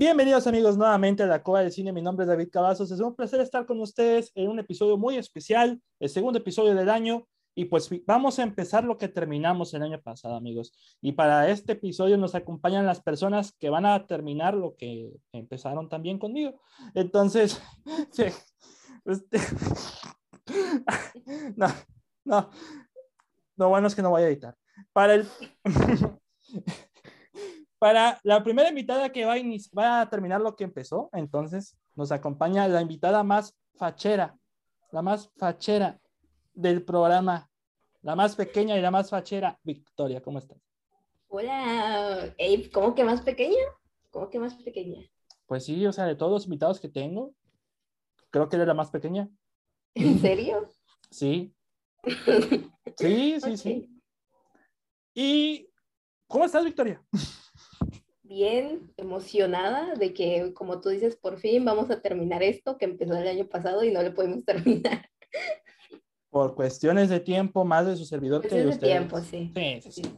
Bienvenidos amigos nuevamente a la Cova del Cine. Mi nombre es David Cavazos. Es un placer estar con ustedes en un episodio muy especial, el segundo episodio del año. Y pues vamos a empezar lo que terminamos el año pasado, amigos. Y para este episodio nos acompañan las personas que van a terminar lo que empezaron también conmigo. Entonces, sí, este, no, no, lo bueno es que no voy a editar. Para el... Para la primera invitada que va a, va a terminar lo que empezó, entonces nos acompaña la invitada más fachera, la más fachera del programa, la más pequeña y la más fachera, Victoria, ¿cómo estás? Hola, ¿cómo que más pequeña? ¿Cómo que más pequeña? Pues sí, o sea, de todos los invitados que tengo, creo que eres la más pequeña. ¿En serio? Sí. Sí, sí, sí. ¿Y cómo estás, Victoria? bien emocionada de que, como tú dices, por fin vamos a terminar esto que empezó el año pasado y no le podemos terminar. Por cuestiones de tiempo, más de su servidor que de ustedes. tiempo, sí. Sí, sí, sí.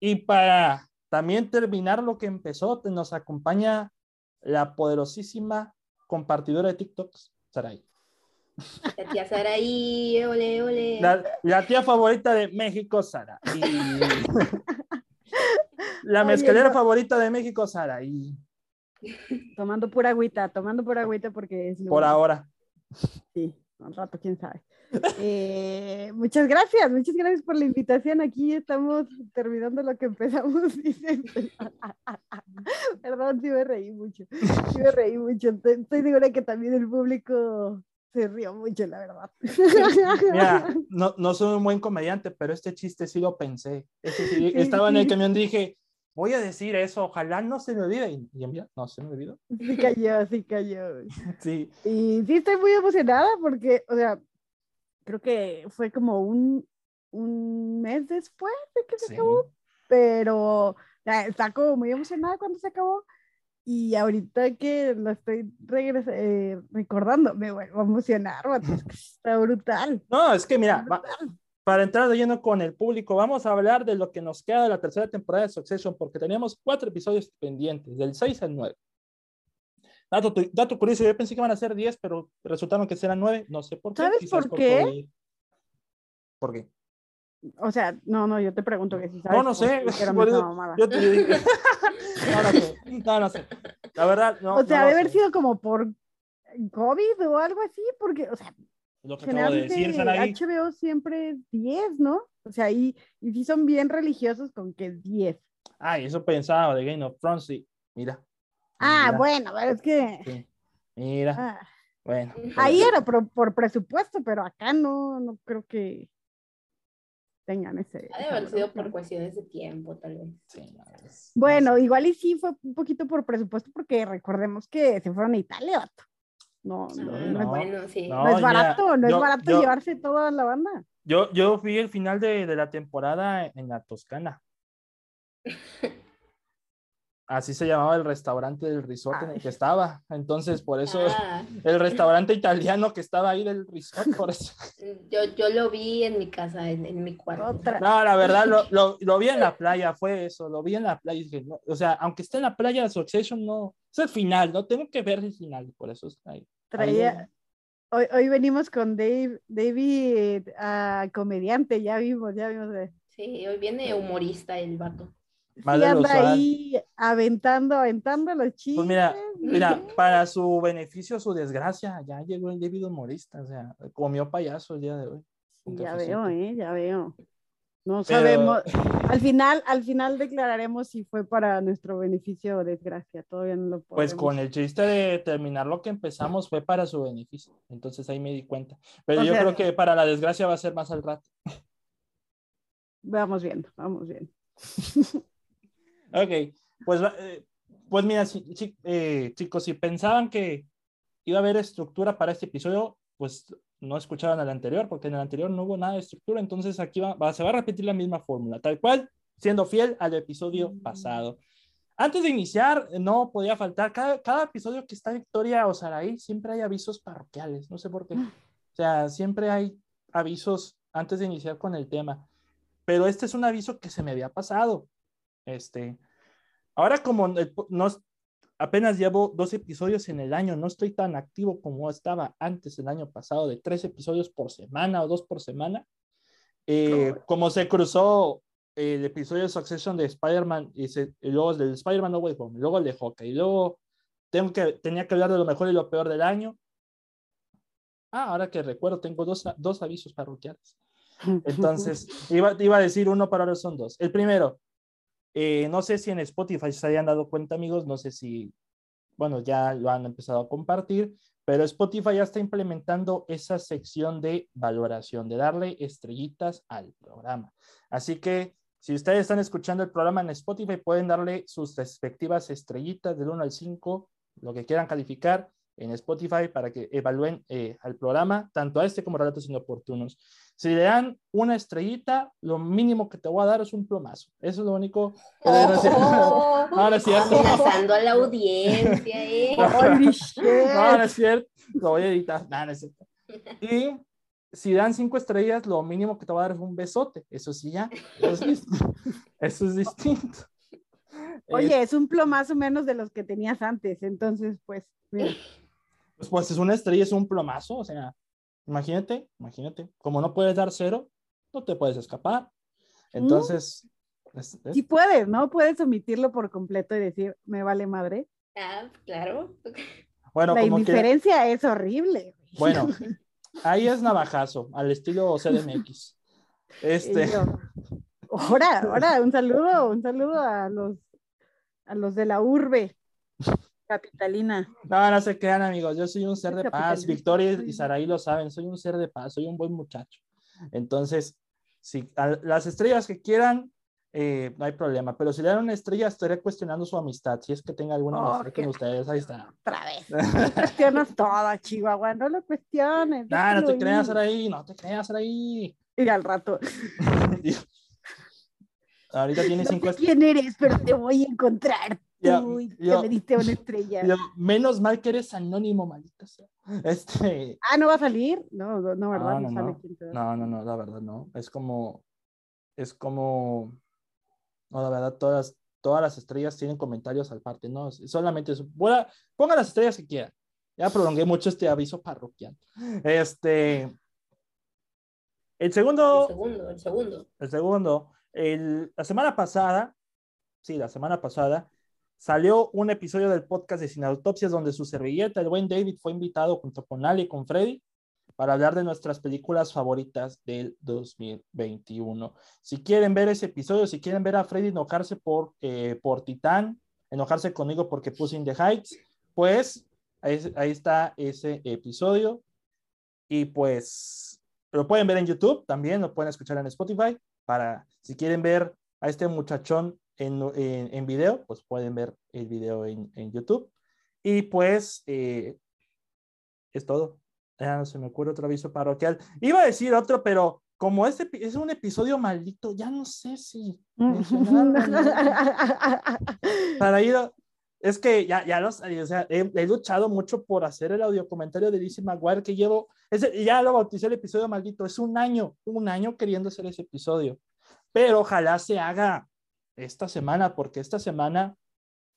Y para también terminar lo que empezó, nos acompaña la poderosísima compartidora de TikToks, Saraí. La tía Saraí, ole, ole. La, la, tía favorita de México, Sara. Y... La mezcalera favorita de México, Sara. Y... Tomando pura agüita, tomando pura agüita porque es... Por ahora. Sí, un rato, quién sabe. Eh, muchas gracias, muchas gracias por la invitación. Aquí estamos terminando lo que empezamos. Perdón, sí me reí mucho. Sí me reí mucho. Estoy, estoy segura que también el público se rió mucho, la verdad. Mira, no, no soy un buen comediante, pero este chiste sí lo pensé. estaba en el camión, dije, voy a decir eso, ojalá no se me olvide. Y, mira, no se me olvidó. Sí cayó, sí cayó. Sí. Y sí estoy muy emocionada porque, o sea, creo que fue como un, un mes después de que se acabó, pero está como muy emocionada cuando se acabó y ahorita que lo estoy eh, recordando, me vuelvo a emocionar, está brutal. No, es que mira, para entrar de lleno con el público, vamos a hablar de lo que nos queda de la tercera temporada de Succession, porque teníamos cuatro episodios pendientes, del 6 al 9. Dato, dato curioso, yo pensé que iban a ser 10, pero resultaron que serán 9, no sé por qué. ¿Sabes por qué? ¿Por qué? O sea, no, no, yo te pregunto que si sabes. No, no sé. yo te digo. no, no. No, sé. La verdad, no. O sea, debe haber sido como por COVID o algo así, porque, o sea, lo que acabo de decir, HBO siempre es 10, ¿no? O sea, y, y sí son bien religiosos con que es 10. Ay, eso pensaba de Game of Thrones, sí. Mira. Ah, bueno, pero es que. Mira. Ah. Bueno. Ahí era por, por, presupuesto, pero acá no, no creo que tengan ese. Ha de haber sido por cuestiones de tiempo, tal vez. Sí, bueno, igual y sí fue un poquito por presupuesto, porque recordemos que se fueron a Italia, No, no, ah, no, bueno, sí. no, es barato, no es barato llevarse toda la banda. Yo, yo fui el final de, de la temporada en la Toscana. Así se llamaba el restaurante del resort en el que estaba. Entonces, por eso, ah. el restaurante italiano que estaba ahí del resort, por eso. Yo, yo lo vi en mi casa, en, mi cuarto. No, la verdad, lo, lo, lo, vi en la playa, fue eso, lo vi en la playa. Dije, o sea, aunque esté en la playa, Succession no, es el final, no tengo que ver el final, por eso está ahí. Traía, hoy, hoy venimos con Dave, David, uh, comediante, ya vimos, ya vimos. Sí, hoy viene humorista el vato y anda ahí aventando, aventando los chistes. Pues mira, mira, para su beneficio, su desgracia, ya llegó el David humorista, o sea, comió payaso el día de hoy. Ya veo, eh, ya veo. No sabemos. Al final, al final declararemos si fue para nuestro beneficio o desgracia. Todavía no lo podemos. Pues con el chiste de terminar lo que empezamos fue para su beneficio. Entonces ahí me di cuenta. Pero yo creo que para la desgracia va a ser más al rato. Vamos viendo, vamos viendo. Ok, pues, eh, pues mira, eh, chicos, si pensaban que iba a haber estructura para este episodio, pues no escuchaban al anterior, porque en el anterior no hubo nada de estructura, entonces aquí va, se va a repetir la misma fórmula, tal cual, siendo fiel al episodio mm. pasado. Antes de iniciar, no podía faltar, cada, cada episodio que está Victoria o Saraí, siempre hay avisos parroquiales, no sé por qué. Mm. O sea, siempre hay avisos antes de iniciar con el tema. Pero este es un aviso que se me había pasado. Este, ahora como nos, apenas llevo dos episodios en el año, no estoy tan activo como estaba antes el año pasado, de tres episodios por semana o dos por semana. Eh, como se cruzó el episodio de Succession de Spider-Man y, luego el de Spider-Man No Way Home, luego el de Hawkeye, y luego tengo que, tenía que hablar de lo mejor y lo peor del año. Ah, ahora que recuerdo, tengo dos, dos avisos parroquiales. Entonces, iba, iba a decir uno, pero ahora son dos. El primero, eh, no sé si en Spotify se hayan dado cuenta, amigos, no sé si, bueno, ya lo han empezado a compartir, pero Spotify ya está implementando esa sección de valoración, de darle estrellitas al programa. Así que si ustedes están escuchando el programa en Spotify, pueden darle sus respectivas estrellitas del 1 al 5, lo que quieran calificar en Spotify para que evalúen eh, al programa, tanto a este como Relatos Inoportunos. Si le dan una estrellita, lo mínimo que te voy a dar es un plomazo. Eso es lo único que oh, Ahora sí. Amenazando a la audiencia, ¿eh? no, es cierto. Lo voy a editar. No, no es cierto. Y si dan cinco estrellas, lo mínimo que te voy a dar es un besote. Eso sí, ya. Eso es, eso es distinto. Oye, es un plomazo menos de los que tenías antes. Entonces, pues, mira. Pues, pues es una estrella, es un plomazo. O sea, Imagínate, imagínate, como no puedes dar cero, no te puedes escapar. Entonces, si puedes, ¿no? Puedes omitirlo por completo y decir, me vale madre. Ah, claro. Bueno, la indiferencia es horrible. Bueno, ahí es navajazo, al estilo CDMX. Este. Ahora, ahora, un saludo, un saludo a los, a los de la urbe. Capitalina. No, no se crean, amigos. Yo soy un ser de paz. Victoria y Saraí lo saben. Soy un ser de paz. Soy un buen muchacho. Entonces, si las estrellas que quieran, eh, no hay problema. Pero si le dan una estrella, estaré cuestionando su amistad. Si es que tenga alguna oh, amistad con ustedes, ahí está. Otra vez. Cuestionas todo, Chihuahua. No lo cuestiones. No, no te creas, Saraí. No te creas, Saraí. Y al rato. Ahorita tienes no cinco sé quién eres, pero te voy a encontrar. Uy, yo, me diste una estrella. menos mal que eres anónimo, maldita sea. Este... Ah, ¿no va a salir? No, no, ¿verdad? No, no, no. no, no, la verdad no. Es como, es como, no, la verdad, todas, todas las estrellas tienen comentarios al parte, ¿no? Solamente eso. ponga las estrellas que quieran. Ya prolongué mucho este aviso parroquial. Este, el segundo. El segundo, el segundo. El segundo. El, la semana pasada, sí, la semana pasada, salió un episodio del podcast de Sin Autopsias donde su servilleta, el buen David, fue invitado junto con Ali y con Freddy para hablar de nuestras películas favoritas del 2021. Si quieren ver ese episodio, si quieren ver a Freddy enojarse por, eh, por Titán, enojarse conmigo porque puse In the Heights, pues ahí, ahí está ese episodio. Y pues lo pueden ver en YouTube, también lo pueden escuchar en Spotify, para si quieren ver a este muchachón en, en, video, pues pueden ver el video en, en YouTube. Y pues eh, es todo. Ya no se me ocurre otro aviso parroquial. Iba a decir otro, pero como este es un episodio maldito, ya no sé si. Para ir. es que ya, ya los, o sea, he, luchado mucho por hacer el audio comentario de Lizzie McGuire que llevo, ese, ya lo bauticé el episodio maldito, es un año, un año queriendo hacer ese episodio, pero ojalá se haga esta semana, porque esta semana,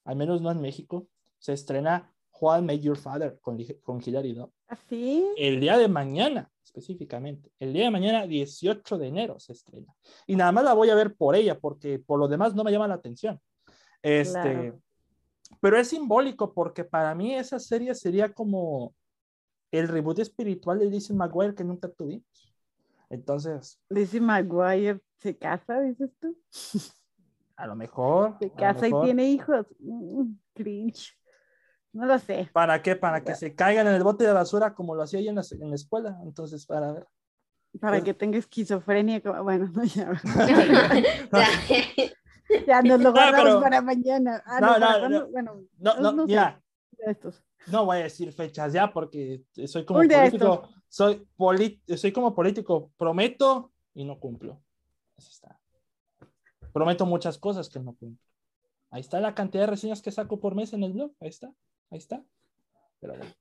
al menos no en México, se estrena Juan Made Your Father con, con Hilary ¿no? ¿Así? ¿Ah, el día de mañana, específicamente. El día de mañana, 18 de enero, se estrena. Y nada más la voy a ver por ella, porque por lo demás no me llama la atención. Este, Pero es simbólico, porque para mí esa serie sería como el reboot espiritual de Lizzie McGuire que nunca tuvimos. Entonces. Lizzie McGuire se casa, dices tú. A lo mejor. Se casa y tiene hijos. Mm, cringe. No lo sé. ¿Para qué? Para que se caigan en el bote de basura como lo hacía ella en la, en la escuela. Entonces, para ver. Para pues que tenga esquizofrenia. Bueno, no, ya. ya nos lo guardamos para mañana. Ah, no, no, no, bueno, no, no, mira. No voy a decir fechas ya porque soy como político. Soy, soy como político. Prometo y no cumplo. Así está prometo muchas cosas que no cumplo. Ahí está la cantidad de reseñas que saco por mes en el blog. Ahí está, ahí está. Pero bueno.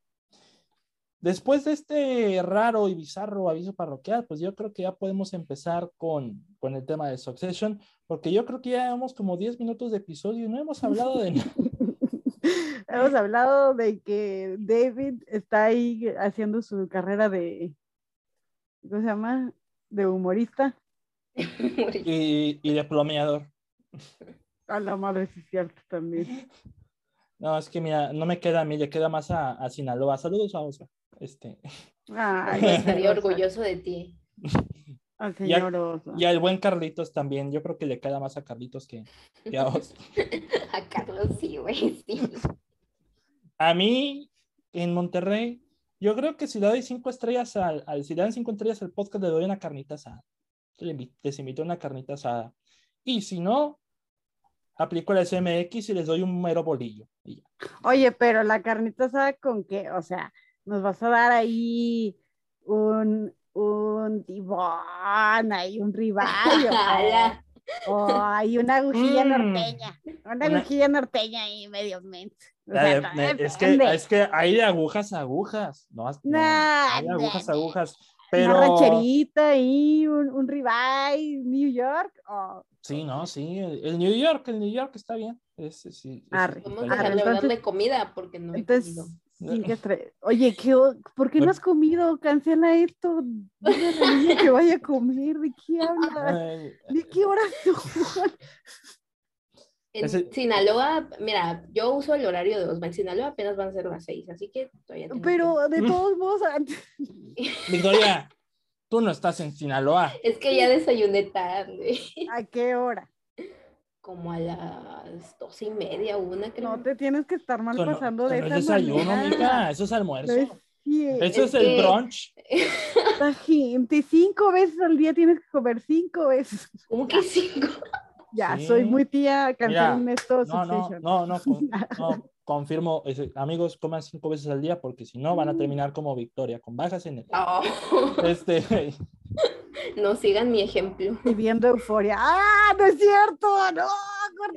Después de este raro y bizarro aviso parroquial, pues yo creo que ya podemos empezar con, con el tema de Succession, porque yo creo que ya llevamos como 10 minutos de episodio y no hemos hablado de nada. hemos hablado de que David está ahí haciendo su carrera de, ¿cómo se llama? De humorista. Y, y de plomeador. A la madre, sí es cierto también. No, es que mira, no me queda a mí, le queda más a, a Sinaloa. Saludos a Osa. Este, Ay, Estaría Rosa. orgulloso de ti. Al señor Osa. y al buen Carlitos también. Yo creo que le queda más a Carlitos que, que a Osa. A Carlos sí, güey, sí. A mí, en Monterrey, yo creo que si le doy cinco estrellas al, al- si le dan cinco estrellas al podcast, le doy una carnita asada. Les invito a una carnita asada. Y si no, aplico el SMX y les doy un mero bolillo. Y ya. Oye, pero la carnita asada con qué, o sea, nos vas a dar ahí un, un tibón, ahí un riballo, o, o hay una agujilla Mm. norteña, una Una- agujilla norteña ahí medio ment. O Ya, sea, de- todo de- es, que, es que hay de agujas a agujas. No, no, hay de agujas a nah, agujas. Una Pero rancherita ahí, un, un ribeye, New York, o sí, no, sí. El, el New York, el New York está bien. Ese sí. ese Arre. Vamos a dejar de entonces- hablar de comida porque no entonces, comido. sí, que tra- Oye, ¿qué, ¿por qué no has comido? Cancela esto. Dile a la niña que vaya a comer. ¿De qué hablas? ¿De qué horas son? En Ese- Sinaloa, mira, yo uso el horario de Osma. En Sinaloa apenas van a ser las seis, así que todavía tengo Pero de todos modos, Victoria, tú no estás en Sinaloa. Es que ya desayuné tarde, ¿a qué hora? como a las doce y media, una creo. No te tienes que estar mal no, pasando de esa es desayuno, manera. mija. Eso es almuerzo. Eso Es es el que- brunch. Esta gente, cinco veces al día tienes que comer cinco veces. ¿Cómo que cinco? Ya, Sí. soy muy tía, cancelen esto. No, no, no, no, con- no, confirmo. ese- amigos, coman cinco veces al día porque si no van a terminar como Victoria, con bajas en el. No, Este, no sigan mi ejemplo. Y viendo euforia. ¡Ah! ¡No es cierto! ¡No!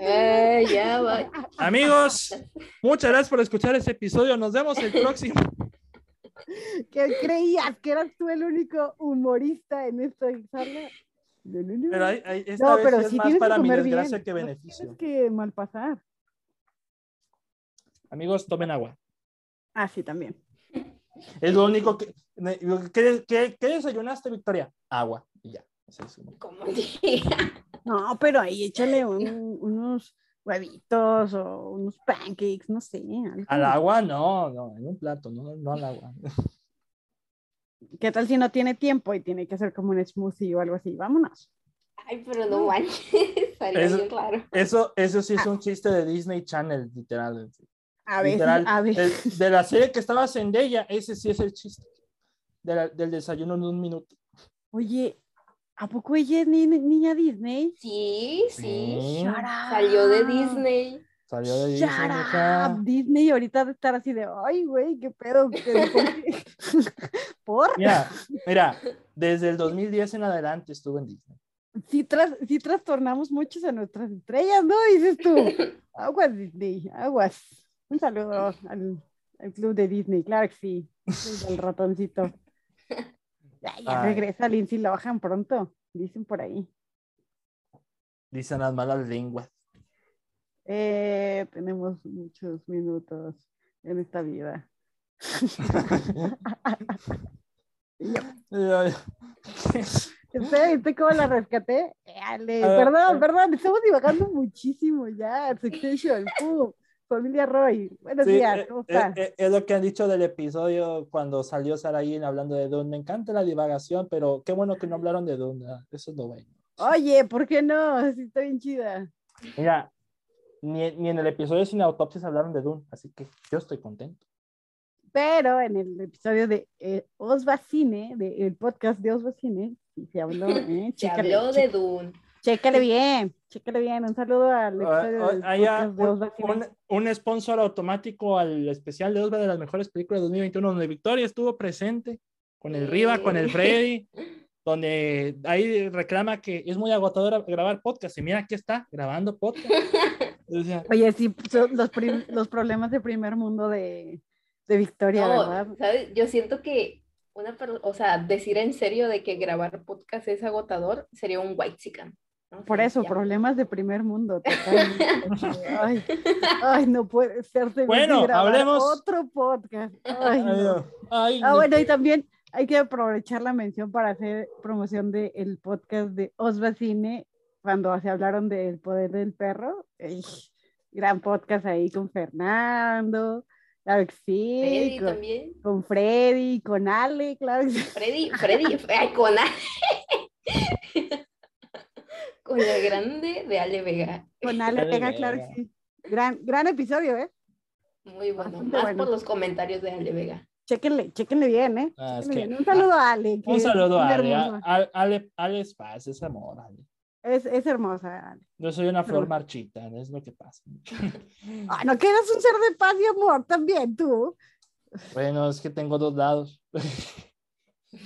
Ay, ya va. amigos, muchas gracias por escuchar este episodio. Nos vemos el próximo. ¿Qué creías que eras tú el único humorista en esta sala? No, no, no. Pero ahí- ahí- esta No, vez pero es sí más para mi comer bien. desgracia que No beneficio. Tienes que mal pasar. Amigos, tomen agua. Ah, sí, también. Es lo único que. ¿Qué, qué, qué desayunaste, Victoria? Agua. Y ya. Es Como. No, pero ahí échale un- unos huevitos o unos pancakes, no sé. algo. Al agua, no, no, en un plato, no, no al agua. ¿Qué tal si no tiene tiempo y tiene que hacer como un smoothie o algo así? Vámonos. Ay, pero no manches. Salió Eso- claro. Eso, eso sí es un chiste de Disney Channel, literal. A veces, literal. a veces. El- de la serie que estaba Zendaya, ese sí es el chiste. De la- del desayuno en un minuto. Oye, ¿a poco ella es ni- niña Disney? Sí, sí. Sí, Salió de. Disney. Salió de Disney, up, ahorita de estar así de, ay, güey, qué pedo. ¿Qué- ¿Por? qué?" ¿Por? Mira, mira, desde el 2010 en adelante estuve en Disney. Sí, tras, sí trastornamos muchos a nuestras estrellas, ¿no? Dices tú, aguas Disney, aguas. Un saludo al, al club de Disney, claro que sí, el ratoncito. Ya, ya Ay. regresa Lindsay Lohan pronto, dicen por ahí. Dicen las malas lenguas. Eh, tenemos muchos minutos en esta vida. ¿Viste, viste cómo la rescaté? Dale, A ver, perdón, perdón, estamos divagando muchísimo ya. Succession, pum, familia Roy. Buenos Sí, días, eh, ¿cómo eh, estás? eh, es lo que han dicho del episodio cuando salió Sarayin hablando de Dune. Me encanta la divagación, pero qué bueno que no hablaron de Dune. ah, Eso es lo bueno. Oye, ¿por qué no? Sí, está bien chida. Mira, ni, ni en el episodio sin autopsias hablaron de Dune, así que yo estoy contento. Pero en el episodio de eh, Osva Cine, de, el podcast de Osva Cine, se habló, ¿eh? Se Chécale, habló de Dune. chécale bien, chécale bien. Un saludo al episodio del Hay podcast de un, Osva Cine. un- un sponsor automático al especial de Osva de las mejores películas de 2021, donde Victoria estuvo presente con el Riva, con el Freddy, donde ahí reclama que es muy agotador grabar podcast. Y mira, aquí está, grabando podcast. O sea, Oye, sí, son los, los problemas de primer mundo de, de Victoria, No, ¿verdad? ¿sabes? Yo siento que una o sea, decir en serio de que grabar podcast es agotador sería un white chican. Por eso, ya. problemas de primer mundo. ay, ay, no puede ser. Bueno, hablemos- Otro podcast. Ay, no. Ay, Ah, bueno, y también hay que aprovechar la mención para hacer promoción del podcast de Osva Cine, cuando se hablaron del poder del perro. Ey, gran podcast ahí con Fernando, claro que sí, Freddy con, también. con Freddy, con Ale, claro que sí. Freddy, Freddy, ay, con Ale. con la grande de Ale Vega. Con Ale Ale Vega, claro que sí. Gran, gran episodio, ¿eh? Muy bueno. Bastante Más bueno. por los comentarios de Ale Vega. Chéquenle, chéquenle bien, ¿eh? Ah, es Chéquenle que- bien. Un saludo a Ale. Un saludo a Ale. Ale, Ale es paz, es amor. Ale. Es, es hermosa, Ale. Yo soy una flor marchita, es lo que pasa. Ah, no que eres un ser de paz y amor también, tú. Bueno, es que tengo dos lados.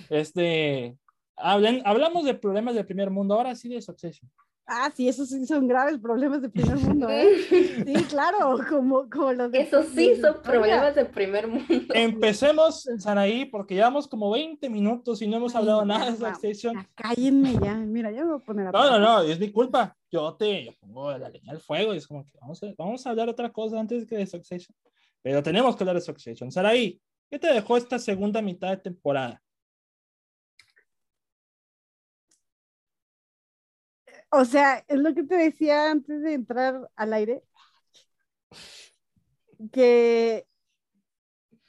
Este, hablen, hablamos de problemas del primer mundo, ahora sí de Succession. Ah, sí, esos sí son graves problemas de primer mundo, ¿eh? Sí, claro, como, como los de- Eso sí son problemas de primer mundo. Empecemos, Sanaí, porque llevamos como 20 minutos y no hemos hablado Ay, nada de Succession. Ya, cállenme ya, mira, ya me voy a poner a No, no, no, es mi culpa. Yo te yo pongo la leña al fuego y es como que vamos a, vamos a hablar otra cosa antes que de Succession. Pero tenemos que hablar de Succession. Saraí, ¿qué te dejó esta segunda mitad de temporada? O sea, es lo que te decía antes de entrar al aire, que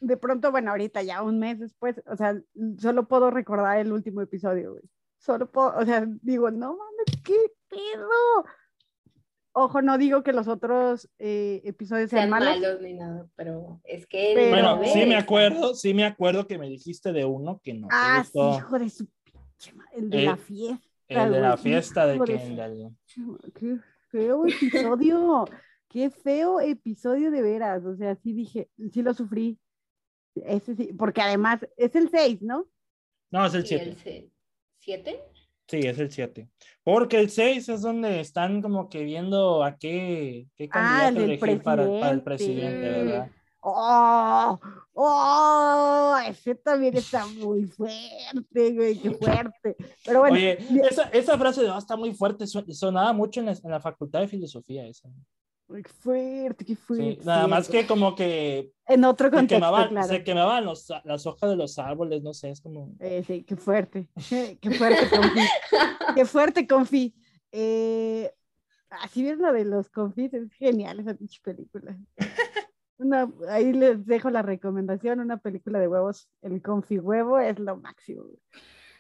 de pronto, bueno, ahorita ya un mes después, o sea, solo puedo recordar el último episodio, güey. Solo puedo, o sea, digo, no mames, ¿qué pedo? Ojo, no digo que los otros eh, episodios sean sean malos. malos ni nada, pero es que Pero- Bueno, no sí me acuerdo, sí me acuerdo que me dijiste de uno que no te Ah, sí, hijo de su pinche ma- el de Eh, la fiesta. El de la fiesta de Kendall. Qué feo episodio, qué feo episodio de veras. O sea, sí dije, sí lo sufrí. Ese sí, porque además es el 6, ¿no? No, es el Sí, 7. el se- ¿Siete? Sí, es el 7. Porque el 6 es donde están como que viendo a qué, qué Ah, candidato del elegir para, para el presidente. presidente, ¿verdad? ¡Oh! ¡Oh! Ese también está muy fuerte, güey, qué fuerte. Pero bueno, Oye, esa, esa frase de "Ah, está muy fuerte, sonaba mucho en la, en la facultad de filosofía esa. qué fuerte, qué Sí, fuerte. nada más que como que En otro se contexto, quemaban, claro. se quemaban los- las hojas de los árboles, no sé, es como... Eh, sí, qué fuerte. Qué fuerte, Confi. Qué fuerte, Confi. Eh, así la de los confis, es genial esa pinche película. Una, ahí les dejo la recomendación, una película de huevos, el confi huevo es lo máximo.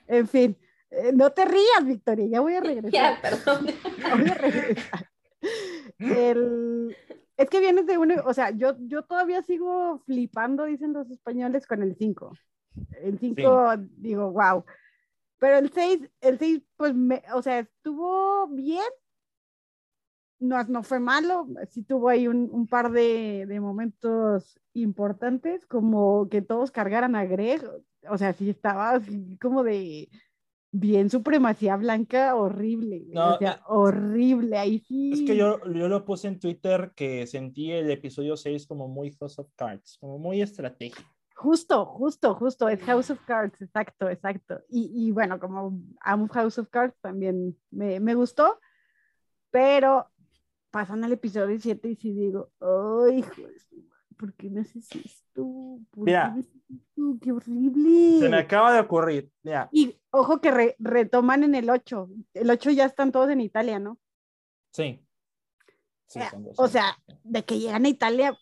En fin, eh, no te rías, Victoria, ya voy a regresar. Ya, perdón. Ya voy a regresar. El- es que vienes de uno, o sea, yo, yo todavía sigo flipando, dicen los españoles, con el 5. El 5, digo, wow. Pero el 6, el 6, pues, me, o sea, estuvo bien. No, no fue malo, sí tuvo ahí un, un par de, de momentos importantes, como que todos cargaran a Greg, o sea, sí estaba así como de bien supremacía blanca, horrible, No, o sea, horrible, ahí sí. Es que yo, yo lo puse en Twitter que sentí el episodio 6 como muy House of Cards, como muy estratégico. Justo, justo, justo, es House of Cards, exacto, exacto. Y, y bueno, como amo House of Cards, también me, me gustó, pero pasan al episodio 7 y sí digo, ¡ay, hijo de su! ¿Por qué me haces esto? ¿Por Mira. qué esto? ¡Qué horrible! Se me acaba de ocurrir, mira, Y ojo que re- retoman en el 8. El 8 ya están todos en Italia, ¿no? sí. Sí, Eh, son dos. O sea, de que llegan a Italia.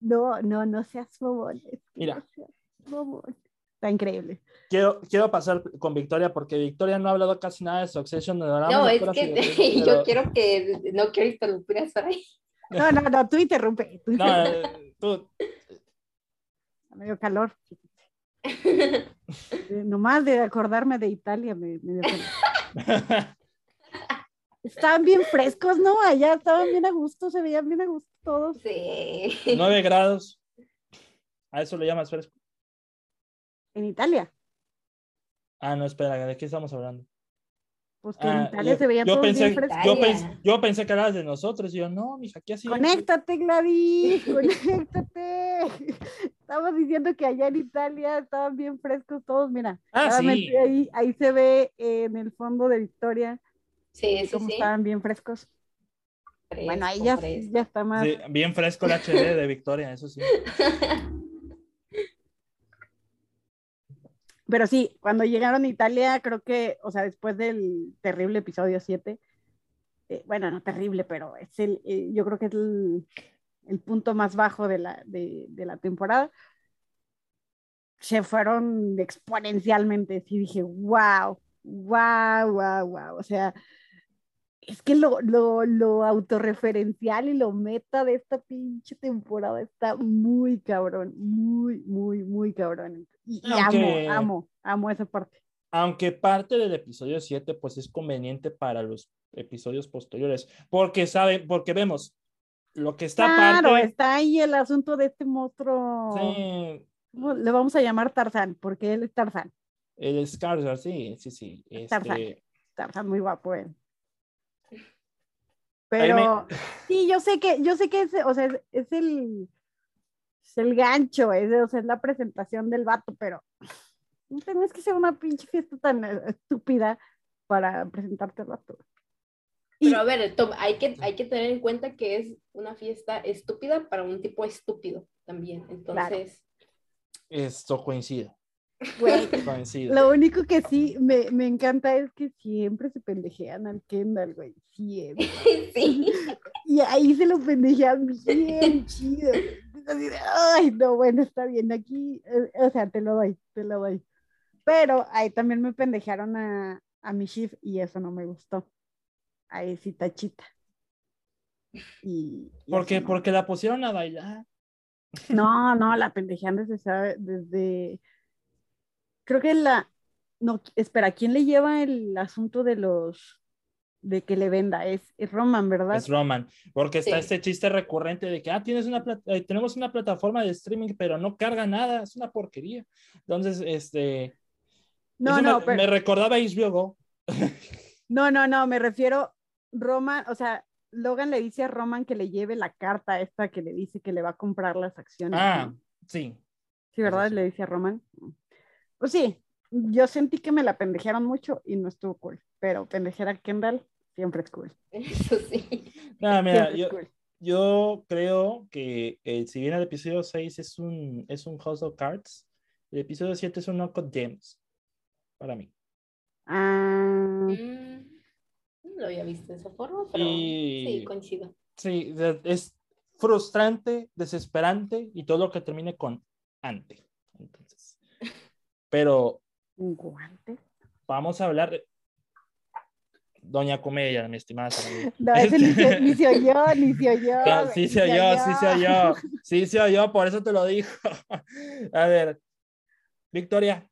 No, no, no seas bobón. Mira. no seas bobón. Está increíble. quiero, quiero pasar con Victoria porque Victoria no ha hablado casi nada de Succession. No, No, es que yo pero- quiero que, no quiero interrumpir a Saray. No, no, no, tú interrumpe. Tú No, eh, tú, Me dio calor. Nomás de acordarme de Italia me, me dio calor. Estaban bien frescos, ¿no? Allá estaban bien a gusto, se veían bien a gusto todos. Sí. 9 grados. A eso le llamas fresco. En Italia. Ah, no, espera, ¿de qué estamos hablando? Pues que en Ah, Italia yo- se veían yo todos pensé, bien frescos. yo, pensé, yo pensé que hablabas de nosotros y yo, no, mija, aquí así. Conéctate, Gladys, conéctate. Estamos diciendo que allá en Italia estaban bien frescos todos, mira. Ah, sí. ahí, ahí se ve en el fondo de Victoria Sí, sí, sí. estaban bien frescos. bueno, ahí ya, Fresco, ya está más. Sí, bien fresco el HD de Victoria, eso sí. Pero sí, cuando llegaron a Italia, creo que, o sea, después del terrible episodio 7, eh, bueno, no terrible, pero es el, eh, yo creo que es el, el punto más bajo de la, de, de la temporada, se fueron exponencialmente. Sí, dije, wow, wow, wow, wow. O sea, es que lo, lo, lo autorreferencial y lo meta de esta pinche temporada está muy cabrón, muy, muy, muy cabrón. Y, y Aunque- amo, amo, amo esa parte. Aunque parte del episodio 7 pues es conveniente para los episodios posteriores, porque saben, porque vemos lo que está Claro, aparte. está ahí el asunto de este monstruo. Sí, ¿Cómo Le vamos a llamar Tarzán, porque él es Tarzán. el Skarsgård, sí, sí, sí. Tarzán. Este, Tarzán muy guapo él. Ahí Pero sí, yo sé que, yo sé que es, o sea, es, es el es el gancho, es, o sea, es la presentación del vato, pero no tenés que ser una pinche fiesta tan eh, estúpida para presentarte al vato. Y- Pero a ver, Tom, hay que, hay que tener en cuenta que es una fiesta estúpida para un tipo estúpido también. Entonces, esto coincide, Lo único que sí me, me encanta es que siempre se pendejean al Kendall, güey. Siempre. sí. Y ahí se lo pendejean bien chido. Así de, Ay, no, bueno, está bien. Aquí, eh, o sea, te lo doy, te lo doy. Pero ahí también me pendejaron a, a mi shift y eso no me gustó. Ahí sí, tachita. Y, y ¿Por eso qué? no. Porque la pusieron a bailar. No, no, la pendejean desde, desde, creo que la, no, espera, ¿quién le lleva el asunto de los, de que le venda? Es, es Roman, ¿verdad? Es Roman, porque está Sí. este chiste recurrente de que ah, tienes una eh, tenemos una plataforma de streaming, pero no carga nada, es una porquería. Entonces, este, No, no, me, pero- me recordaba a HBO Go. no, no, no, me refiero, Roman, o sea, Logan le dice a Roman que le lleve la carta esta que le dice que le va a comprar las acciones. Ah, sí. Sí, ¿verdad? sí. Le dice a Roman. Pues sí, yo sentí que me la pendejearon mucho y no estuvo cool, pero pendejear a Kendall siempre es cool. Eso sí. Nada, mira, Siempre yo, es cool. yo creo que eh, si bien el episodio 6 es un, es un House of Cards, el episodio 7 es un Knock of Gems, para mí. Ah, Mm, no lo había visto de esa forma, pero Y- sí, coincido. Sí, es frustrante, desesperante y todo lo que termine con ante. Pero un guante. vamos a hablar. de- Doña Comedia, mi estimada. No, ese ni se, ni se oyó, ni se oyó. No, sí se oyó, sí se oyó, sí se oyó, por eso te lo dijo. A ver, Victoria,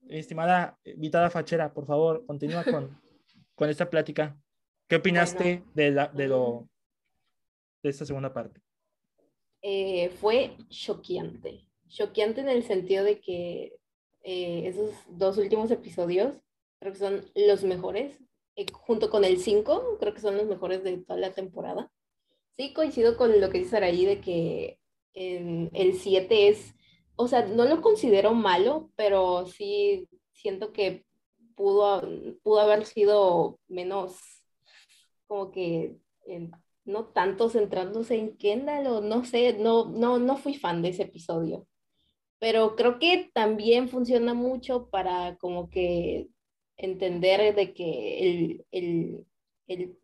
mi estimada invitada fachera, por favor, continúa con, con esta plática. ¿Qué opinaste Bueno. de, la, de, lo, de esta segunda parte? Eh, fue choqueante. Choqueante en el sentido de que eh, esos dos últimos episodios creo que son los mejores. eh, junto con el 5, creo que son los mejores de toda la temporada. Sí, coincido con lo que dice Araí de que en el 7 es, o sea, no lo considero malo, pero sí siento que pudo, pudo haber sido menos, como que eh, no tanto centrándose en Kendall o no sé, no, no, no fui fan de ese episodio. Pero creo que también funciona mucho para como que entender de que el, el, el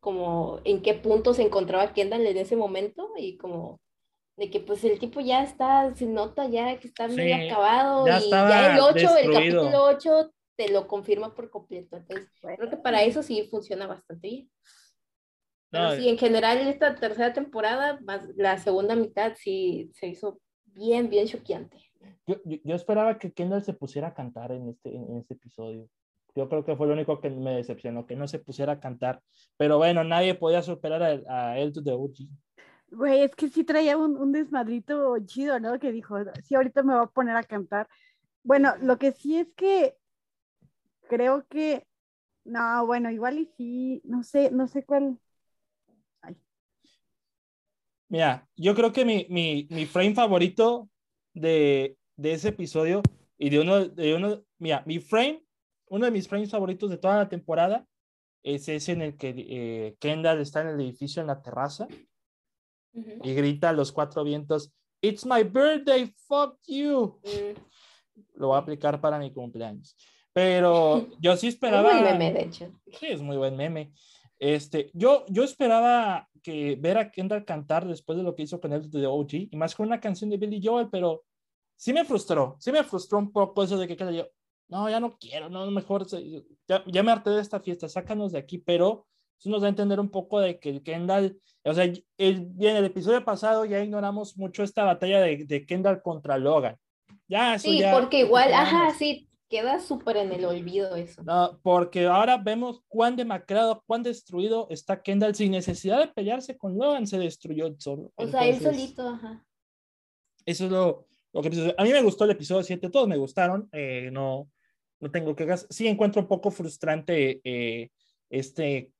como en qué punto se encontraba Kendall en ese momento y como de que pues el tipo ya está, se nota ya que está Sí, medio acabado ya y estaba ya el 8, el capítulo 8 te lo confirma por completo. Entonces, creo que para eso sí funciona bastante bien. Pero No, sí, en general esta tercera temporada, más la segunda mitad sí se hizo bien, bien choqueante. Yo, yo, yo esperaba que Kendall se pusiera a cantar en este, en este episodio. Yo creo que fue lo único que me decepcionó, que no se pusiera a cantar. Pero bueno, nadie podía superar a, a él the OG. Güey, es que sí traía un, un desmadrito chido, ¿no? Que dijo, sí, ahorita me voy a poner a cantar. Bueno, lo que sí es que creo que, no, bueno, igual y sí, no sé, no sé cuál. Mira, yo creo que mi, mi, mi frame favorito de, de ese episodio y de uno, de uno, mira, mi frame, uno de mis frames favoritos de toda la temporada es ese en el que eh, Kendall está en el edificio en la terraza y grita a los cuatro vientos, It's my birthday, fuck you. Mm. Lo voy a aplicar para mi cumpleaños. Pero yo sí esperaba... Es muy meme, de hecho. Sí, es muy buen meme. Este, yo, yo esperaba que ver a Kendall cantar después de lo que hizo con él de OG, y más con una canción de Billy Joel, pero sí me frustró, sí me frustró un poco eso de que Kendall yo, no, ya no quiero, no, mejor, ya, ya me harté de esta fiesta, sácanos de aquí, pero eso nos da a entender un poco de que Kendall, o sea, el, bien, el episodio pasado ya ignoramos mucho esta batalla de, de Kendall contra Logan. Ya, eso sí, porque igual, ajá, sí, queda súper en el olvido eso. No, porque ahora vemos cuán demacrado, cuán destruido está Kendall sin necesidad de pelearse con Logan, se destruyó solo. O sea, él solito, ajá. Eso es lo, lo que a mí me gustó el episodio 7, todos me gustaron, eh, no, no tengo que sí encuentro un poco frustrante eh, este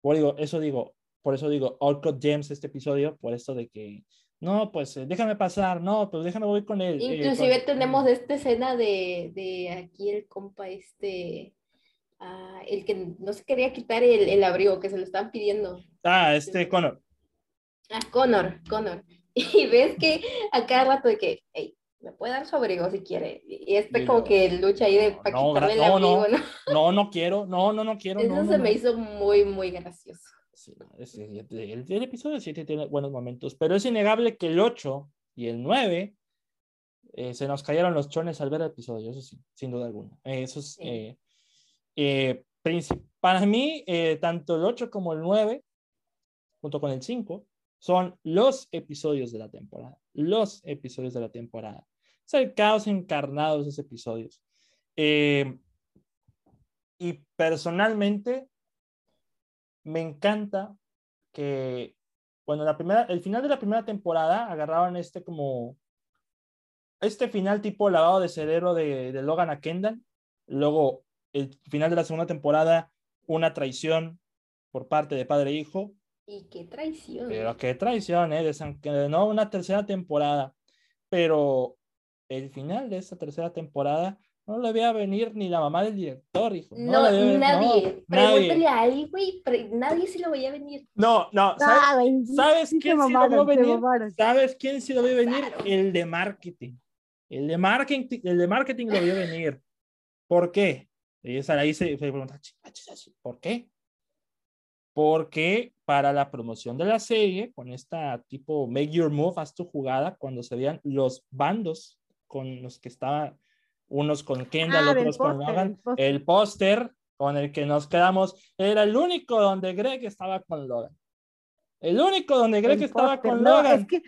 por digo, eso digo, por eso digo, Cut James este episodio, por esto de que, no, pues eh, déjame pasar, no, pues déjame voy con él. Eh, Inclusive tenemos esta escena de, de, aquí el compa este, uh, el que no se quería quitar el, el, abrigo, que se lo estaban pidiendo. Ah, este Connor. Ah, Connor, Connor. Y ves que a cada rato de que, hey, me puede dar su abrigo si quiere. Y este como que lucha ahí de para no, quitarle el abrigo, no, no, no, quiero, no, no, no quiero. Eso se me hizo muy, muy gracioso. Sí, el, el, episodio 7 tiene buenos momentos, pero es innegable que el 8 y el 9 eh, se nos cayeron los chones al ver el episodio, eso sí, sin duda alguna. eso es, eh, eh, para mí, tanto el 8 como el 9, junto con el 5, son los episodios de la temporada. Los episodios de la temporada. Es el caos encarnado esos episodios. Eh, y personalmente me encanta que cuando la primera, el final de la primera temporada agarraban este como este final tipo lavado de cerebro de, de Logan a Kendall, luego el final de la segunda temporada una traición por parte de padre e hijo, y qué traición. Pero qué traición, ¿eh? no una tercera temporada. Pero el final de esa tercera temporada no le veía venir ni la mamá del director, hijo. No, nadie. Pregúntale a alguien, güey. Nadie se lo veía venir. No, no. ¿Sabes, ¿sabes quién sí lo vio venir? ¿Sabes quién sí lo vio venir? El de marketing. El de marketing, el de marketing lo vio venir. ¿Por qué? Y esa ahí se, se pregunta, ¿por qué? porque para la promoción de la serie, con esta tipo Make Your Move, haz tu jugada, cuando se veían los bandos con los que estaban, unos con Kendall, ah, otros con Logan, el póster con el que nos quedamos era el único donde Greg estaba con Logan. El único donde Greg estaba con Logan. Es que,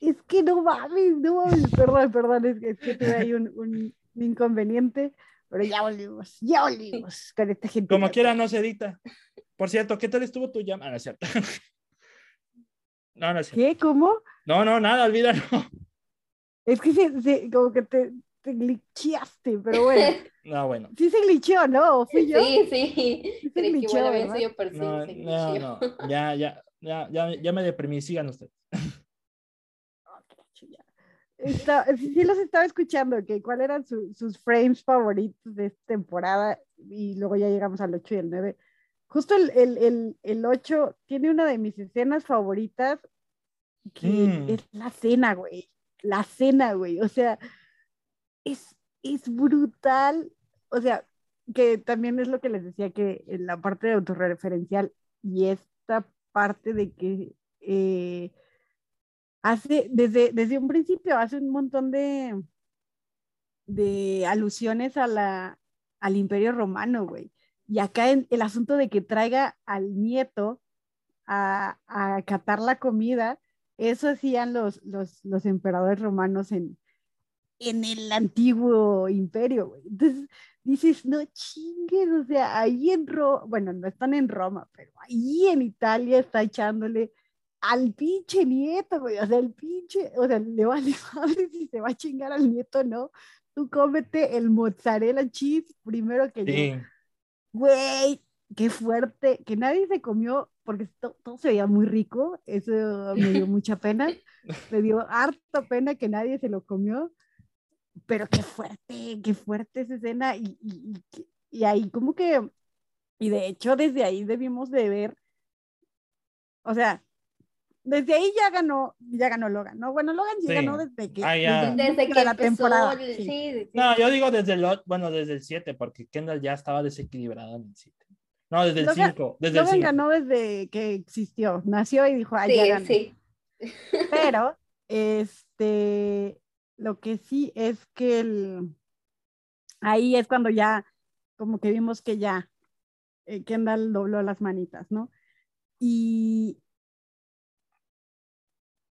es que no mames, no mames, perdón, perdón, es que, es que tuve ahí un, un inconveniente. Pero ya volvimos, ya volvimos con esta gente. Como quiera, no se edita. Por cierto, ¿qué tal estuvo tu llamada? Ah, no es cierto. No, no es cierto. ¿Qué? ¿Cómo? No, no, nada, olvídalo. Es que se, como que te, te glitchaste, pero bueno. No, bueno. Sí se glitchó, ¿no? ¿Fui yo? Sí, sí. sí se glitchó, no, no, no, ya, ya, ya, ya, ya me deprimí, sigan ustedes sí, los estaba escuchando, que cuáles eran sus frames favoritos de esta temporada y luego ya llegamos al 8 y el 9. Justo el, el, el, 8 tiene una de mis escenas favoritas que mm. es la cena, güey. La cena, güey. O sea, es, es brutal. O sea, que también es lo que les decía que en la parte de autorreferencial y esta parte de que eh, hace, desde, desde un principio, hace un montón de, de alusiones a la, al imperio romano, güey. Y acá el asunto de que traiga al nieto a, a catar la comida, eso hacían los, los, los emperadores romanos en, en el antiguo imperio, güey. Entonces dices, no chingues, o sea, ahí en Roma, bueno, no están en Roma, pero ahí en Italia está echándole al pinche nieto, güey, o sea, el pinche, o sea, le vale madre si se va a chingar al nieto, ¿no? Tú cómete el mozzarella cheese primero que yo. Güey, qué fuerte, que nadie se comió, porque todo se veía muy rico, eso me dio mucha pena, me dio harta pena que nadie se lo comió, pero qué fuerte, qué fuerte esa escena, y, y ahí como que, y de hecho desde ahí debimos de ver, o sea, desde ahí ya ganó, ya ganó Logan, ¿no? Bueno, Logan sí, ganó desde que, ah, desde, que la temporada. Sí. No, yo digo desde el, bueno, desde el 7, porque Kendall ya estaba desequilibrado en el 7. No, desde el 5. Desde Logan ganó desde que existió, nació y dijo, ay, ya ganó. Sí. Pero, este, lo que sí es que el, ahí es cuando ya, como que vimos que ya eh, Kendall dobló las manitas, ¿no? Y,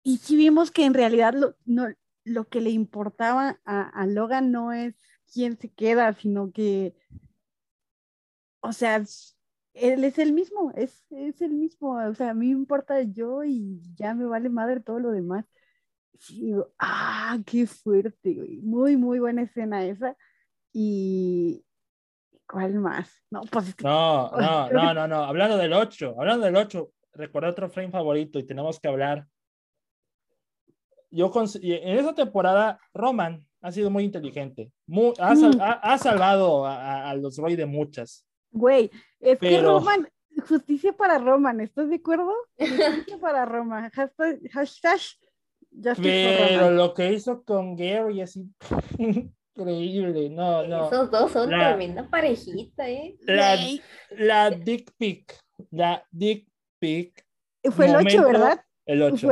y sí vimos que en realidad lo, no, lo que le importaba a, Logan no es quién se queda, sino que, o sea, él es el mismo, es, es el mismo, o sea, a mí me importa yo y ya me vale madre todo lo demás. Sí, ah, qué fuerte, güey. Muy, muy buena escena esa. Y, ¿cuál más? No, pues No, no, no, no, no. Hablando del 8, hablando del 8, recuerdo otro frame favorito y tenemos que hablar yo en esa temporada Roman ha sido muy inteligente, mm. ha, salvado a, los Roy de muchas. Güey, es que Roman, justicia para Roman, ¿estás de acuerdo? Justicia para Roman, hashtag, hashtag Pero lo que hizo con Gary es increíble, no, no. Esos dos son tremenda parejita, ¿eh? La, la Dick Pic, la Dick Pic. Fue el 8, ¿verdad? El 8.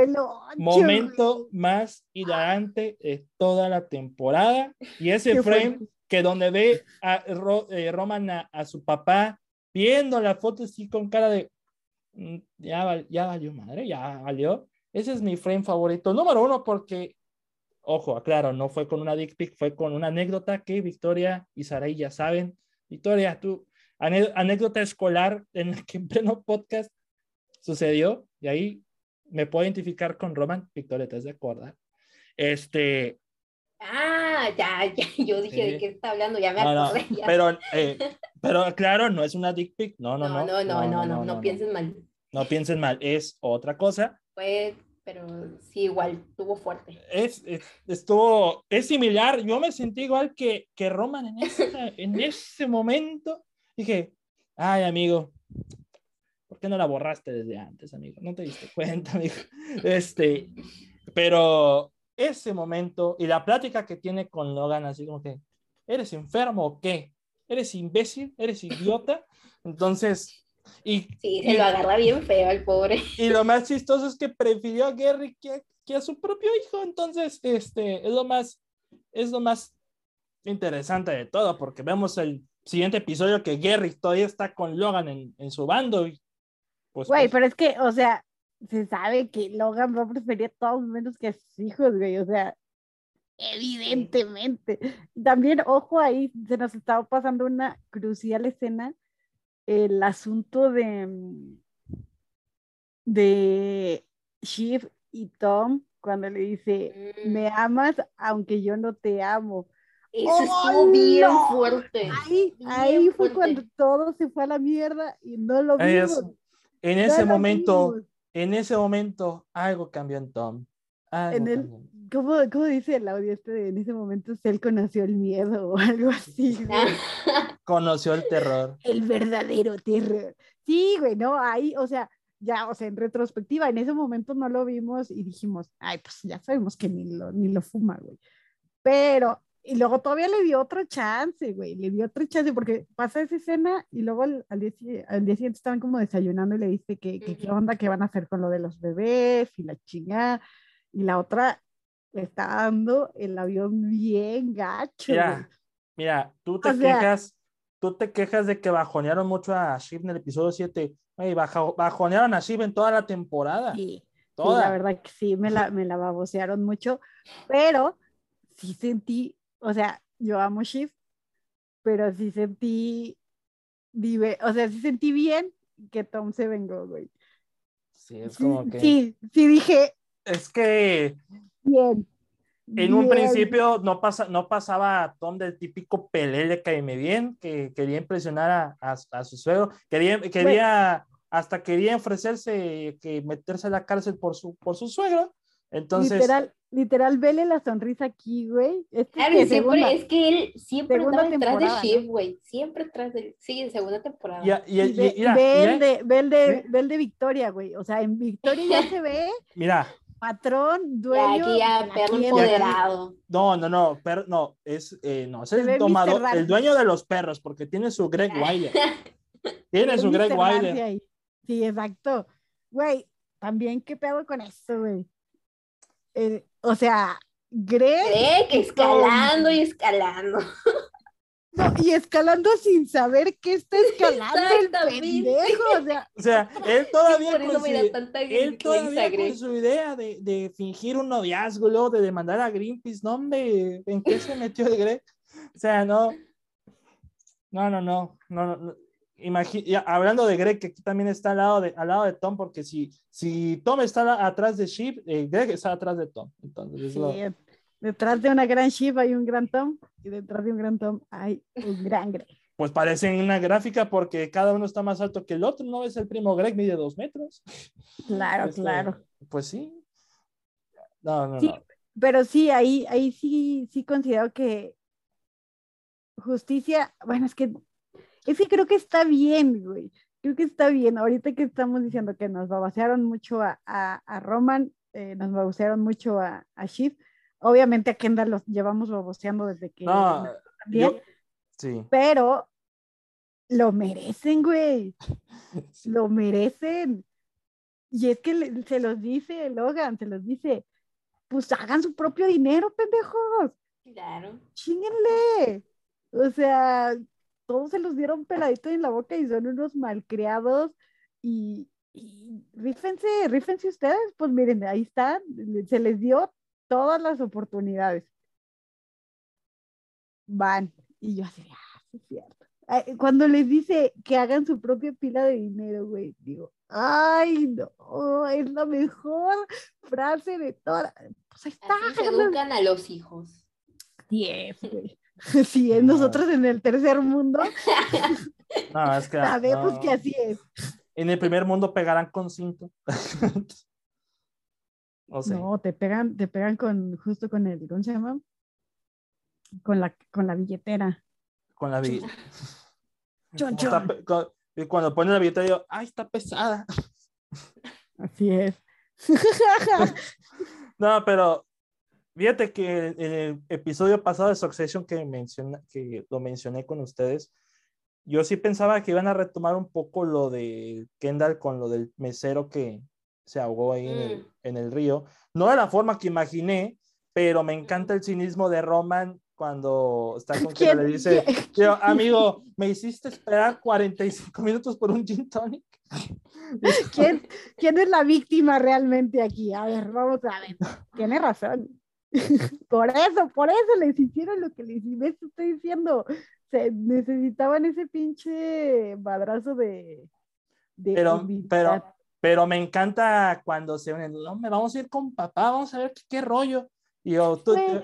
Momento más hilarante de toda la temporada. Y ese frame que donde ve a eh, Roman a, su papá viendo la foto así con cara de mm, ya, ya valió madre, ya valió. Ese es mi frame favorito. Número uno, porque, ojo, aclaro, no fue con una dick pic, fue con una anécdota que Victoria y Saray ya saben. Victoria, tú, anécdota escolar en la que en pleno podcast sucedió y ahí me puedo identificar con Roman, Victoria, ¿te has de acordar? Este. Ah, ya, ya, yo dije de qué está hablando, ya me acordé. Pero, eh, pero claro, no es una dick pic, no, no, no. No, no, no, no, no, piensen mal. No piensen mal, es otra cosa. Pues, pero sí, igual, tuvo fuerte. Es, estuvo, es similar, yo me sentí igual que, que Roman en en ese momento. Dije, ay, amigo, ¿Por qué no la borraste desde antes, amigo? No te diste cuenta, amigo. Este, pero ese momento y la plática que tiene con Logan, así como que, ¿eres enfermo o qué? ¿Eres imbécil? ¿Eres idiota? Entonces, y, sí, se lo agarra bien feo el pobre. Y lo más chistoso es que prefirió a Gary que, que, a su propio hijo. Entonces, este, es lo más, es lo más interesante de todo, porque vemos el siguiente episodio que Gary todavía está con Logan en, en su bando y pues, güey, pues pero es que, o sea, se sabe que Logan va a preferir a todos menos que a sus hijos, güey, o sea, evidentemente. También, ojo ahí, se nos estaba pasando una crucial escena, el asunto de, de Shiv y Tom, cuando le dice, me mm. amas aunque yo no te amo. Eso estuvo bien fuerte. Ahí, ahí fue cuando todo se fue a la mierda y no lo vimos. En ese momento, en ese momento, algo cambió en Tom. En el, ¿cómo, ¿cómo, dice el audio este en ese momento él conoció el miedo o algo así? conoció el terror. El verdadero terror. Sí, güey, no, ahí, o sea, ya, o sea, en retrospectiva, en ese momento no lo vimos y dijimos, ay, pues ya sabemos que ni lo, ni lo fuma, güey. Pero y luego todavía le dio otro chance, güey, le dio otro chance porque pasa esa escena y luego al, al, día, al día, siguiente estaban como desayunando y le dice que, que qué onda, qué van a hacer con lo de los bebés y la chingada. Y la otra le está dando el avión bien gacho. Mira, mira tú te quejas, tú te quejas de que bajonearon mucho a Shiv en el episodio 7. Güey, bajonearon a Shiv en toda la temporada. Sí, toda. la verdad que sí, me la, me la babosearon mucho, pero sí sentí o sea, yo amo Shift, pero sí sentí, vive, o sea, sí sentí bien que Tom se vengó, güey. Sí, es como que... Sí, sí dije... Es que... Bien. En un principio no, pasa, no pasaba a Tom del típico pelele caime bien, que quería impresionar a, a, su suegro, quería, quería hasta quería ofrecerse que meterse a la cárcel por su, por su suegro, Entonces, Literal, literal, vele la sonrisa aquí, güey. Este Claro, que y siempre, segunda- es que él siempre segunda estaba detrás de Shiv, ¿no? güey. Siempre detrás de Sí, en segunda temporada. y- y y- ve, mira, ve y- el de, ve el de, ¿Eh? ve el de Victoria, güey. O sea, en Victoria ya se ve mira, patrón, dueño. aquí ya de la perro empoderado. no, no, no, pero no, es, eh, no, es el Ramsey. el dueño de los perros, porque tiene su Greg Wilder. Tiene Es su Greg Wilder. Sí, exacto. Güey, también qué pedo con esto, güey. Eh, o sea, Greg Greg escalando y escalando. no, y escalando sin saber qué está escalando el pendejo. O sea, O sea, él todavía con su, él todavía con su idea de, de fingir un noviazgo, luego de demandar a Greenpeace, no, hombre, ¿en qué se metió el Greg? O sea, no, no, no, no, no, no, no. Imagi- ya, hablando de Greg, que aquí también está al lado de, al lado de Tom, porque si, si Tom está atrás de Sheep, eh, Greg está atrás de Tom. Entonces, es lo- sí, detrás de una gran Shiv hay un gran Tom y detrás de un gran Tom hay un gran Greg. pues parece una gráfica porque cada uno está más alto que el otro, ¿no? Es el primo Greg, mide dos metros. Claro, Este, claro. Pues sí. No, no, Sí, no. Pero sí, ahí, ahí sí, sí considero que justicia, bueno, es que, es que creo que está bien, güey. Creo que está bien. Ahorita que estamos diciendo que nos babosearon mucho a, a, a Roman, eh, nos babosearon mucho a, a Shiv. Obviamente a Kendall los llevamos baboseando desde que No, también, yo- sí. pero lo merecen, güey. Sí. Lo merecen. Y es que le- se los dice Logan, se los dice, pues hagan su propio dinero, pendejos. Claro. Chinguenle. O sea, todos se los dieron peladito en la boca y son unos malcriados. Y, y rífense, rífense ustedes. Pues miren, ahí están. Se les dio todas las oportunidades. Van. Y yo así, ah, sí es cierto. Cuando les dice que hagan su propia pila de dinero, güey, digo, ay, no, es la mejor frase de toda. Pues ahí está, Así se educan a los hijos. Es, güey. Así es, nosotros en el tercer mundo No, es que. sabemos no. que así es. En el primer mundo pegarán con cinto. no sé. No, te pegan, te pegan con, justo con el, ¿cómo se llama? Con la, con la billetera. Con la billeta. Chon, Está chon. con- y cuando pone la billeta, yo, ay, está pesada. Así es. No, pero fíjate que en el episodio pasado de Succession que, menciona, que lo mencioné con ustedes, yo sí pensaba que iban a retomar un poco lo de Kendall con lo del mesero que se ahogó ahí en, el, Mm. en el río. No de la forma que imaginé, pero me encanta el cinismo de Roman cuando está con Kendall. Le dice, yo, amigo, me hiciste esperar 45 minutos por un gin tonic. ¿Quién, quién es la víctima realmente aquí? A ver, vamos a ver. Tiene razón. Por eso, por eso les hicieron lo que les ves, estoy diciendo. Se necesitaban ese pinche madrazo de. de Pero, humildad. pero, pero me encanta cuando se unen, no, me vamos a ir con papá, vamos a ver qué, qué rollo. Y yo, tú, Güey,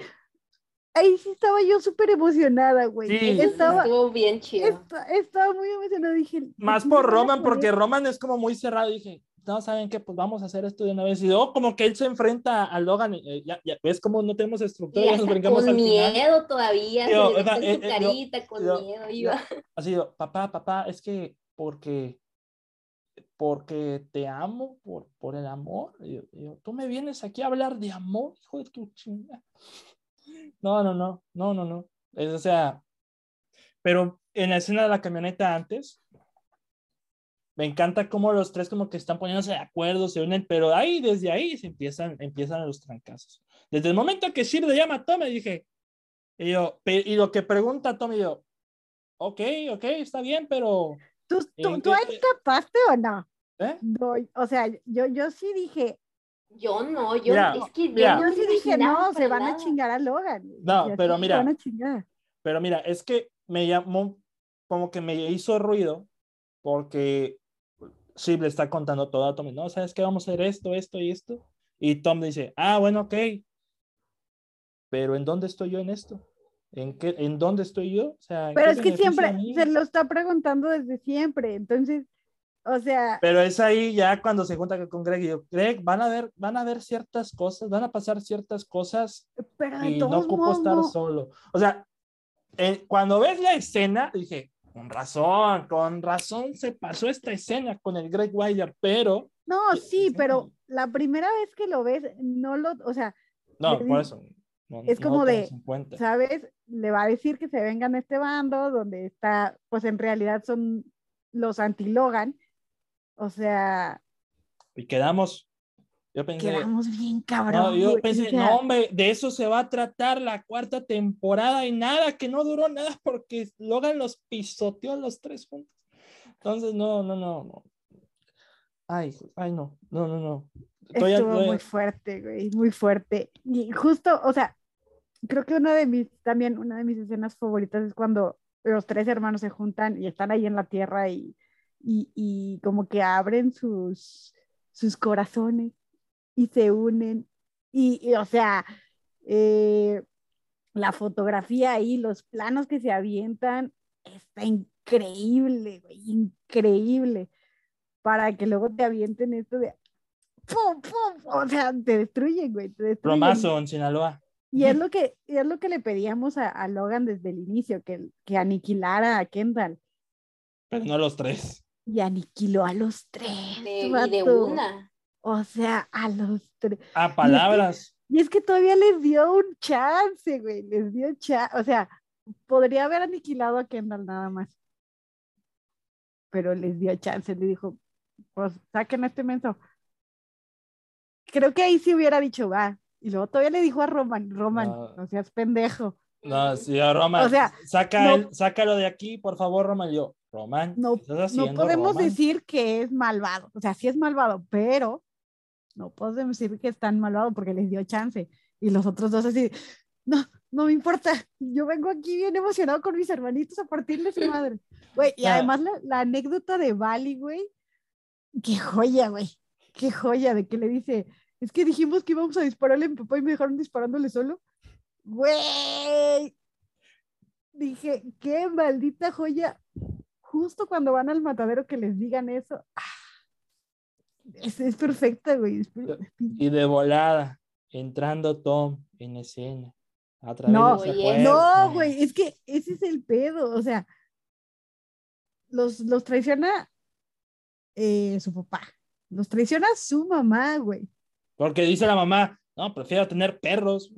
Ahí sí estaba yo súper emocionada, güey. Sí. Estaba, estuvo bien chido. esta- estaba muy emocionada. Dije. más "¿Me por Roman, porque Roman es como muy cerrado. Dije, no, ¿saben qué? Pues vamos a hacer esto de una vez. Y luego como que él se enfrenta a Logan, eh, ya, ya ves cómo no tenemos estructura, Y ya nos brincamos con al final. miedo todavía, Yo, se le eh, su eh, yo- carita, con yo- miedo, yo- iba. Así yo, papá, papá, es que porque porque te amo por, por el amor. Y yo, y yo, tú me vienes aquí a hablar de amor, hijo de tu chinga. No, no, no, no, no, no. Es, o sea, pero en la escena de la camioneta antes, me encanta cómo los tres como que están poniéndose de acuerdo, se unen, pero ahí, desde ahí se empiezan, empiezan los trancazos. Desde el momento que Shir le llama a Tom, dije, y, yo, y lo que pregunta Tom, y yo, ok, ok, está bien, pero... ¿Tú, tú, ¿En tú ahí escapaste o no? ¿eh? No, o sea, yo, yo sí dije, Yo no, yo Mira, es que mira. yo sí dije, no, se van a nada. chingar a Logan. No, pero "Sí, mira. Se van a chingar. Pero mira, es que me llamó, como que me hizo ruido, porque Shiv le está contando todo a Tom, no, ¿sabes qué? Vamos a hacer esto, esto y esto. Y Tom dice, ah, bueno, ok, pero ¿en dónde estoy yo en esto? ¿En, qué, ¿En dónde estoy yo? O sea, ¿en Pero es que siempre se lo está preguntando desde siempre. Entonces, O sea. Pero es ahí ya cuando se junta con Greg y yo, Greg, van a ver, van a ver ciertas cosas, van a pasar ciertas cosas pero y no ocupo estar no. solo. O sea, eh, cuando ves la escena, dije, con razón, con razón se pasó esta escena con el Greg Wire, pero No, Sí, pero la primera vez que lo ves, no lo, o sea, no, por eso. no- es no como lo de. ¿sabes? Le va a decir que se vengan a este bando donde está, pues en realidad son los anti-Logan. O sea, Y quedamos, yo pensé, quedamos bien no, cabrón. yo güey, o pensé, sea, no, hombre, de eso se va a tratar la cuarta temporada y nada, que no duró nada porque Logan los pisoteó a los tres juntos. Entonces, no, no, no, no. Ay, ay, no, no, no, no. Estoy- Estuvo muy fuerte, güey, muy fuerte. Y justo, o sea, creo que una de mis, también una de mis escenas favoritas es cuando los tres hermanos se juntan y están ahí en la tierra y, y, y como que abren sus, sus corazones y se unen. Y, y, o sea, eh, la fotografía ahí, los planos que se avientan, está increíble, güey, increíble. Para que luego te avienten esto de ¡pum, pum! O sea, te destruyen, güey, te destruyen. Plomazo en Sinaloa. Y es lo que, y es lo que le pedíamos a, a Logan desde el inicio, que, que aniquilara a Kendall. Pero no los tres. Y aniquiló a los tres. De- y de una. O sea, a los tres. A palabras. Y es que todavía les dio un chance, güey. Les dio chance. O sea, podría haber aniquilado a Kendall nada más. Pero les dio chance. Le dijo, pues saquen este menso. Creo que ahí sí hubiera dicho, va. Y luego todavía le dijo a Roman, Roman, No. no seas pendejo. No, sí, a Roman. O sea, saca no- el- sácalo de aquí, por favor, Roman. Yo, Roman, No- ¿qué estás haciendo, no podemos Roman? decir que es malvado. O sea, sí es malvado, pero no podemos decir que es tan malvado porque les dio chance. Y los otros dos así, no, no me importa. Yo vengo aquí bien emocionado con mis hermanitos a partirle su madre. Güey, y además la, la anécdota de Bali, güey, qué joya, güey. Qué joya de que le dice, es que dijimos que íbamos a dispararle a mi papá y me dejaron disparándole solo. Güey. Dije, qué maldita joya justo cuando van al matadero que les digan eso. ah, Es, es perfecta, güey. es per- Y de volada, entrando Tom en escena. A través No, de esa. No, güey, es que ese es el pedo. O sea, los, los traiciona eh, su papá. Los traiciona su mamá, güey. Porque dice la mamá, no, prefiero tener perros.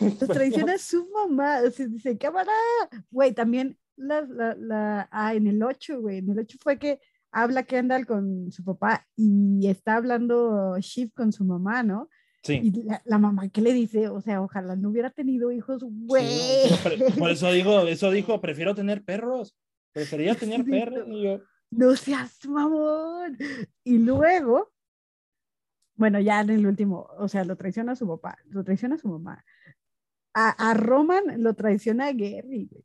Los traiciona su mamá. O sea, dice, cámara. Güey, también la, la, la- ah, en el 8, güey. En el 8 fue que habla Kendall con su papá y está hablando Shiv con su mamá, ¿no? Sí. Y la, la mamá, ¿qué le dice? O sea, ojalá no hubiera tenido hijos, güey. Sí, por eso digo, eso dijo, prefiero tener perros. Prefería tener Sí, perros. no. Y yo, no seas mamón. Y luego, bueno, ya en el último, o sea, lo traiciona a su papá, lo traiciona a su mamá. A, a Roman lo traiciona a Gary, güey.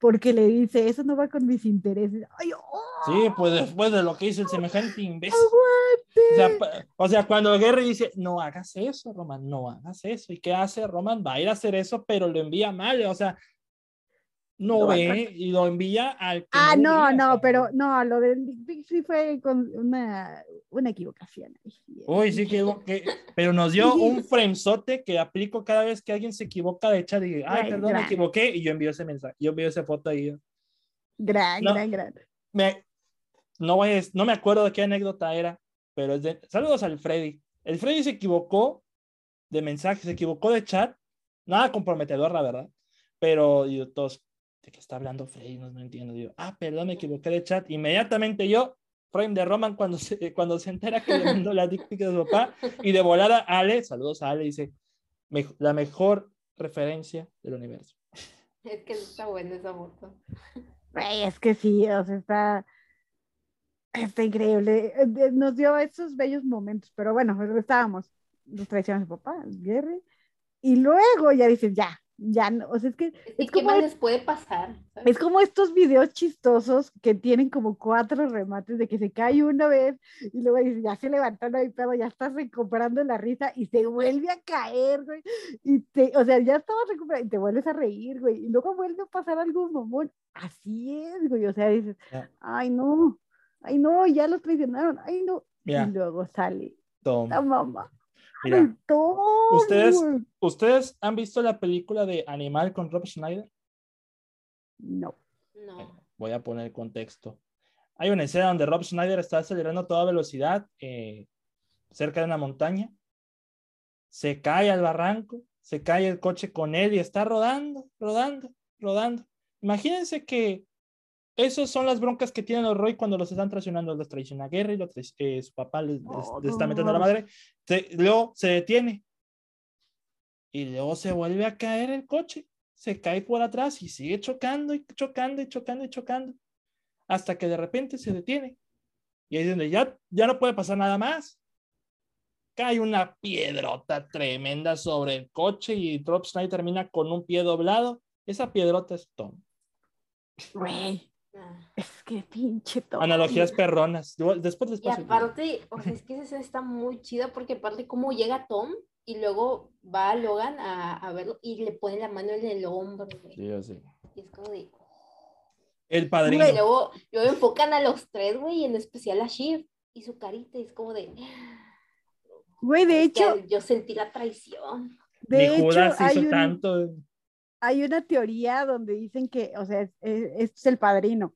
Porque le dice, eso no va con mis intereses. Ay, oh, sí, pues después de lo que hizo el semejante imbécil. O sea, aguante. o sea, cuando Gary dice, no hagas eso, Roman, no hagas eso. ¿Y qué hace Roman? Va a ir a hacer eso, pero lo envía mal. O sea, no No, ve y lo envía al que Ah, no, no, pero no, lo del Big Big sí fue con una, una equivocación. sí. Uy, sí que, que- pero nos dio un framesote que aplico cada vez que alguien se equivoca de chat y ay, perdón, me equivoqué y yo envío ese mensaje, yo envío esa foto ahí. Gran, No. gran, gran. Me, no, voy a- no me acuerdo de qué anécdota era, pero es de, saludos al Freddy. El Freddy se equivocó de mensaje, se equivocó de chat, nada comprometedor, la verdad, pero yo, todos, ¿de qué está hablando Freddy? No, no entiendo. Yo, ah, perdón, me equivoqué de chat. Inmediatamente yo, frame de Roman, cuando se, cuando se entera que le mandó la dick pic de su papá, y de volada, Ale, saludos a Ale, dice, "Mej- la mejor referencia del universo. Es que está buena esa foto. Es que sí, o sea, está, está increíble. Eh, Nos dio esos bellos momentos, pero bueno, estábamos, los traiciona su papá, Gary, y luego ya dices, ya, ya, no, o sea, es que Es que, Es ¿qué como más es- les puede pasar? ¿sabes? es como estos videos chistosos que tienen como cuatro remates de que se cae una vez y luego dice, ya se levantó, no hay pedo, ya estás recuperando la risa y se vuelve a caer, güey. Y te, o sea, ya estabas recuperando y te vuelves a reír, güey. Y luego vuelve a pasar algo mamón. Así es, güey. O sea, dices, ay, no. ay no, ya los traicionaron, ay no. Y luego sale Tom. la mamá. Mira, ustedes- güey. ¿ustedes han visto la película de Animal con Rob Schneider? No. No. Voy a poner contexto. Hay una escena donde Rob Schneider está acelerando a toda velocidad eh, cerca de una montaña. Se cae al barranco, se cae el coche con él y está rodando, rodando, rodando. Imagínense que esas son las broncas que tienen los Roy cuando los están traicionando. Los traiciona Gary, lo trai- eh, su papá les, Oh, está no. metiendo a la madre. Se- luego se detiene. Y luego se vuelve a caer el coche. Se cae por atrás y sigue chocando y chocando y chocando y chocando. Hasta que de repente se detiene. Y ahí es donde ya, ya no puede pasar nada más. Cae una piedrota tremenda sobre el coche y Rob Schneider termina con un pie doblado. Esa piedrota es Tom. Güey, Ah. es que pinche Tom. Analogías perronas. Después, Y después. aparte, o sea, es que esa escena está muy chida porque aparte cómo llega Tom y luego va Logan a, a verlo y le pone la mano en el hombro, güey. Sí, yo sí. Y es como de... El padrino. Y luego, luego enfocan a los tres, güey, y en especial a Shiv y su carita, y es como de... Güey, de hecho, yo sentí la traición. de Ni hecho, Judas hay, hizo un- tanto. Hay una teoría donde dicen que, o sea, es, es- este es el padrino.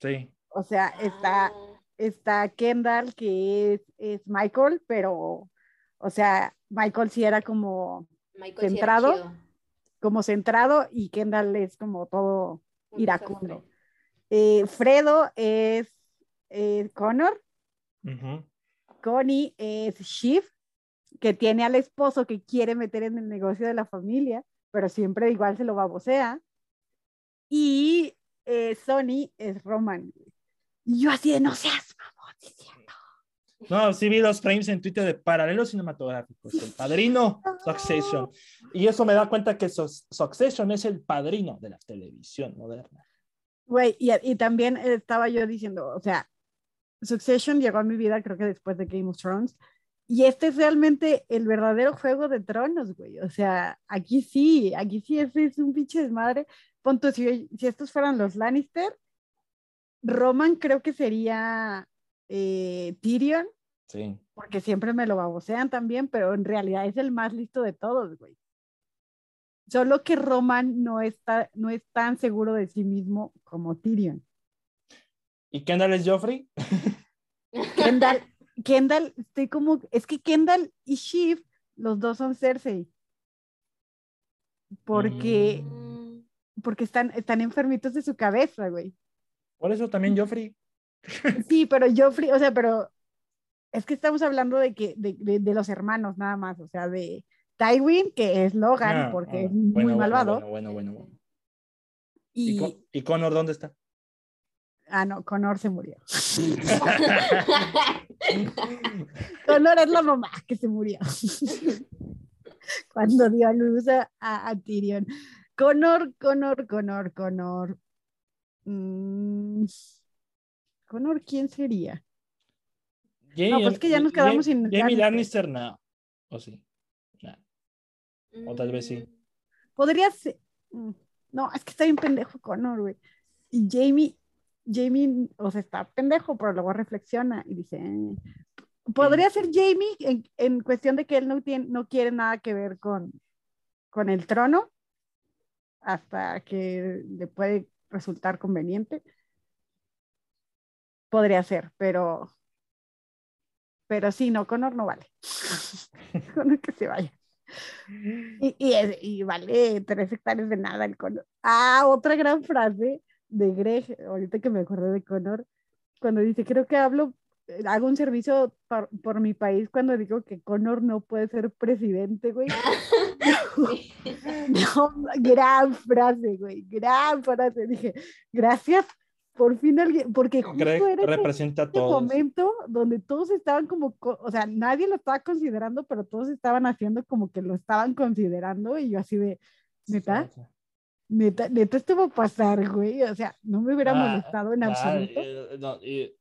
Sí. O sea, está, Ah, está Kendall, que es, es Michael, pero, o sea, Michael sí era como, Michael sí era centrado. como centrado y Kendall es como todo un iracundo. Eh, Fredo es eh, Connor. Connie es Shiv, que tiene al esposo que quiere meter en el negocio de la familia, pero siempre igual se lo babosea. Y eh, Sony es Roman. Y yo así de no seas mamón, cierto. No, sí vi los frames en Twitter de paralelos cinematográficos. El padrino Succession. Y eso me da cuenta que Succession es el padrino de la televisión moderna. Güey, y, y también estaba yo diciendo, o sea, Succession llegó a mi vida creo que después de Game of Thrones. Y este es realmente el verdadero juego de tronos, güey. O sea, aquí sí, aquí sí es, es un pinche desmadre. Punto, si, si estos fueran los Lannister, Roman creo que sería eh, Tyrion, Sí. porque siempre me lo babosean también, pero en realidad es el más listo de todos, güey. Solo que Roman no está, no es tan seguro de sí mismo como Tyrion. ¿Y Kendall es Joffrey? Kendall, Kendall, estoy como, es que Kendall y Shiv, los dos son Cersei. Porque, Mm, porque están, están enfermitos de su cabeza, güey. Por eso también Joffrey. Sí, pero Joffrey, o sea, pero es que estamos hablando de que, de, de- de los hermanos nada más, o sea, de Tywin, que es Logan, Ah, porque ah, es muy bueno, malvado. Bueno, bueno, bueno. bueno. ¿Y, Y, Con- ¿Y Connor dónde está? ah, no, Connor se murió. Connor es la mamá que se murió cuando dio a luz a, a- Tyrion. Connor, Connor, Connor, Connor. Mm, Connor, ¿quién sería? Jamie- pues es que ya nos quedamos sin Jamie Lannister. No. ¿O sí? No. O tal vez sí. mm, Podría ser. mm, No, es que está bien pendejo Connor, güey. Y Jamie, Jamie, o sea, está pendejo, pero luego reflexiona y dice. "Eh". Podría ser Jamie en, en cuestión de que él no, tiene, no quiere nada que ver con, con el trono hasta que le puede resultar conveniente. Podría ser, pero. Pero sí, no, Connor no vale. Connor que se vaya. Y, y, es- y vale tres hectáreas de nada el Connor. Ah, otra gran frase de Greg, ahorita que me acordé de Connor, cuando dice, creo que hablo, eh, hago un servicio por, por mi país cuando digo que Connor no puede ser presidente, güey. sí. No, gran frase, güey, gran frase. Dije, gracias, por fin alguien, porque justo Greg era ese- representa a ese todos. momento donde todos estaban como, co- o sea, nadie lo estaba considerando, pero todos estaban haciendo como que lo estaban considerando y yo así de, neta, neta, neta esto va a pasar, güey, o sea, no me hubiera Ah, molestado en Ah, absoluto. eh, no, y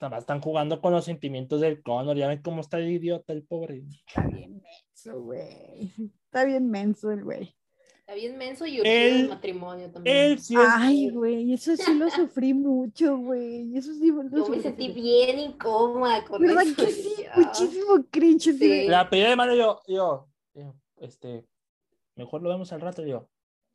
nada más están jugando con los sentimientos del Connor. Ya ven cómo está el idiota, el pobre. Está bien menso, güey, está bien menso el güey. Está bien menso y el matrimonio también. Él sí Ay, güey, eso sí lo sufrí mucho, güey. Eso sí lo Yo me sentí bien incómoda con ¿Verdad eso. que sí? Muchísimo cringe. Sí. La pedí de mano yo, yo, yo, este, mejor lo vemos al rato yo.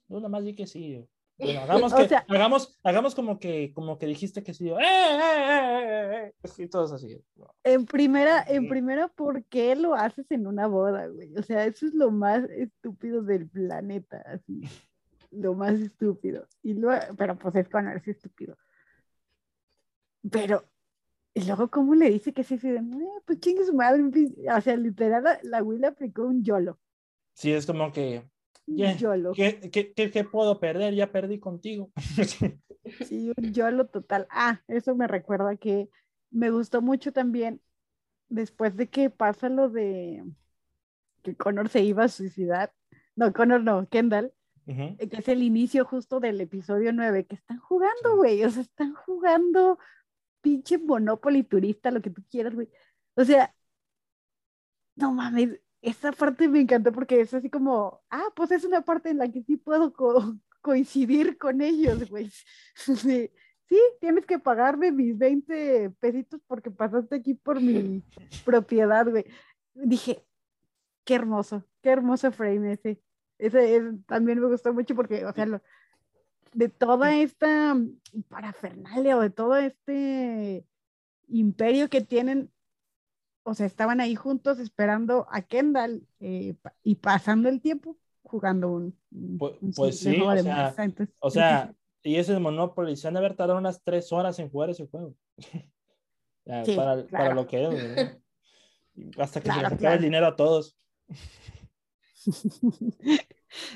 No, nada más di que sí. yo. Bueno, hagamos O que, sea- hagamos, hagamos como que, como que dijiste que sí. Yo, ¡eh, eh, eh, eh, eh! Y todos así. En primera, en primera, ¿por qué lo haces en una boda, güey? O sea, eso es lo más estúpido del planeta, así. Lo más estúpido. Y luego, pero pues es es estúpido. Pero, y luego, ¿cómo le dice que sí? sí, "Eh, pues chingue su madre. pin-". O sea, literal, la, la le aplicó un YOLO. Sí, es como que, Ya, YOLO. ¿qué, qué, qué, qué puedo perder? Ya perdí contigo. Sí, un YOLO total. Ah, eso me recuerda que me gustó mucho también después de que pasa lo de que Connor se iba a suicidar. No, Connor no, Kendall, eh, que es el inicio justo del episodio 9, que están jugando, güey. O sea, están jugando pinche Monopoly turista, lo que tú quieras, güey. O sea, no mames, esa parte me encantó porque es así como, ah, pues es una parte en la que sí puedo co- coincidir con ellos, güey. Sí, sí, tienes que pagarme mis 20 pesitos porque pasaste aquí por mi propiedad, güey. Dije, qué hermoso, qué hermoso frame ese. Ese es- también me gustó mucho porque, o sea, lo- de toda esta parafernalia o de todo este imperio que tienen, o sea, estaban ahí juntos esperando a Kendall eh, y pasando el tiempo jugando un, un- Pues- un pues simple sí, o sea, entonces, O sea, y ese de Monopoly, se han de haber tardado unas tres horas en jugar ese juego. Ya, Sí, para, para claro. lo que es. Y Hasta que se Claro, les acabe claro. el dinero a todos.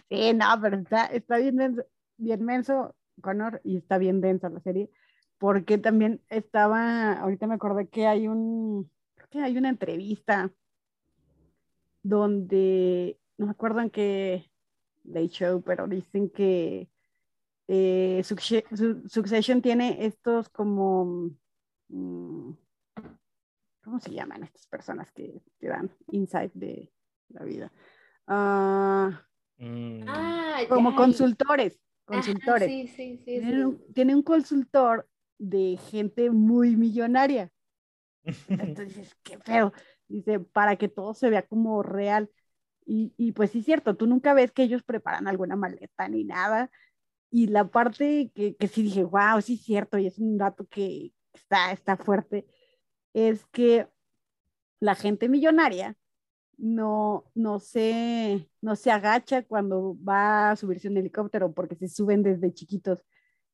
sí, no, pero está, está bien, denso, bien menso Connor y está bien densa la serie, porque también estaba, ahorita me acordé que hay un, que hay una entrevista donde, no me acuerdo en qué Late Show, pero dicen que eh, Succe- Su- Succession tiene estos como, mm, ¿cómo se llaman estas personas que te dan insight de la vida? Mm, Ah, como consultores, Ajá, consultores. sí, sí, sí. Tiene, sí. un, tiene un consultor de gente muy millonaria. Entonces qué feo. Dice, para que todo se vea como real. Y, y pues sí, es cierto, tú nunca ves que ellos preparan alguna maleta ni nada. Y la parte que, que sí dije, wow, sí es cierto, y es un dato que está, está fuerte, es que la gente millonaria no, no, se, no se agacha cuando va a subirse un helicóptero porque se suben desde chiquitos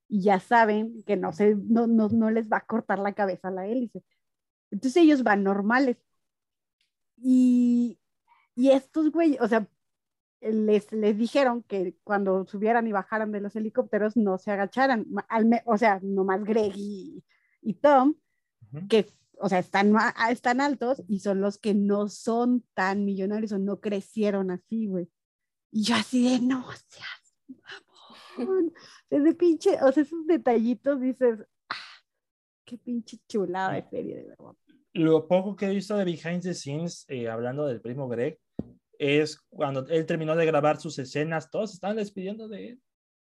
y ya saben que no, se, no, no, no les va a cortar la cabeza a la hélice. Entonces ellos van normales. Y, y estos güeyes, o sea, les, les dijeron que cuando subieran y bajaran de los helicópteros no se agacharan. Al me- o sea, nomás Greg y, y Tom, Ujú. que, o sea, están, están altos y son los que no son tan millonarios o no crecieron así, güey. Y yo así de, no seas mamón. Desde pinche, o sea, esos detallitos dices, qué pinche chulada de serie, de verdad. Lo poco que he visto de behind the scenes, eh, hablando del primo Greg, es cuando él terminó de grabar sus escenas, todos estaban despidiendo de él.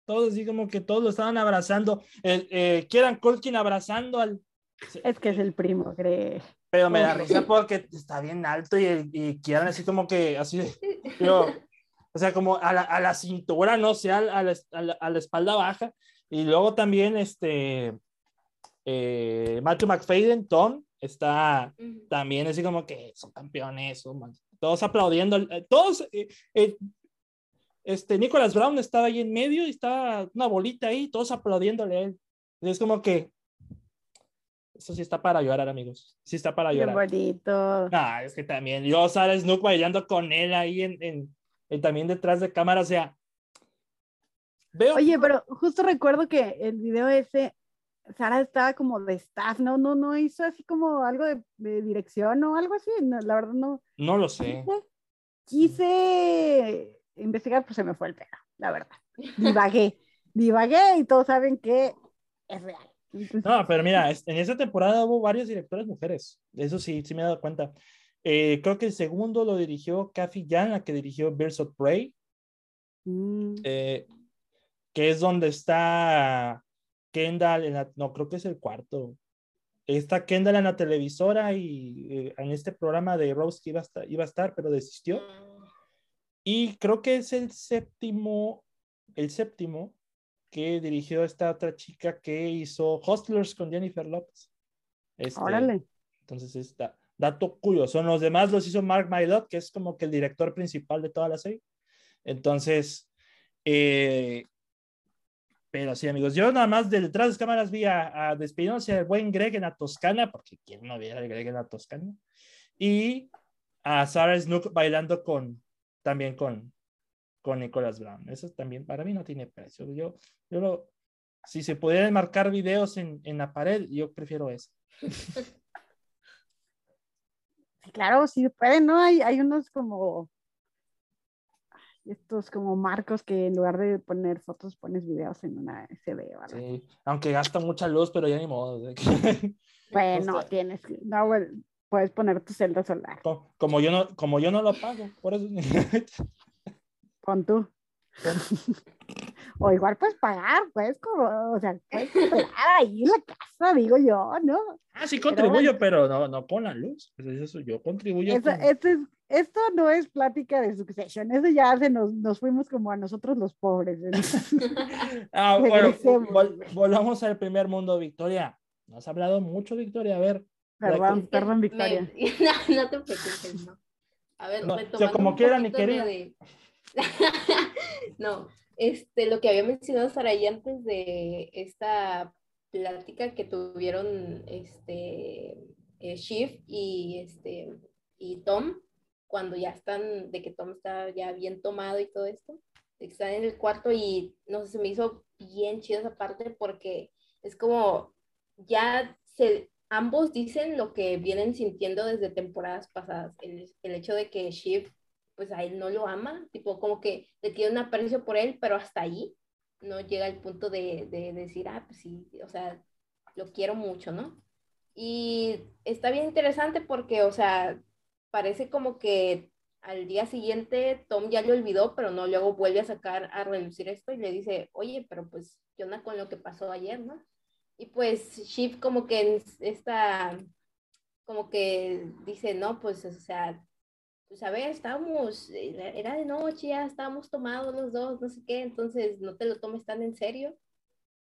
Todos así como que todos lo estaban abrazando. El, eh, Kieran abrazando al... Es que es el primo, Greg. Pero me da risa porque está bien alto y, y Kieran así como que así yo, o sea, como a la, a la cintura, no sé, a la, a a la- a la espalda baja. Y luego también este eh, Matthew McFadden, Tom, está Ujú. también así como que son campeones, son todos aplaudiendo, eh, todos, eh, eh, este, Nicholas Brown estaba ahí en medio y estaba una bolita ahí, todos aplaudiéndole a él. Y es como que, eso sí está para llorar, amigos, sí está para Qué llorar. bonito. No, es que también, yo, Sara Snook bailando con él ahí en, en, en- también detrás de cámara, o sea, veo, Oye, pero justo recuerdo que el video ese, Sara estaba como de staff, ¿no? No, no hizo así como algo de, de dirección o algo así. no, la verdad no. no lo sé. Quise, quise investigar, pues se me fue el pelo, la verdad. Divagué, divagué y todos saben que es real. Entonces, No, pero mira, en esa temporada hubo varias directoras mujeres. Eso sí, sí me he dado cuenta. Eh, creo que el segundo lo dirigió Kathy Jan, la que dirigió Birds of Prey. Mm. eh, que es donde está Kendall, en la- no, creo que es el cuarto. Está Kendall en la televisora y eh, en este programa de Rose que iba a estar, iba a estar pero desistió. Y creo que es el séptimo, el séptimo que dirigió esta otra chica que hizo Hustlers con Jennifer Lopez. Este, Órale. Entonces, está, dato curioso. Los demás los hizo Mark Mylod, que es como que el director principal de toda la serie. Entonces, eh, pero sí, amigos, yo nada más de detrás de cámaras vi a, a al buen Greg en la Toscana, porque quién no viera al Greg en la Toscana, y a Sarah Snook bailando con, también con, con Nicholas Brown. Eso también para mí no tiene precio. Yo, yo lo, si se pudieran marcar videos en, en la pared, yo prefiero eso. Claro, sí pueden, ¿no? Hay, hay unos como estos como marcos que en lugar de poner fotos pones videos en una SD o algo. Sí, aunque gasta mucha luz, pero ya ni modo. Bueno, Justo. tienes que, no, puedes poner tu celda solar, Co- como yo no, como yo no lo pago, por eso. pon tú. o igual puedes pagar, puedes como, o sea, puedes comprar ahí en la casa, digo yo, ¿no? ah, sí contribuyo, pero no, no con la luz. Pues eso yo contribuyo. Eso, con- esto, es, esto no es plática de Succession, eso ya se nos, nos fuimos como a nosotros los pobres. Ah, bueno, vol- volvamos al primer mundo, Victoria. No has hablado mucho, Victoria. A ver, Perdón, perdón, me- Victoria. no, no te preocupes, no. A ver, No, o sea, como un quieran y querían. de- no, este, lo que había mencionado Saraí antes de esta plática que tuvieron este eh, Shiv y este y Tom cuando ya están de que Tom está ya bien tomado y todo esto de que están en el cuarto y no sé se me hizo bien chida esa parte porque es como ya se ambos dicen lo que vienen sintiendo desde temporadas pasadas el, el hecho de que Shiv pues a él no lo ama tipo como que le tiene un aprecio por él pero hasta ahí no llega al punto de, de decir, ah, pues sí, o sea, lo quiero mucho, ¿no? Y está bien interesante porque, o sea, parece como que al día siguiente Tom ya le olvidó, pero no, luego vuelve a sacar a relucir esto y le dice, oye, pero pues, ¿qué onda con lo que pasó ayer, no? Y pues Shiv como que en esta, como que dice, no, pues, o sea, pues a ver, estábamos, era era de noche, ya estábamos tomados los dos, no sé qué, entonces no te lo tomes tan en serio.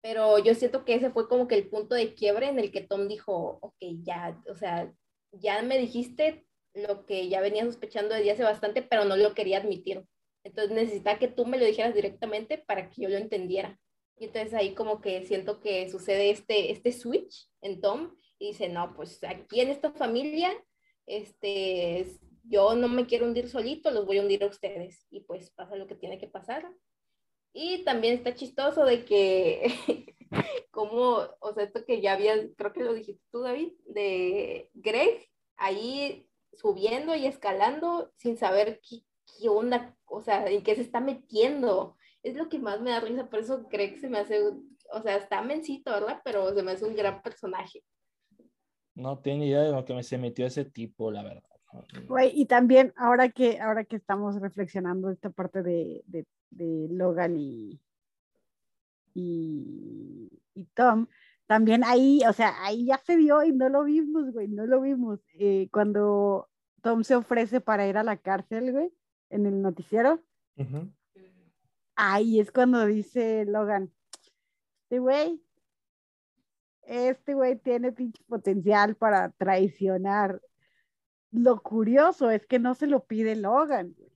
Pero yo siento que ese fue como que el punto de quiebre en el que Tom dijo, ok, ya, o sea, ya me dijiste lo que ya venía sospechando desde hace bastante, pero no lo quería admitir. Entonces necesitaba que tú me lo dijeras directamente para que yo lo entendiera. Y entonces ahí como que siento que sucede este, este switch en Tom y dice, no, pues aquí en esta familia, este, yo no me quiero hundir solito, los voy a hundir a ustedes. Y pues pasa lo que tiene que pasar. Y también está chistoso de que, como, o sea, esto que ya había, creo que lo dijiste tú, David, de Greg ahí subiendo y escalando sin saber qué, qué onda, o sea, en qué se está metiendo. Es lo que más me da risa, por eso Greg se me hace, o sea, está mencito, ¿verdad? Pero se me hace un gran personaje. no tiene idea de lo que me se metió ese tipo, la verdad. Güey, y también ahora que, ahora que estamos reflexionando esta parte de, de, de Logan y, y, y Tom, también ahí, o sea, ahí ya se vio y no lo vimos, güey, no lo vimos. Eh, cuando Tom se ofrece para ir a la cárcel, güey, en el noticiero, ahí es cuando dice Logan, este güey, este güey tiene pinche potencial para traicionar. Lo curioso es que no se lo pide Logan, güey.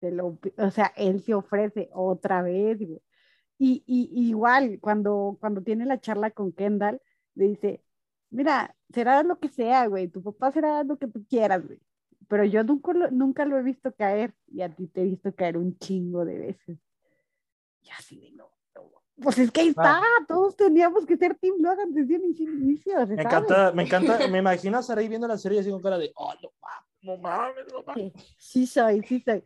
Se lo o sea, él se ofrece otra vez, güey. Y, y- y igual, cuando, cuando tiene la charla con Kendall, le dice, mira, será lo que sea, güey, tu papá será lo que tú quieras, güey. Pero yo nunca lo, nunca lo he visto caer y a ti te he visto caer un chingo de veces. Y así de no. no. Pues es que ahí está, todos teníamos que ser Team Logan desde un inicio. Me sabe. encanta, me encanta, me imagino a Sarai viendo la serie así con cara de, oh, no no mames, no mames. Sí, sí soy, sí soy.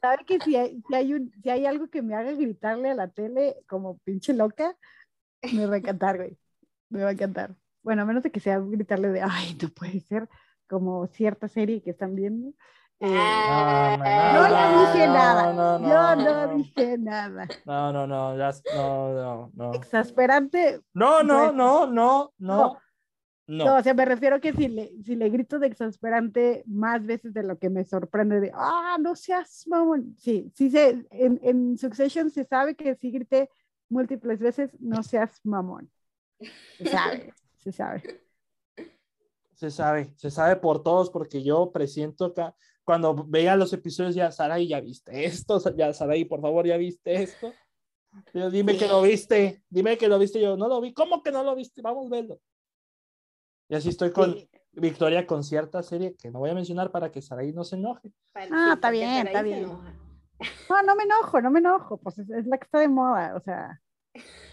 ¿Sabe que si hay, si, hay un, si hay algo que me haga gritarle a la tele como pinche loca, me va a encantar, güey. Me va a encantar. Bueno, a menos de que sea gritarle de, ay, no puede ser, como cierta serie que están viendo. eh, Ah, yo no dije no, nada. no, no, yo no. no dije nada. No, no, no, ya, no, no, no. Exasperante. No, no, Pues- no, no, no, No, no. o sea, me refiero que si le, si le grito de exasperante más veces de lo que me sorprende de, ah, no seas mamón. Sí, sí se, en, en Succession se sabe que si grité múltiples veces, no seas mamón. Se sabe, se sabe. Se sabe, se sabe por todos, porque yo presiento que cuando veía los episodios ya, Sarai, ¿ya viste esto? Ya, Sarai, por favor, ¿ya viste esto? Yo, dime que lo viste, dime que lo viste. Yo, no lo vi. ¿Cómo que no lo viste? Vamos a verlo. Y así estoy con Sí. Victoria con cierta serie que no voy a mencionar para que Sarai no se enoje. Ah, sí, está bien, está bien. No, no me enojo, no me enojo, pues es, es la que está de moda, o sea,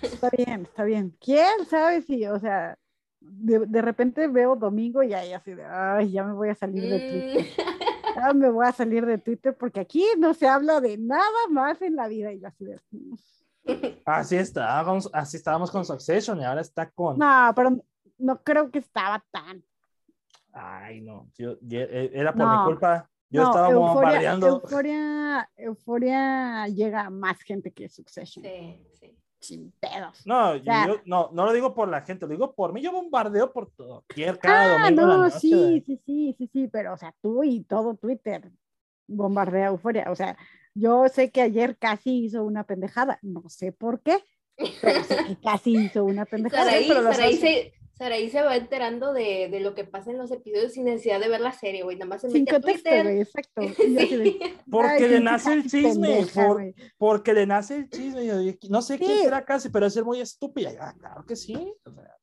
está bien, está bien. ¿Quién sabe si, o sea, de, de repente veo domingo y ahí así de, ay, ya me voy a salir de Twitter, Mm, ya me voy a salir de Twitter porque aquí no se habla de nada más en la vida y yo así de, "Mm". Así estábamos, así estábamos con Succession y ahora está con. no, pero no creo que estaba tan. Ay, no, yo- yo- eh, era por No, mi culpa. Yo no, estaba Euforia, bombardeando. Euforia, Euforia llega a más gente que Succession, sí, sí. sin pedos. No, sea- yo no, no lo digo por la gente, lo digo por mí. Yo bombardeo por todo. Cada Ah, domingo no, sí, sí, sí, sí, sí, pero o sea, tú y todo Twitter bombardea euforia. O sea, yo sé que ayer casi hizo una pendejada, no sé por qué, pero sé que casi hizo una pendejada. Saraí, pero Saraí se, Saraí se va enterando de, de lo que pasa en los episodios sin necesidad de ver la serie, güey. Nada más se Sin mete a contexto, Twitter. güey, exacto. De, Sí. Porque "Ay, le nace el chisme. pendeja, por- güey". porque le nace el chisme. No sé quién Sí. será casi, pero es ser muy estúpida. Ah, claro que sí. o sea,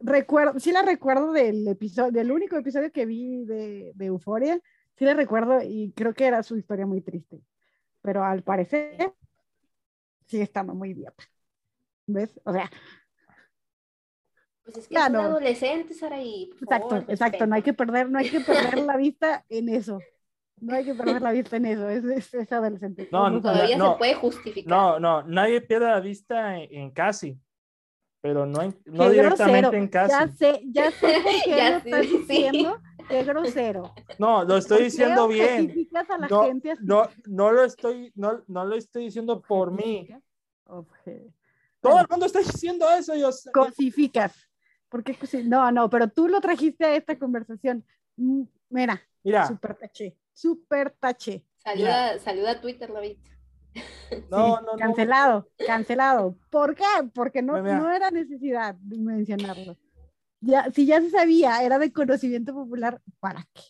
recuerdo, sí la recuerdo del episodio, del único episodio que vi de, de Euforia, sí la recuerdo y creo que era su historia muy triste. Pero al parecer sigue estando muy idiota. ¿Ves? O sea, Pues es que Ya es un no. adolescente, Saraí. por exacto, favor, exacto, no hay que perder, no hay que perder la vista en eso. No hay que perder la vista en eso, es, es, es adolescente. No, ver. Todavía no. se puede justificar. no, no, nadie pierde la vista en, en casi. Pero no, en- no directamente grosero. en casi. Ya sé, ya sé por qué Ya lo sí, estás sí. diciendo. Qué grosero. No, lo estoy ¿Por qué diciendo bien. a la No, gente así? no, no lo estoy, no, no lo estoy diciendo por mí. Obje- Todo el mundo está diciendo eso. Yo sé. Cosificas. ¿Por qué cosi- No, no, pero tú lo trajiste a esta conversación. Mm, Mira, Mira, súper taché, súper taché. Saluda, saluda a Twitter, no, Sí, no, no. Cancelado, cancelado. ¿Por qué? Porque no, Mira. no era necesidad de mencionarlo. Ya, si ya se sabía, era de conocimiento popular, ¿para qué?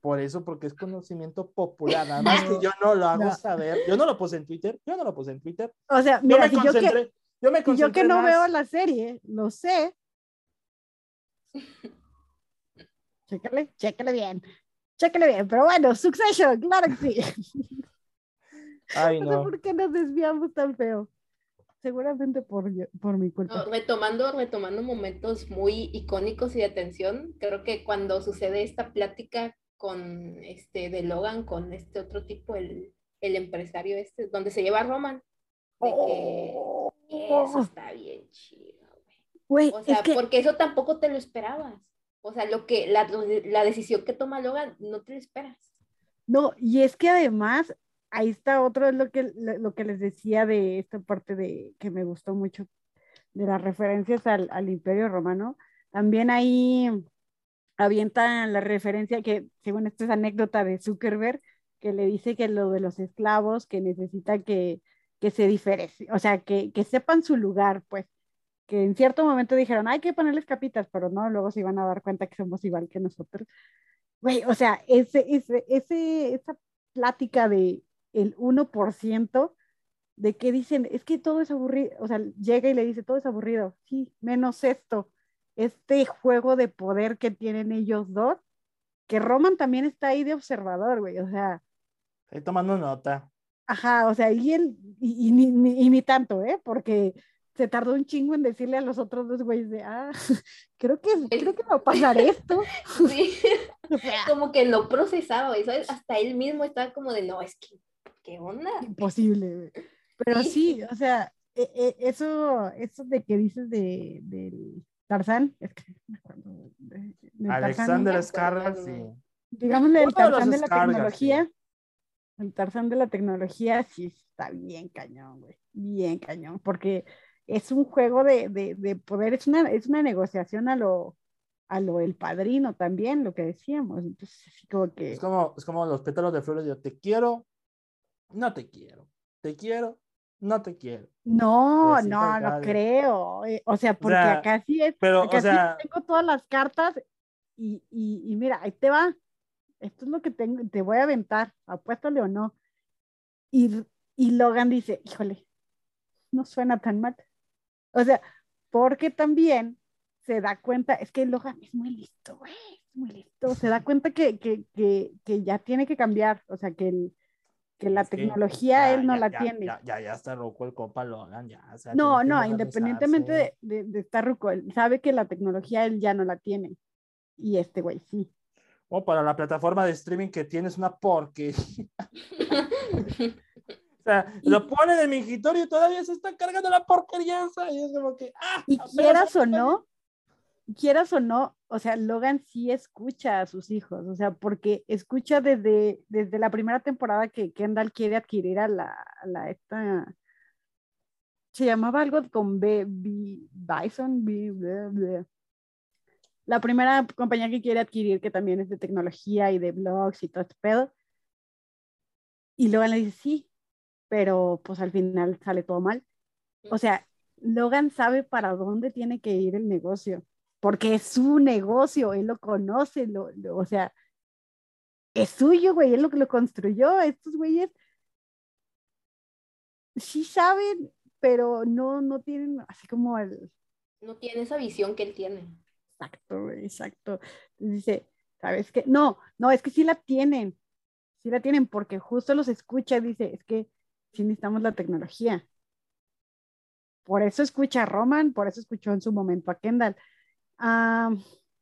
Por eso, porque es conocimiento popular. Nada más que yo no lo hago No. saber. Yo no lo puse en Twitter. Yo no lo puse en Twitter. O sea, Yo mira, me si yo que, concentré. Yo me si yo que concentré no más. veo la serie, lo sé. Chécale, chécale bien. Chécale bien, pero bueno, Succession, claro que sí. Ay, No sé no. por qué nos desviamos tan feo. Seguramente por, por mi culpa. No, retomando, retomando momentos muy icónicos y de tensión, creo que cuando sucede esta plática con este de Logan, con este otro tipo, el, el empresario este, donde se lleva a Roman, de que Oh, eso está bien chido, O sea, es que, porque eso tampoco te lo esperabas. O sea, lo que, la, la decisión que toma Logan, no te lo esperas. no, y es que además, ahí está otro, es lo que, lo, que les decía de esta parte de que me gustó mucho, de las referencias al, al Imperio Romano. También ahí avientan la referencia que, según esto es anécdota de Zuckerberg, que le dice que lo de los esclavos, que necesita que, que se diferencie, o sea, que, que sepan su lugar, pues, que en cierto momento dijeron, hay que ponerles capitas, pero no, luego se iban a dar cuenta que somos igual que nosotros. Güey, o sea, ese, ese, ese, esa plática de el 1% de que dicen, es que todo es aburrido, o sea, llega y le dice, todo es aburrido, sí, menos esto, este juego de poder que tienen ellos dos, que Roman también está ahí de observador, güey, o sea, Estoy tomando nota. ajá, o sea, y él, y, y ni, y ni tanto, ¿eh? Porque se tardó un chingo en decirle a los otros dos güeyes de, ah, creo que, creo que va a pasar esto. Sí. O sea, como que no procesaba, ¿sabes? Hasta él mismo estaba como de, no, es que, ¿qué onda? imposible, güey. Pero Sí. sí, o sea, e- e- eso, eso de que dices de, del Tarzán, es que me acuerdo de- Tarzán, Alexander Skarsgård, sí. digámosle, el de Tarzán de la tecnología, el Tarzán de la tecnología sí está bien cañón, güey, bien cañón, porque es un juego de, de, de poder, es una, es una negociación a lo, a lo el padrino también, lo que decíamos, entonces así como que... Es como, es como los pétalos de flores, yo te quiero, no te quiero, te quiero, no te quiero. No, Pues no, no creo. eh, O sea, porque sea, acá sí es. pero, acá o sí tengo todas las cartas y, y, y mira, ahí te va. Esto es lo que tengo, te voy a aventar, apuéstale o no. Y, y Logan dice, híjole, no suena tan mal. O sea, porque también se da cuenta, es que Logan es muy listo, güey, es muy listo. Se da cuenta que, que, que, que ya tiene que cambiar, o sea, que, el, que la Es que tecnología ya, él no ya, la ya, tiene. Ya, ya, ya está roco el compa Logan, ya. o sea, No, no, independientemente de, de estar ruco, él sabe que la tecnología él ya no la tiene. Y este güey sí. O para la plataforma de streaming que tienes una porquería. Sea, Y- lo ponen en mi escritorio y todavía se está cargando la porquería esa. Y es como que, ah, Y quieras o no, quieras o no, o sea, Logan sí escucha a sus hijos, o sea, porque escucha desde, desde la primera temporada que Kendall quiere adquirir a la, a la esta, se llamaba algo con B, B- Bison, B- la primera compañía que quiere adquirir, que también es de tecnología y de blogs y todo este pedo. Y Logan le dice, sí, pero pues al final sale todo mal. O sea, Logan sabe para dónde tiene que ir el negocio, porque es su negocio, él lo conoce, lo, lo- o sea, es suyo, güey, él lo que lo construyó, estos güeyes sí saben, pero no, no tienen así como el No tiene esa visión que él tiene. exacto, güey, exacto. Dice, ¿sabes qué? No, no, es que sí la tienen, sí la tienen, porque justo los escucha dice, es que sí necesitamos la tecnología. Por eso escucha a Roman, por eso escuchó en su momento a Kendall. Ah,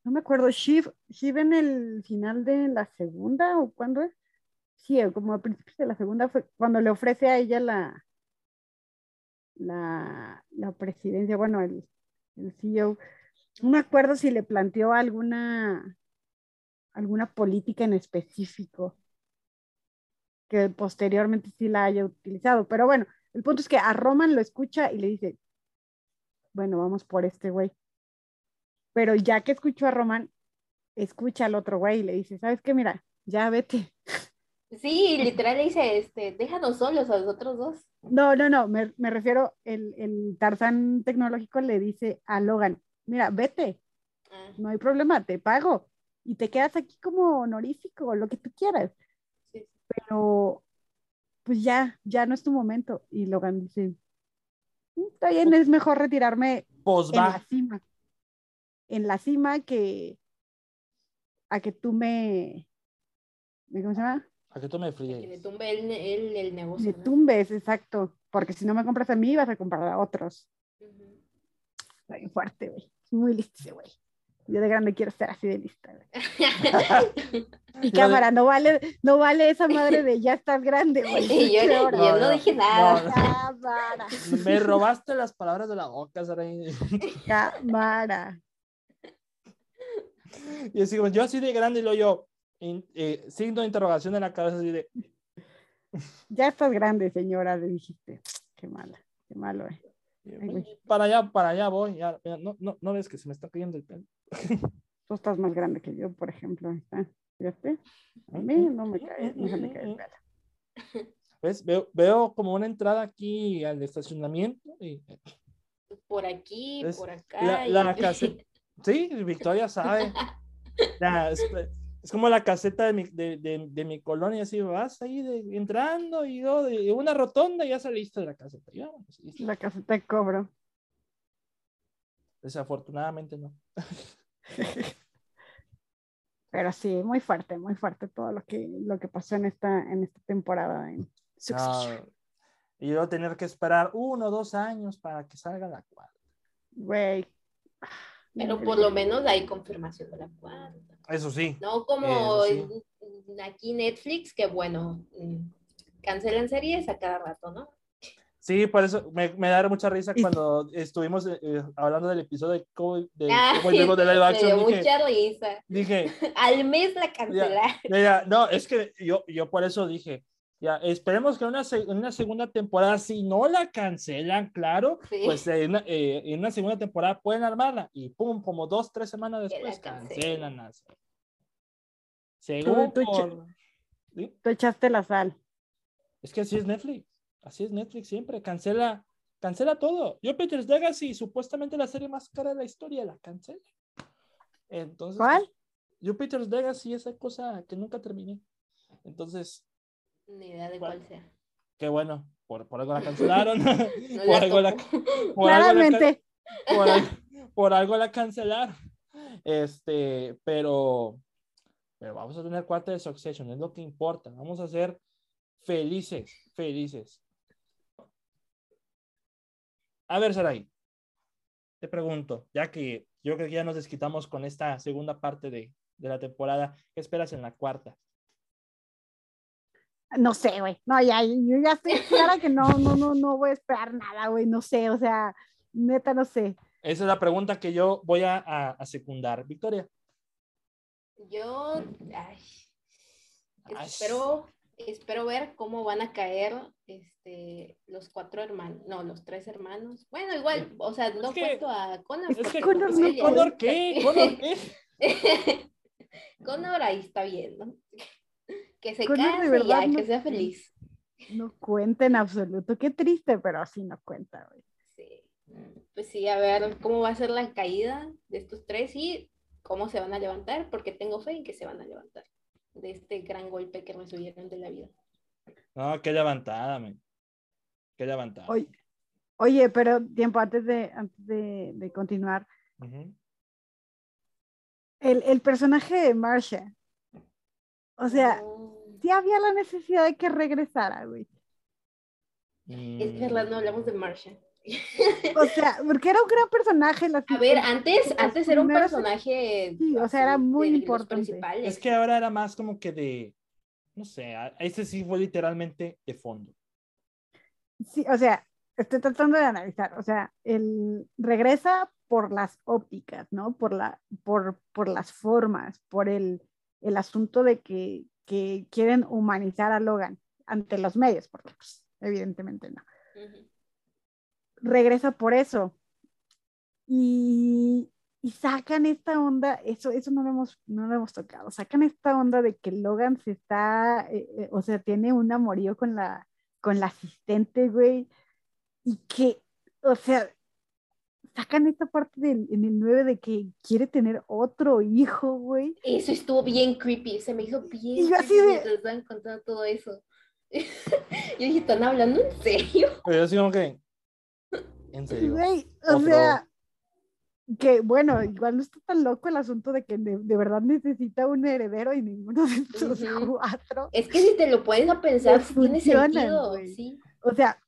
no me acuerdo, Shiv, Shiv en el final de la segunda o cuándo es? Sí, como a principios de la segunda fue cuando le ofrece a ella la, la, la presidencia, bueno, el, el CEO. No me acuerdo si le planteó alguna, alguna política en específico que posteriormente sí la haya utilizado, pero bueno, el punto es que a Roman lo escucha y le dice, bueno, vamos por este güey. Pero ya que escuchó a Roman, escucha al otro güey y le dice, ¿sabes qué? Mira, ya vete. Sí, literal le dice, este, déjanos solos a los otros dos. No, no, no, me, me refiero, el, el Tarzán tecnológico le dice a Logan, mira, vete, Ah, no hay problema, te pago y te quedas aquí como honorífico, lo que tú quieras. Pero pues ya, ya no es tu momento. Y Logan dice, "Mm, está bien, es mejor retirarme Pues en la cima, en la cima que a que tú me, ¿cómo se llama? A que tú me Que le fríes. tumbe el, el, el negocio. Me ¿no? tumbes, exacto, porque si no me compras a mí, vas a comprar a otros. Está bien fuerte, güey. Muy listo ese güey. Yo de grande quiero ser así de lista, güey. Y Lo de- cámara, no vale, no vale esa madre de ya estás grande, güey. Y yo. No, dije nada. no. Cámara, Me robaste las palabras de la boca, Saray. cámara. Y así como yo así de grande y lo yo, in- eh, signo de interrogación en la cabeza así de, Ya estás grande, señora, le dijiste. Qué mala, qué malo, eh. Ay, para allá, para allá voy. Ya, ya, no, no, no ves que se me está cayendo el pelo. Tú estás más grande que yo, por ejemplo. Ahí está. ¿Fíjate? A mí no me cae, no se me cae el pelo. ¿Ves? Veo, veo como una entrada aquí al estacionamiento. Y, Por aquí, Es por acá. la, y- la caseta. Sí, Victoria sabe. Ya, es, es como la caseta de mi, de, de, de mi colonia, así vas ahí de, entrando y yo de una rotonda y ya saliste de la caseta. La caseta de cobro. Desafortunadamente no. Pero sí, muy fuerte, muy fuerte todo lo que, lo que pasó en esta, en esta temporada en Succession. No, y yo tener que esperar uno o dos años para que salga la cuarta. Güey. Pero por lo menos hay confirmación de la cuarta. Eso sí. No como aquí Netflix, que bueno, mm, cancelan series a cada rato, ¿no? Sí, por eso me, me da mucha risa cuando estuvimos eh, eh, hablando del episodio de Cowboy de, Ay, Cowboy Bebop de live me action. dio Dije, mucha risa. dije, Al mes la cancelaron. mira, no, es que yo, yo por eso dije, ya, esperemos que en una, una segunda temporada, si no la cancelan, claro, Sí. pues en una, eh, en una segunda temporada pueden armarla y pum, como dos, tres semanas después cancelan. la serie. Según tú por- ¿sí? Tú echaste la sal. Es que así es Netflix. Así es Netflix siempre. Cancela, cancela todo. Jupiter's Legacy, supuestamente la serie más cara de la historia, la cancela. Entonces, ¿Cuál? Jupiter's Legacy, esa cosa que nunca terminé. Entonces, Ni idea de cuál sea. qué bueno. Por, por algo la cancelaron. No por, algo la, algo Claramente. por algo la cancelaron. Este, pero, pero vamos a tener cuarta de Succession, es lo que importa. Vamos a ser felices, felices. A ver, Sarai, te pregunto, ya que yo creo que ya nos desquitamos con esta segunda parte de, de la temporada, ¿qué esperas en la cuarta? No sé, güey. No, ya, yo ya estoy clara que no, no, no, no voy a esperar nada, güey. No sé, o sea, neta, no sé. Esa es la pregunta que yo voy a, a- a secundar. Victoria. Yo ay, Ay. espero, espero ver cómo van a caer este, los cuatro hermanos, no, los tres hermanos. Bueno, igual, o sea, no cuento a Connor. es Es que, Connor pues, no ¿Connor qué? ¿Connor qué? Connor ahí está bien, ¿no? Que se de case y verdad ya, no- que sea feliz. No cuenta en absoluto. Qué triste, pero así no cuenta, güey. Sí. Pues sí, a ver cómo va a ser la caída de estos tres y cómo se van a levantar, porque tengo fe en que se van a levantar de este gran golpe que recibieron de la vida. No, qué levantada, man. Qué levantada. Oye, oye, pero tiempo antes de, antes de, de continuar. El, el personaje de Marsha. O sea, No. sí había la necesidad de que regresara, güey. Es verdad, no hablamos de Marsha. O sea, porque era un gran personaje. las- A ver, antes, antes era un personaje. Sí, o sea, era muy de importante. principales. Es que ahora era más como que de, no sé, a- ese sí fue literalmente de fondo. Sí, o sea, estoy tratando de analizar. O sea, él regresa por las ópticas, ¿no? Por, la, por, por las formas, por el, el asunto de que, que quieren humanizar a Logan ante los medios, porque pues, evidentemente no. Ujú. Regresa por eso. Y, y sacan esta onda, eso, eso no lo hemos, no lo hemos tocado, sacan esta onda de que Logan se está, eh, eh, o sea, tiene un amorío con la, con la asistente, güey, y que, o sea, sacan esta parte del, en el 9 de que quiere tener otro hijo, güey. Eso estuvo bien creepy, se me hizo bien Y yo así de- contando todo eso. yo dije, ¿están hablando en serio? Pero yo sí como que, en serio. Güey, o Otro. sea, que bueno, igual no está tan loco el asunto de que de, de verdad necesita un heredero y ninguno de estos Ujú. cuatro. Es que si te lo pones a pensar, sí tiene sentido. güey. Sí. O sea,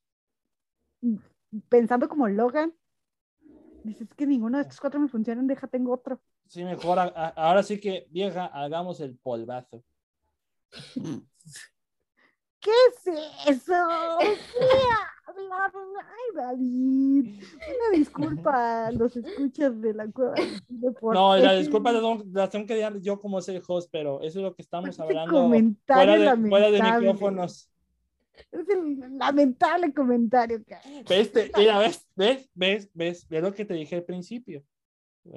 pensando como Logan, dices que ninguno de estos cuatro me funcionan, deja, tengo otro. Sí, mejor, a- a- ahora sí que, vieja, hagamos el polvazo. ¿Qué es eso? Ay, David. Una disculpa a los escuchas de la cueva. por No, las ese- disculpas las tengo- que dar yo como ser host, pero eso es lo que estamos ese hablando fuera de, fuera de micrófonos. Es el lamentable comentario que hay. ¿Ves? Te- mira, ves, ves, ves, ves, ves lo que te dije al principio.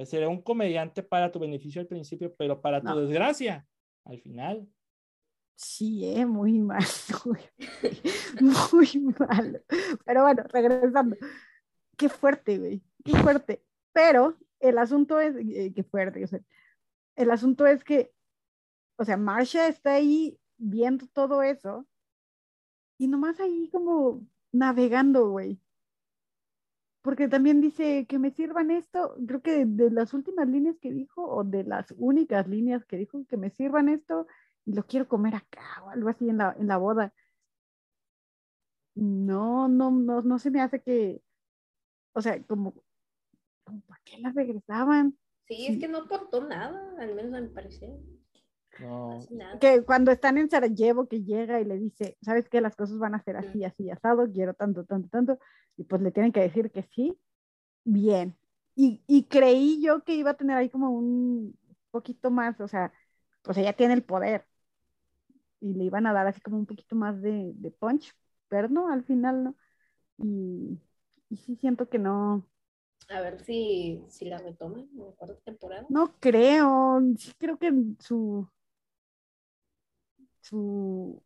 Seré un comediante para tu beneficio al principio, pero para tu desgracia, al final. Sí, eh, muy mal. Muy, muy mal. Pero bueno, regresando. Qué fuerte, güey. Qué fuerte. Pero el asunto es, eh, qué fuerte, o sea, el asunto es que, o sea, Marsha está ahí viendo todo eso y nomás ahí como navegando, güey. Porque también dice que me sirvan esto, creo que de, las últimas líneas que dijo, o de las únicas líneas que dijo, que me sirvan esto lo quiero comer acá o algo así en la, en la boda. No, no, no, no se me hace que, o sea, como, como ¿para qué las regresaban? Sí, Sí. es que no aportó nada, al menos a mi parecer. No. Casi nada. Que cuando están en Sarajevo, que llega y le dice, ¿sabes qué? Las cosas van a ser así, así, asado, quiero tanto, tanto, tanto. Y pues le tienen que decir que sí. Bien. Y, y creí yo que iba a tener ahí como un poquito más, o sea, pues ella tiene el poder. Y le iban a dar así como un poquito más de, de punch, pero no, al final no. Y, y sí siento que no, A ver si, si la retoman en la cuarta temporada. No creo, sí creo que su, su,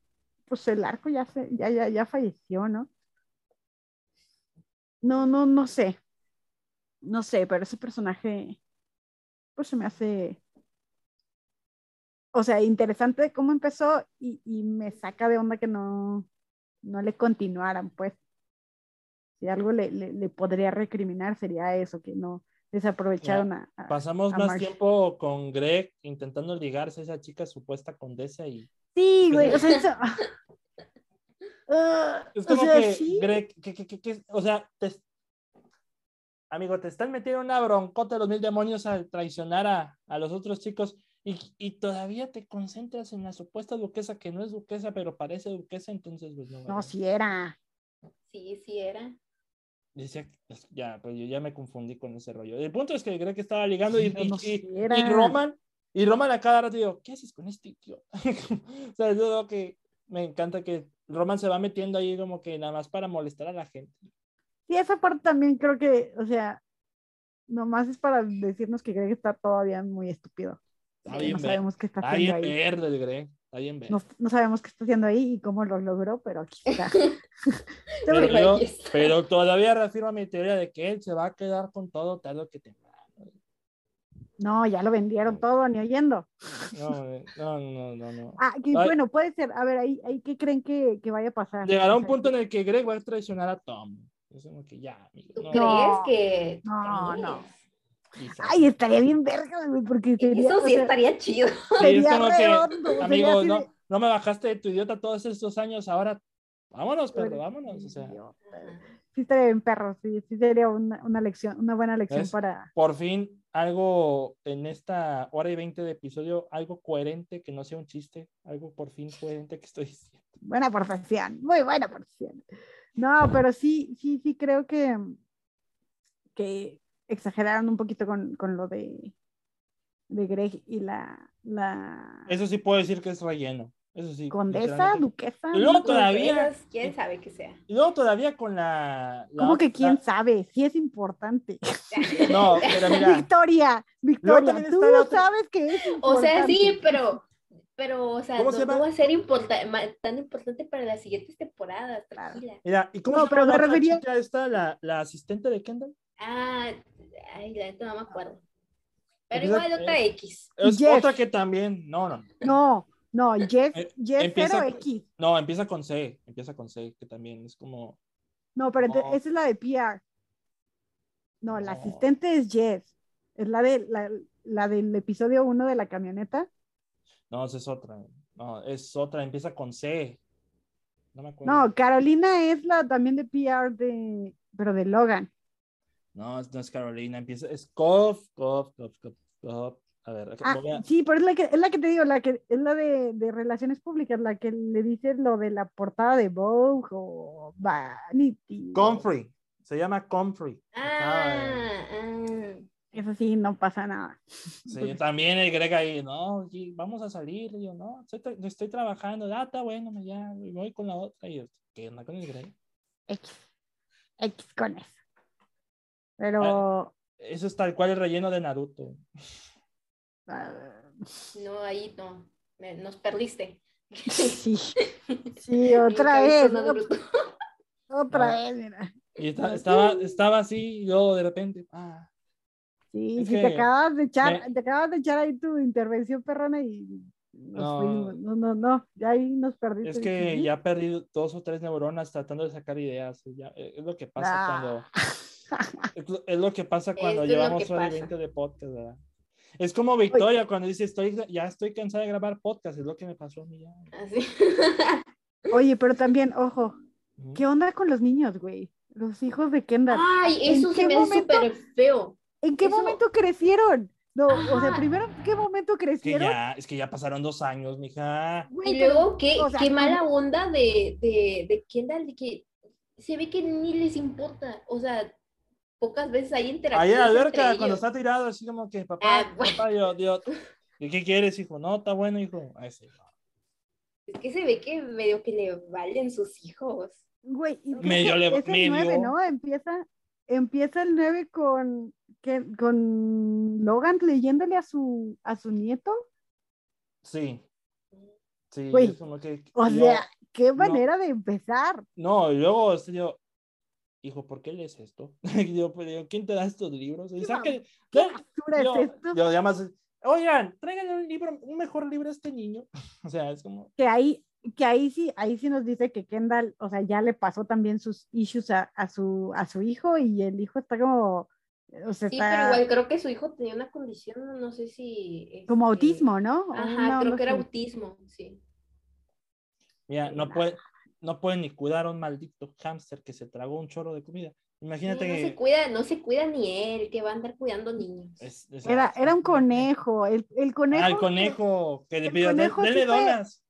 pues el arco ya se, ya, ya, ya falleció, ¿no? No, no, no sé. No sé, pero ese personaje, pues se me hace, o sea, interesante cómo empezó y, y me saca de onda que no, no le continuaran, pues. Si algo le, le, le podría recriminar sería eso, que no desaprovecharon a, a- Pasamos a más Marsh. tiempo con Greg intentando ligarse a esa chica supuesta condesa y Sí, güey, o sea, eso... Ah, es o como sea, que sí. Greg, que, que, que- que- o sea, te- amigo, te están metiendo una broncota de los mil demonios al traicionar a, a los otros chicos y, y todavía te concentras en la supuesta duquesa que no es duquesa, pero parece duquesa, entonces pues no. No, sí era. Sí, sí era. Decía, pues, ya, pues yo ya me confundí con ese rollo. El punto es que Greg estaba ligando y, y- no y- sí y. Roman, y Roman a cada rato digo, ¿qué haces con este tío? o sea, yo creo que me encanta que Roman se va metiendo ahí como que nada más para molestar a la gente. Sí, esa parte también creo que, o sea, nomás es para decirnos que Greg está todavía muy estúpido. Está bien no ver- sabemos qué está Está haciendo bien ahí. verde el Greg, está bien verde. No, no sabemos qué está haciendo ahí y cómo lo logró, pero aquí está. pero, Pero yo- todavía reafirmo mi teoría de que él se va a quedar con todo tarde que temprano. No, ya lo vendieron todo, ni oyendo. No, eh, no, no, no, no. Ah, que, bueno, puede ser. A ver, ahí, ahí ¿qué creen que, que vaya a pasar? Llegará O un sea, punto en el que Greg va a traicionar a Tom. Es como que ya, amigo. ¿Tú no, crees que.? ¿tú No, no. Quizás. Ay, estaría bien verga, güey, porque sería, Eso o sí sea, estaría chido. Sí, es sería como que, redondo, sería no, de- no me bajaste de tu idiota todos estos años, ahora vámonos, perro, vámonos. O sea. Sí estaría bien perro, sí, sí sería una, una lección, una buena lección ¿Ves? para... por fin algo en esta hora y veinte de episodio, algo coherente, que no sea un chiste, algo por fin coherente que estoy diciendo. Buena profesión, muy buena profesión. No, pero sí, sí, sí creo que, que exageraron un poquito con, con lo de, de Greg y la, la Eso sí puedo decir que es relleno. Eso sí. condesa, duquesa. Y luego todavía- ¿Quién sabe que sea? Y luego todavía con la. la ¿Cómo que quién sabe? Sí es importante. No, pero mira. Victoria, Victoria, tú la otra- sabes que es importante. O sea, sí, pero. Pero, o sea, ¿Cómo no, se llama? no va a ser importa- tan importante para las siguientes temporadas, Claro. tranquila. Mira, ¿y cómo No, se pero me la refería- chica esta, la, la asistente de Kendall? Ah, ay, la neta no me acuerdo. Pero igual otra X. Es Jeff. otra que también. No, no. No, no, Jess, Eh, Jess empieza- 0X. No, empieza con C. Empieza con C, que también es como. No, pero No. esa es la de PR. No, la No. asistente es Jess. Es la, de, la, la del episodio 1 de la camioneta. No, esa es otra. No, es otra. Empieza con C. No me acuerdo. No, Carolina es la también de PR de, pero de Logan. No, no es Carolina. Empieza. Es Kof, Kof, Kof, Kof, Kof. A ver, Ah, voy a- sí, pero es la que, es la que te digo, la que es la de, de relaciones públicas, la que le dice lo de la portada de Vogue o Vanity. Comfrey. Se llama Comfrey. Ah, ah. Eso sí, no pasa nada. Sí, también el Greg ahí, no, y vamos a salir. Y yo, no, estoy, tra- estoy trabajando. Ah, está bueno, me ya, y voy con la otra. Y yo, ¿qué onda con el Greg? X. X con eso. Pero. Eso es tal cual el relleno de Naruto. ah, No, ahí no. Nos perdiste. sí. Sí, otra vez. Otra Ah. vez, mira. Y esta- estaba, estaba así, y luego de repente, ah, Sí, Es sí, que te acabas de echar, me- te acabas de echar ahí tu intervención perrona y nos No. No, no, no, ya ahí nos perdiste. es que Sí. ya perdí dos o tres neuronas tratando de sacar ideas. ya, eh, es lo que pasa Ah. cuando. Es lo, que pasa cuando Esto es lo llevamos que hora y pasa. 20 de podcast, ¿verdad? Es como Victoria cuando dice, estoy, ya estoy cansada de grabar podcast, es lo que me pasó a mí ya. Así. Oye, pero también, ojo. ¿qué onda con los niños, güey? Los hijos de Kendall. Ay, ¿En eso se qué me hace momento? súper feo. ¿En qué eso- momento crecieron? No, o sea, primero, ¿qué momento Que crecieron? ya, es que ya pasaron dos años, mija. Güey, Y luego, qué, o sea, qué mala onda de, de, de Kendall, de que se ve que ni les importa. O sea, pocas veces hay Ahí interacción. en la alberca, cuando está tirado, así como que, papá, Ah, bueno. papá, yo, Dios. ¿Y qué quieres, hijo? No, está bueno, hijo. Ahí sí. Es que se ve que medio que le valen sus hijos. Güey, Medio le- es el medio. 9, ¿no? Empieza, empieza el 9 con, que, con Logan leyéndole a su, a su nieto. Sí. Sí, Güey, es como que. O yo- sea, qué manera de empezar. No, y luego este, yo, hijo, ¿por qué lees esto? Y yo, pues, digo, ¿quién te da estos libros? Y ¿Qué saque, ¿Qué yo, basura yo, es esto? yo llamas, oigan, tráiganle un libro, un mejor libro a este niño. O sea, es como, Que ahí, que ahí sí, ahí sí nos dice que Kendall, o sea, ya le pasó también sus issues a, a su, a su hijo y el hijo está como, o sea, Sí, está pero igual creo que su hijo tenía una condición, no sé si... como este, autismo, ¿no? Ajá, creo que era autismo, sí. mira, no puede, no puede ni cuidar a un maldito hámster que se tragó un chorro de comida. Imagínate Sí, no que se cuida, no se cuida ni él, que va a andar cuidando niños. es- es- Era, era un conejo, el, el conejo. Ah, el conejo, que le pidió, "Den- conejo denle sí fue- donas.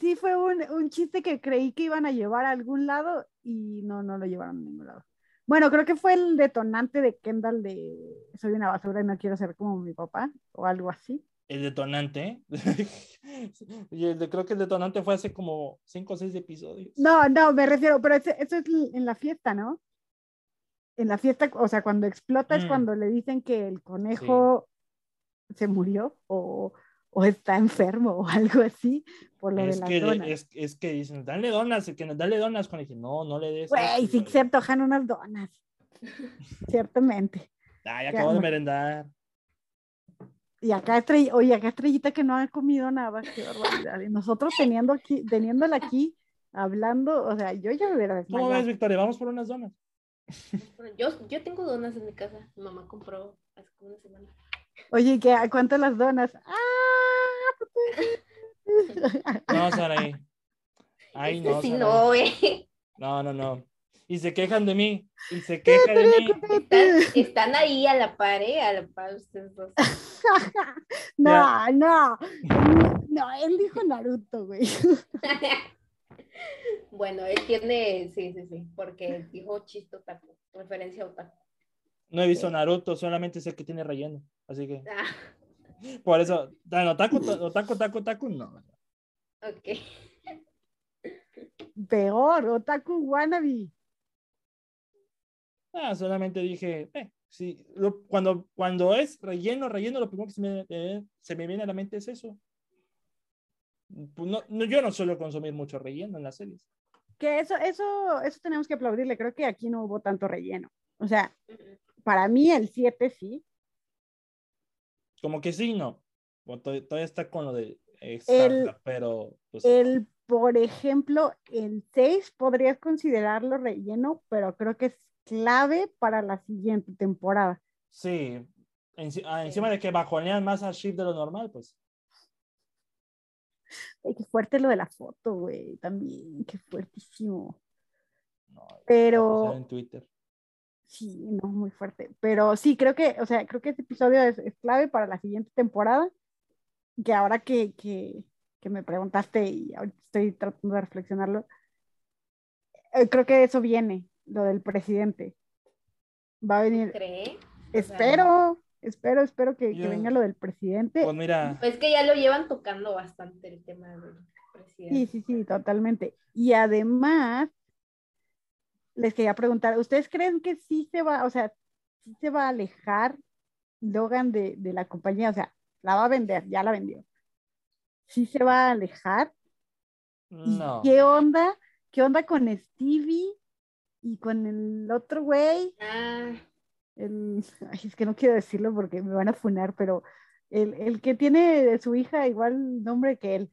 Sí, fue un, un chiste que creí que iban a llevar a algún lado y no, no lo llevaron a ningún lado. Bueno, creo que fue el detonante de Kendall de soy una basura y no quiero ser como mi papá o algo así. El detonante, y el de- creo que el detonante fue hace como cinco o seis episodios. No, no, me refiero, pero ese- eso es en la fiesta, ¿no? En la fiesta, o sea, cuando explota es Mm. cuando le dicen que el conejo se murió o, o está enfermo o algo así por lo de Es las que, donas. es, es que dicen, dale donas, que nos dale donas. Dije, no, no le des. Güey, eso". sí se antojan unas donas. Ciertamente. Ay, Ya, acabo de merendar. Y acá estrellita, oye, acá estrellita que no ha comido nada, qué barbaridad. Y nosotros teniendo aquí, teniéndola aquí, hablando, o sea, yo ya me hubiera ¿Cómo ves, desmayado. Victoria? Vamos por unas donas. Yo, yo tengo donas en mi casa. Mi mamá compró hace como una semana. Oye, ¿qué, ¿a cuánto las donas? ¡Ah! No, Saraí. Ay, no, sí, no, eh. No, no, no. Y se quejan de mí. Y se quejan de mí. Están, están ahí a la par, ¿eh? A la par ustedes dos. No, no, no, él dijo Naruto, güey. bueno, él tiene, sí, sí, sí, porque dijo chiste otaku, referencia a otaku. No he visto Naruto, solamente sé que tiene relleno. Así que, Ah, por eso, tan otaku, otaku, otaku, otaku, no. ok. Peor, otaku wannabe. Ah, solamente dije, eh, sí, lo- cuando, cuando es relleno, relleno, lo primero que se me, eh, se me viene a la mente es eso. Pues no, no, yo no suelo consumir mucho relleno en las series. Que eso, eso, eso tenemos que aplaudirle. Creo que aquí no hubo tanto relleno. O sea, para mí el 7 sí. Como que sí, no. O to- todavía está con lo de El- pero pues, El, por ejemplo, el 6 podrías considerarlo relleno, pero creo que clave para la siguiente temporada. sí. Enci- ah, encima de que bajonean más a Shift de lo normal, pues. Ay, qué fuerte lo de la foto, güey, también, qué fuertísimo. No, Pero- en Twitter. Sí, no, muy fuerte. Pero sí, creo que, o sea, creo que este episodio es, es clave para la siguiente temporada. Que ahora que, que, que me preguntaste y ahorita estoy tratando de reflexionarlo, eh, creo que eso viene, lo del presidente. Va a venir, ¿Cree? espero, espero, espero que, venga lo del presidente. Pues mira, Pues que ya lo llevan tocando bastante el tema del presidente. Sí, sí, sí, totalmente. Y además, les quería preguntar, ¿ustedes creen que sí se va, o sea, sí se va a alejar Logan de, de la compañía? O sea, la va a vender, ya la vendió. ¿Sí se va a alejar? ¿Y no. ¿Qué onda? ¿Qué onda con Stevie y con el otro güey? Ah, El, ay, es que no quiero decirlo porque me van a funar, pero el, el que tiene de su hija igual nombre que él.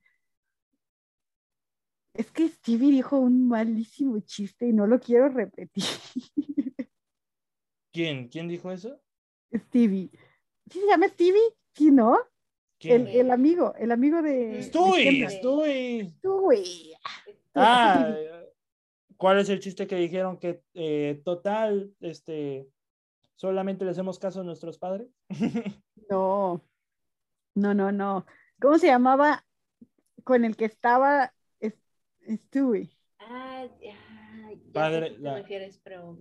Es que Stevie dijo un malísimo chiste y no lo quiero repetir. ¿Quién? ¿Quién dijo eso? Stevie. ¿Sí se llama Stevie? Sí, ¿no? ¿Quién? El, el amigo, el amigo de. de Estoy, Kendall. estoy. Güey. Ah, ¿cuál es el chiste que dijeron que eh, total, este, solamente le hacemos caso a nuestros padres. No, no, no, no. ¿Cómo se llamaba con el que estaba Es- Stewie? Ah, ya, ya Padre, sé qué te la- refieres, pero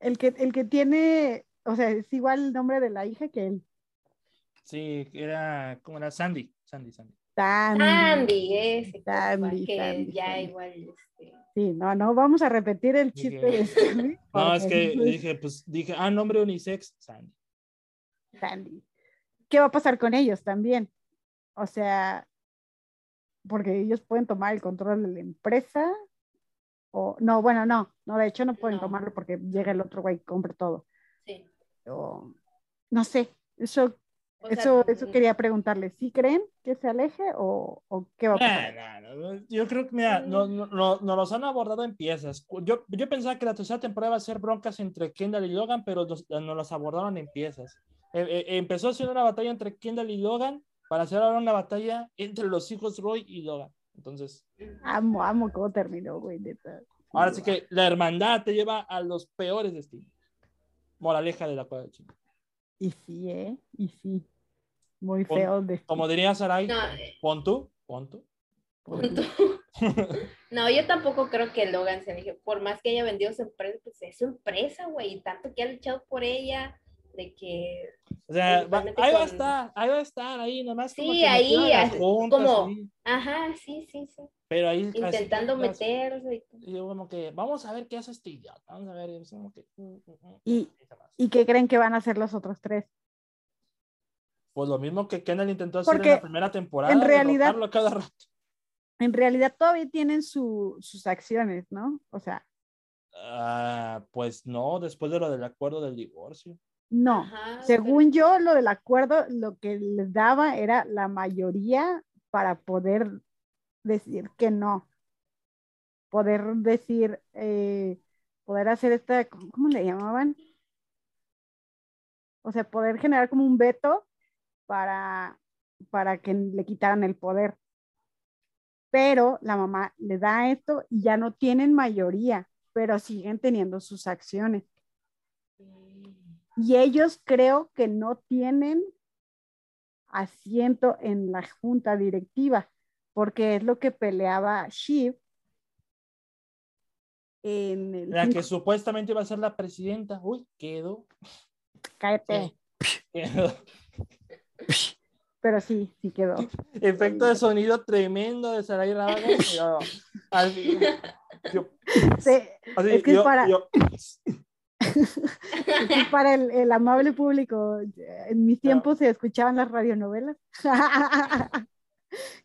El que, el que tiene, o sea, es igual el nombre de la hija que él. Sí, era como era Sandy, Sandy, Sandy. Sandy. Sandy, ese Sandy, que Sandy, ya Sandy. igual, este, Sí, no, no, vamos a repetir el chiste Dije- de Stewie. No, es que dije, pues dije, ah, nombre unisex, Sandy. Sandy. ¿Qué va a pasar con ellos también? O sea, porque ellos pueden tomar el control de la empresa. O, no, bueno, no, no, de hecho no pueden No. tomarlo porque llega el otro güey y compra todo. sí. O, no sé, eso, O sea, eso, eso mm, quería preguntarle. ¿Sí creen que se aleje o, o qué va a pasar? Nah, nah, no, yo creo que, mira, no, no, no, no los han abordado en piezas. Yo, yo pensaba que la tercera temporada iba a ser broncas entre Kendall y Logan, pero nos, no los abordaron en piezas. Eh, eh, empezó siendo una batalla entre Kendall y Logan para hacer ahora una batalla entre los hijos Roy y Logan. Entonces, Amo, amo cómo terminó, güey, neta. ahora sí que la hermandad te lleva a los peores destinos. Moraleja de la cuadra de Chile. Y sí, ¿eh? Y sí. Muy Pon- feo destino. Como diría Sarai, No, eh, pon tú, pon tú. No, yo tampoco creo que Logan se aleje. Por más que haya vendido su empresa, pues es su empresa, güey. Y tanto que ha luchado por ella, de que. O sea, va- Principalmente ahí va a estar, ahí va a estar, ahí nomás. como Sí, que ahí, así, juntas, como- ahí. Ajá, sí, sí, sí. Pero ahí. Intentando así- meterse. y- Y yo como que, vamos a ver qué hace este idiota. Vamos a ver. y es como que, mm, mm, mm, Y- y demás. ¿Y qué creen que van a hacer los otros tres? Pues lo mismo que Kendall intentó hacer Porque en la primera temporada. en realidad- cada rato. En realidad todavía tienen su- sus acciones, ¿no? O sea, Ah, pues no, después de lo del acuerdo del divorcio. No. Ajá, Según yo, lo del acuerdo, lo que les daba era la mayoría para poder decir que no. Poder decir, eh, poder hacer esta, ¿cómo le llamaban? O sea, poder generar como un veto para, para que le quitaran el poder. Pero la mamá le da esto y ya no tienen mayoría, pero siguen teniendo sus acciones. pero- Y ellos creo que no tienen asiento en la junta directiva, porque es lo que peleaba Shiv en el La que supuestamente iba a ser la presidenta. Uy, quedó. Cállate. quedó. Pero sí, sí quedó. Efecto de sonido tremendo de Saray Rábago. Yo- yo- Es que es yo- para- yo- para el, el amable público. En mis tiempos se escuchaban las radionovelas.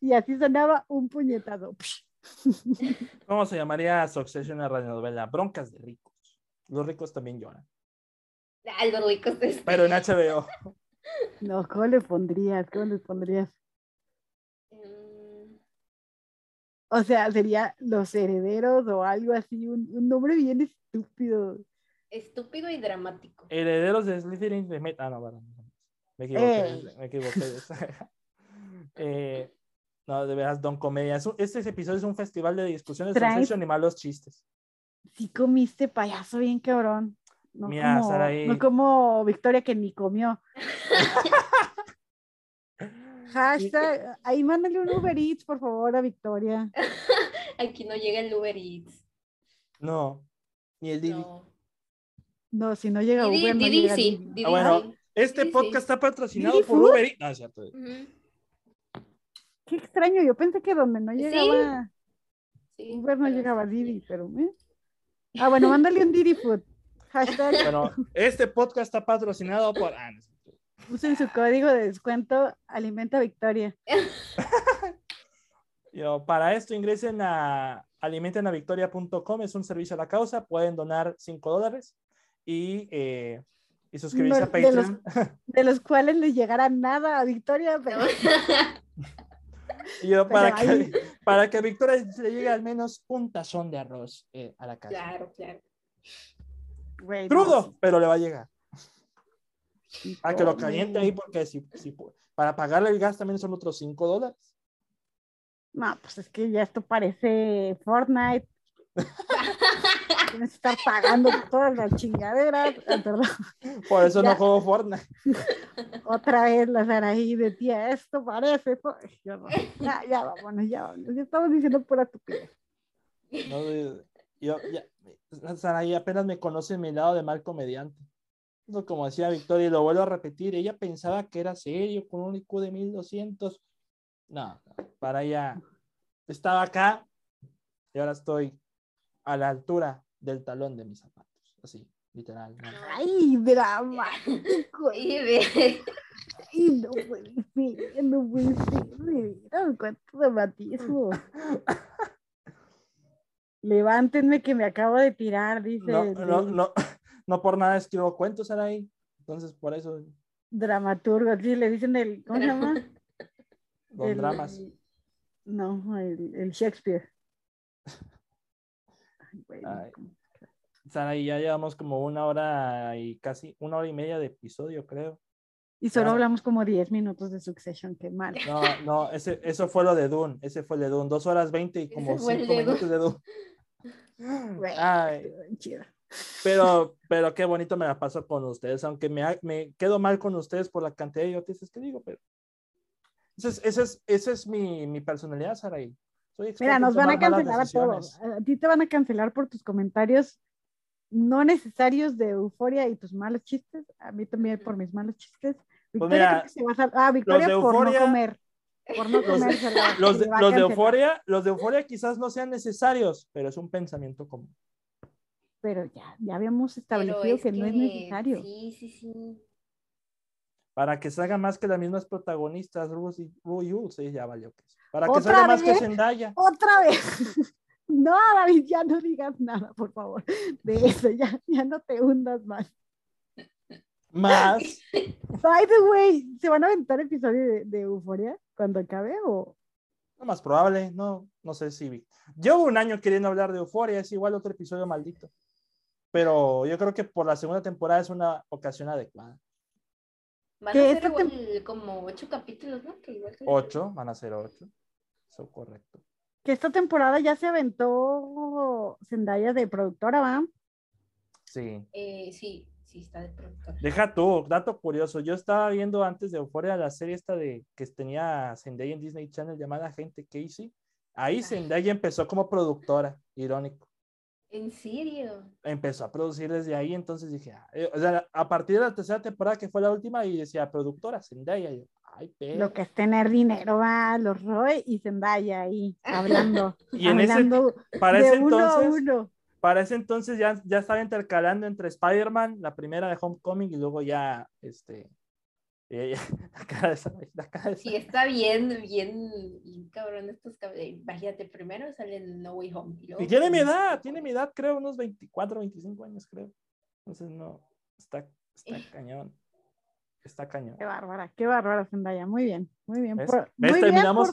y así sonaba un puñetazo. ¿Cómo se llamaría Succession en la radionovela? Broncas de ricos. Los ricos también lloran. Ay, los ricos de este. Pero en HBO. No, ¿cómo le pondrías? ¿Cómo le pondrías? Mm, O sea, sería los herederos o algo así, un, un nombre bien estúpido. Estúpido y dramático. Herederos de Slytherin de Met. Ah, no, perdón. Me equivoqué. Eh. Me equivoqué. Eh, no, de veras, Don Comedia. Es un- Este episodio es un festival de discusiones Succession y malos chistes. Sí comiste payaso bien cabrón. No, Mira, como, no como Victoria que ni comió. Hashtag, ahí mándale un Uber Eats, por favor, a Victoria. Aquí no llega el Uber Eats. No, ni el Didi. No. No, si no llega Didi, Uber, no Didi llega sí. Didi. Ah, bueno. Este podcast está patrocinado ¿Didi por Food? Uber. No, es cierto. Qué extraño, yo pensé que donde no llegaba Sí, Uber no pero llegaba Didi, pero... ¿eh? Ah, bueno, mándale un Didi Food. Hashtag, Bueno, este podcast está patrocinado por. Ah, usen su código de descuento Alimenta Victoria. Yo, para esto ingresen a alimentenavictoria.com, es un servicio a la causa, pueden donar 5 dólares y, eh, y suscribirse No, a de los- Patreon. De los cuales les llegará nada a Victoria, pero... Y yo, Pero para, que, para que a Victoria le llegue al menos un tazón de arroz eh, a la casa. Claro, claro. güey, no, Crudo, pero le va a llegar. A que lo caliente ahí, porque si, para pagarle el gas también son otros 5 dólares. No, pues es que ya esto parece Fortnite. Tienes que estar pagando todas las chingaderas. Perdón. Por eso no Ya. juego Fortnite. Otra vez la Saraí de tía, esto parece. fo-". Yo no. Ya, ya vámonos, ya vámonos. Ya estamos diciendo pura estupidez. No, yo, ya, Saraí apenas me conoce mi lado de mal comediante. Como decía Victoria, y lo vuelvo a repetir, ella pensaba que era serio con un IQ de 1200. No, no, para ella estaba acá y ahora estoy a la altura del talón de mis zapatos. Así, literal. ¿no? Ay, dramático. Ay, no puede ser, no puede ser. cuánto dramatismo. Levántenme que me acabo de tirar, dice No, no, no, no por nada escribo cuentos, Saraí. Entonces, por eso, dramaturgo. Sí, le dicen el, ¿cómo se llama? con El- dramas. No, el, el Shakespeare. Ay, güey, Ay. ¿cómo? Saraí, ya llevamos como una hora y casi una hora y media de episodio, creo. Y solo hablamos como 10 minutos de Succession, qué mal. No, no, ese, eso fue lo de Dune, ese fue el de Dune, dos horas veinte y Ese como fue el cinco de minutos de Dune. Güey, Ay, pero, pero qué bonito me la paso con ustedes, aunque me, ha- me quedo mal con ustedes por la cantidad de idioteces que digo, pero esa es, esa es, esa es mi, mi personalidad, Saraí. Mira, nos van a cancelar a todos. A ti te van a cancelar por tus comentarios no necesarios de euforia y tus malos chistes. A mí también por mis malos chistes. Victoria Pues mira, creo que se va a Ah, Victoria de por Euphoria- no comer. Por no Los- comer. se la- Los se de, los de euforia, los de euforia quizás no sean necesarios, pero es un pensamiento común. Pero ya, ya habíamos establecido que, no es necesario. Sí, sí, sí. Para que salga más que las mismas protagonistas, Rose y Rue Yul, sí, ya valió que. Para que ¿Otra salga más que vez? Zendaya. Otra vez. No, David, ya no digas nada, por favor. De eso, ya, ya no te hundas más. Más. By the way, ¿se van a aventar episodio de, de Euforia cuando acabe o...? Lo más probable, no, no sé si. Llevo un año queriendo hablar de Euforia, es igual otro episodio maldito. Pero yo creo que por la segunda temporada es una ocasión adecuada. Van a Que ser como ocho capítulos, ¿no? Que igual que- Ocho, van a ser ocho. Eso correcto. Que esta temporada ya se aventó Zendaya de productora, ¿va? Sí. Eh, sí, sí, está de productora. Deja tú, dato curioso. Yo estaba viendo antes de Euforia la serie esta de que tenía Zendaya en Disney Channel llamada Gente Casey. Ahí Zendaya empezó como productora, irónico. ¿En serio? Empezó a producir desde ahí, entonces dije, ah, eh, o sea, a partir de la tercera temporada que fue la última y decía productora Zendaya. y yo, Ay, pero. Lo que es tener dinero, va, los Roy y Zendaya ahí, hablando, Y en ese, hablando para de ese uno a entonces, uno. para ese entonces ya, ya estaba intercalando entre Spider-Man, la primera de Homecoming, y luego ya, este, la la esa- Sí, está bien, bien, bien cabrón estos eh, Imagínate, primero salen No Way Home. Y, luego Y tiene mi edad, tiene mi edad, creo, unos 24, 25 años, creo. Entonces, no, está, está cañón. Está cañón. Qué bárbara, qué bárbara Zendaya, muy bien, muy bien. ¿Ves? por- ¿Ves? muy bien por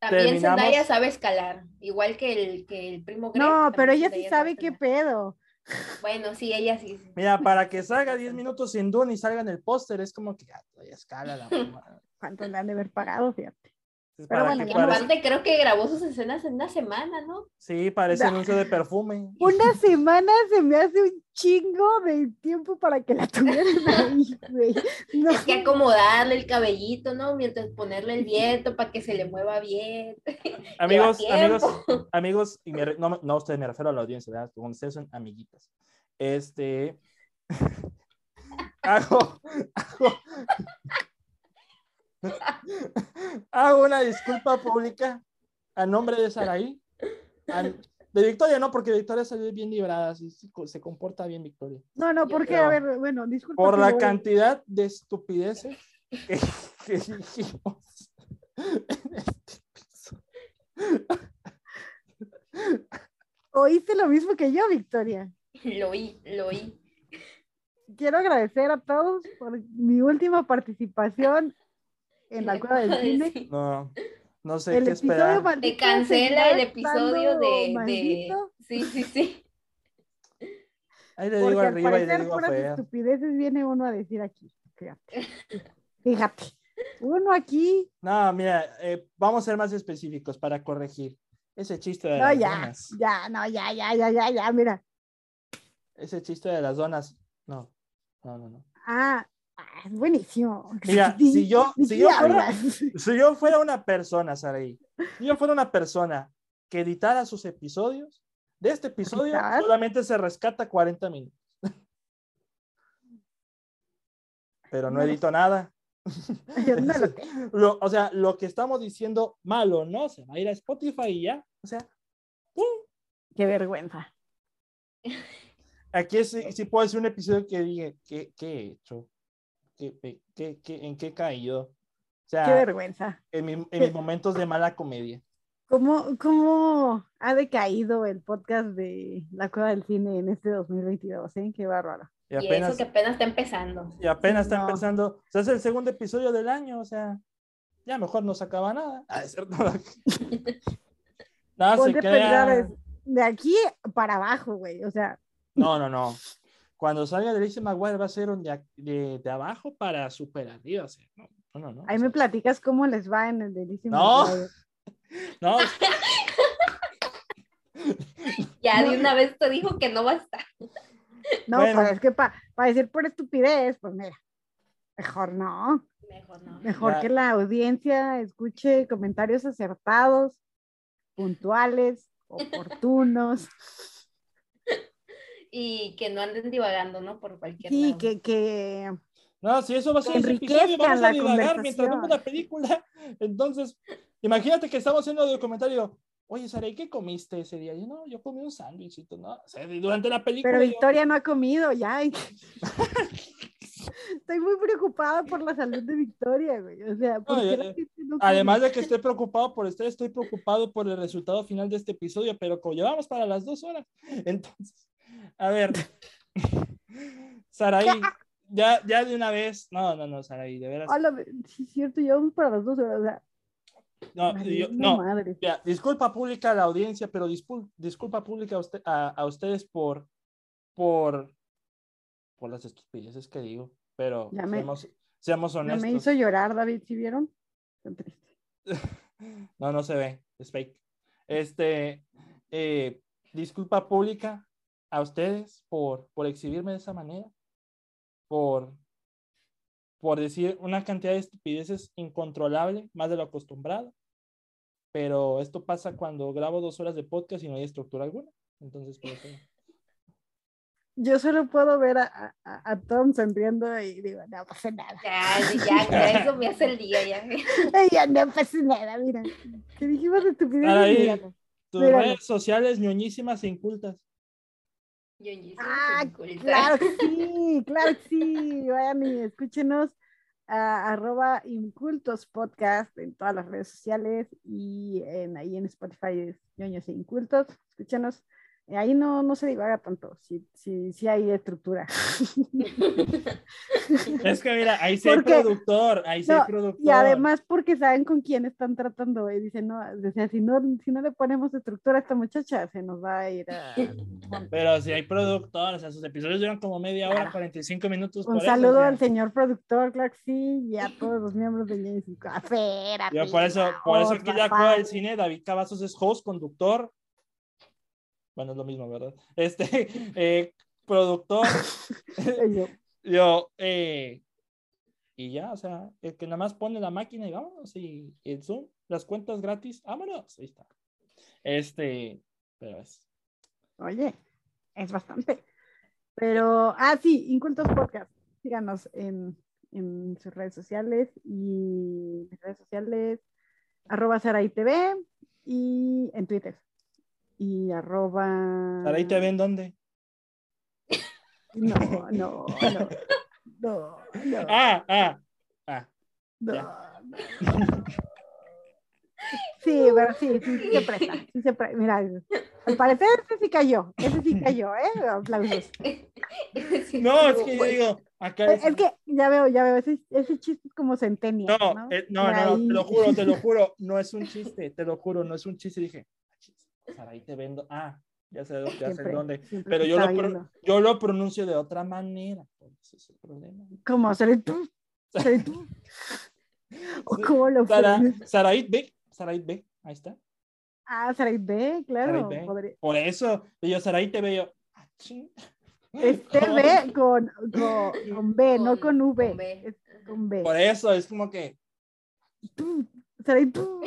También terminamos- Zendaya sabe escalar, igual que el, que el primo Greg. No, pero ella sí sabe qué escalar. pedo. Bueno, sí, ella sí. Mira, para que salga 10 minutos sin Dune y salga en el póster, es como que ya, todavía escala la mamá. ¿Cuánto le han de haber pagado? Fíjate. Es Pero para bueno, que creo que grabó sus escenas en una semana, ¿no? Sí, parece Da. anuncio de perfume. Una semana se me hace un chingo de tiempo para que la tuvieran ahí, güey. No, Hay que acomodarle el cabellito, ¿no? Mientras ponerle el viento para que se le mueva bien. Amigos, amigos, amigos, y me re- no, no a ustedes, me refiero a la audiencia, ¿verdad? Porque ustedes son amiguitas. Este. hago, hago, hago una disculpa pública a nombre de Saraí. a- de Victoria no, porque Victoria salió bien librada, sí, sí, co- se comporta bien Victoria. no, no, porque, a ver, bueno, disculpa. Por la voy- cantidad de estupideces que, que dijimos en este episodio. Oíste lo mismo que yo, Victoria. Lo oí, lo oí. Quiero agradecer a todos por mi última participación en la cueva del cine. No, no sé El qué esperar. Te cancela el episodio de, de... Sí, sí, sí. Ahí le digo Porque al arriba y le digo feo. estupideces viene uno a decir aquí. Fíjate. Fíjate. Uno aquí. No, mira, eh, vamos a ser más específicos para corregir ese chiste de No, las ya, donas. ya, no, ya, ya, ya, ya, ya, mira. ese chiste de las donas. No, no, no, no. Ah, ah, es buenísimo. Mira, ¿De- si yo, si yo fuera, si yo fuera una persona, Saraí, si yo fuera una persona que editara sus episodios, de este episodio ¿Editar? solamente se rescata 40 minutos. Pero no No lo edito nada. Yo no lo tengo. Lo- o sea, lo que estamos diciendo malo, ¿no? Se va a ir a Spotify y ya. O sea, ¡pum! Qué vergüenza. aquí sí, sí puedo decir un episodio que diga, ¿qué, qué he hecho? ¿Qué, qué- qué- qué- ¿En qué he caído? O Qué sea, vergüenza. en, mi- en qué- mis momentos de mala comedia. ¿Cómo, ¿Cómo ha decaído el podcast de La Cueva del Cine en este 2022? ¿eh? Qué bárbaro. Y Y apenas, eso que apenas está empezando. y apenas está No. empezando. O sea, es el segundo episodio del año. O sea, ya mejor no se acaba nada. Ah, es cierto. Nada, se crea. de aquí para abajo, güey. O sea, No, no, no. Cuando salga de Lizzie McGuire va a ser un de, de, de abajo para super arriba. o sea, no, no, no. no, ahí o me sea, platicas cómo les va en el delísimo. No. no, Ya de una vez te dijo que no va a estar. No, Bueno. pero es que para decir por estupidez, pues mira, mejor no. Mejor no. Mejor Ya. que la audiencia escuche comentarios acertados, puntuales, oportunos. Y que no anden divagando, ¿no? Por cualquier Sí, lado. que, que no, si eso va a ser ese episodio, vamos a divagar mientras vemos la película. Entonces, imagínate que estamos haciendo el comentario. Oye, Sara, ¿y qué comiste ese día? Yo no, yo comí un sándwichito, ¿no? O sea, durante la película. Pero yo- Victoria no ha comido ya. Estoy muy preocupada por la salud de Victoria, güey. O sea, ¿por No, qué ya- la gente no Además de que estoy preocupado por usted, estoy preocupado por el resultado final de este episodio, pero como llevamos para las dos horas, entonces, a ver, Saraí, ya, ya de una vez, no, no, no, Saraí, de veras, Hola, sí, es cierto, ya vamos para las dos horas. O sea, no, valiendo yo- no, madre. ya, disculpa pública a la audiencia, pero disculpa pública a, usted, a, a ustedes por, por, por las estupideces que digo, pero Ya me- seamos, seamos Ya honestos. me hizo llorar, David, ¿sí vieron? Tan triste. No, no se ve, es fake. Este, eh, disculpa pública a ustedes por, por exhibirme de esa manera, por, por decir una cantidad de estupideces incontrolable, más de lo acostumbrado. Pero esto pasa cuando grabo dos horas de podcast y no hay estructura alguna. Entonces, por eso- Yo solo puedo ver a, a, a Tom sonriendo y digo, no pasa nada. Ya, ya, ya, eso me hace el día, ya. Ya no pasa nada, mira. Que dijimos estupideces. Ahí. míralo. tus redes sociales ñoñísimas e incultas. Ah. Claro que sí, claro que sí. Vayan y escúchenos a arroba incultos podcast en todas las redes sociales y en, ahí en Spotify es ñoños e incultos. Escúchenos. Ahí no, no se divaga tanto, sí, sí, sí hay estructura. Es que mira, ahí sí hay Porque- productor, ahí sí hay No, productor. Y además porque saben con quién están tratando y dicen, no, o sea, si no, si no le ponemos estructura a esta muchacha, se nos va a ir a... Pero si hay productor, o sea, sus episodios duran como media hora, Claro. 45 minutos. Un eso, saludo al señor productor, claro que sí, y a todos los miembros de y Café. Yo por eso, por eso aquí ya juega el cine, David Cavazos es host, conductor. Bueno, es lo mismo, ¿verdad? Este, eh, productor, Yo, yo, eh, y ya, o sea, el que nada más pone la máquina y vámonos, y el Zoom, las cuentas gratis, vámonos, ahí está. Este, pero es, Oye, es bastante. Pero, ah, sí, Incultos Podcast. Síganos en, en sus redes sociales y mis redes sociales, arroba Saray TV y en Twitter. Y arroba. ¿Para ahí te ven dónde? No, no, no. No, no. Ah, ah, ah. no. Sí, pero sí, sí, sí se presta. Sí se pre- Mira, al parecer ese sí cayó. Ese sí cayó, ¿eh? Aplausos. No, es que yo pues, digo, acá Es, es que ya veo, ya veo, ese, ese chiste es como centennial. No, ¿no? eh, no, no, te lo juro, te lo juro, no es un chiste, te lo juro, no es un chiste. Dije, "Ah, chis, Saraí te vendo. Ah, ya sé, ya sé dónde. Pero yo lo, pro- yo lo pronuncio de otra manera. pues, Ese es el problema. ¿Cómo? ¿Seré tú? ¿Seré tú? ¿O Sí, cómo lo Sara? Saraí B, Saraí B, ahí está. Ah, Saray B, claro. Saraí B. podría- Por eso, y yo Saraí te veo. Ah, ching. Es TV con, con, con B, no con V. con B. Es con B. Por eso es como que. Tú, seré tú.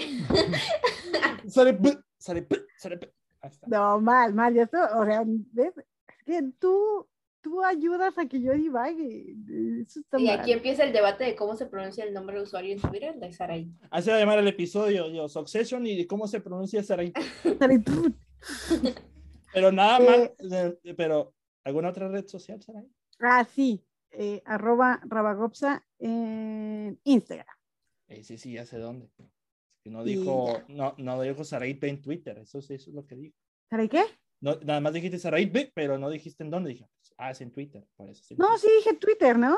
Sarepe, sarepe, sarepe. Ahí está. No, mal, mal. Ya esto, o sea, ¿ves? Es que tú, tú ayudas a que yo divague. Eso está Y mal. aquí empieza el debate de cómo se pronuncia el nombre de usuario en Twitter de Sarai. Así va a llamar el episodio, yo, Succession y cómo se pronuncia Sarai. Tú. Pero nada Eh, más, eh, pero ¿alguna otra red social, Sarai? Ah, sí. eh, arroba Rabagopsa en Instagram. Eh, sí, sí, ya sé dónde. Que no Y dijo, no, no dijo Saraí en Twitter, eso sí, eso es lo que dijo. ¿Seré qué? No, nada más dijiste Saraí pero no dijiste en dónde. Dije, ah, es en Twitter, por eso. sí. No, sí dije Twitter, ¿no?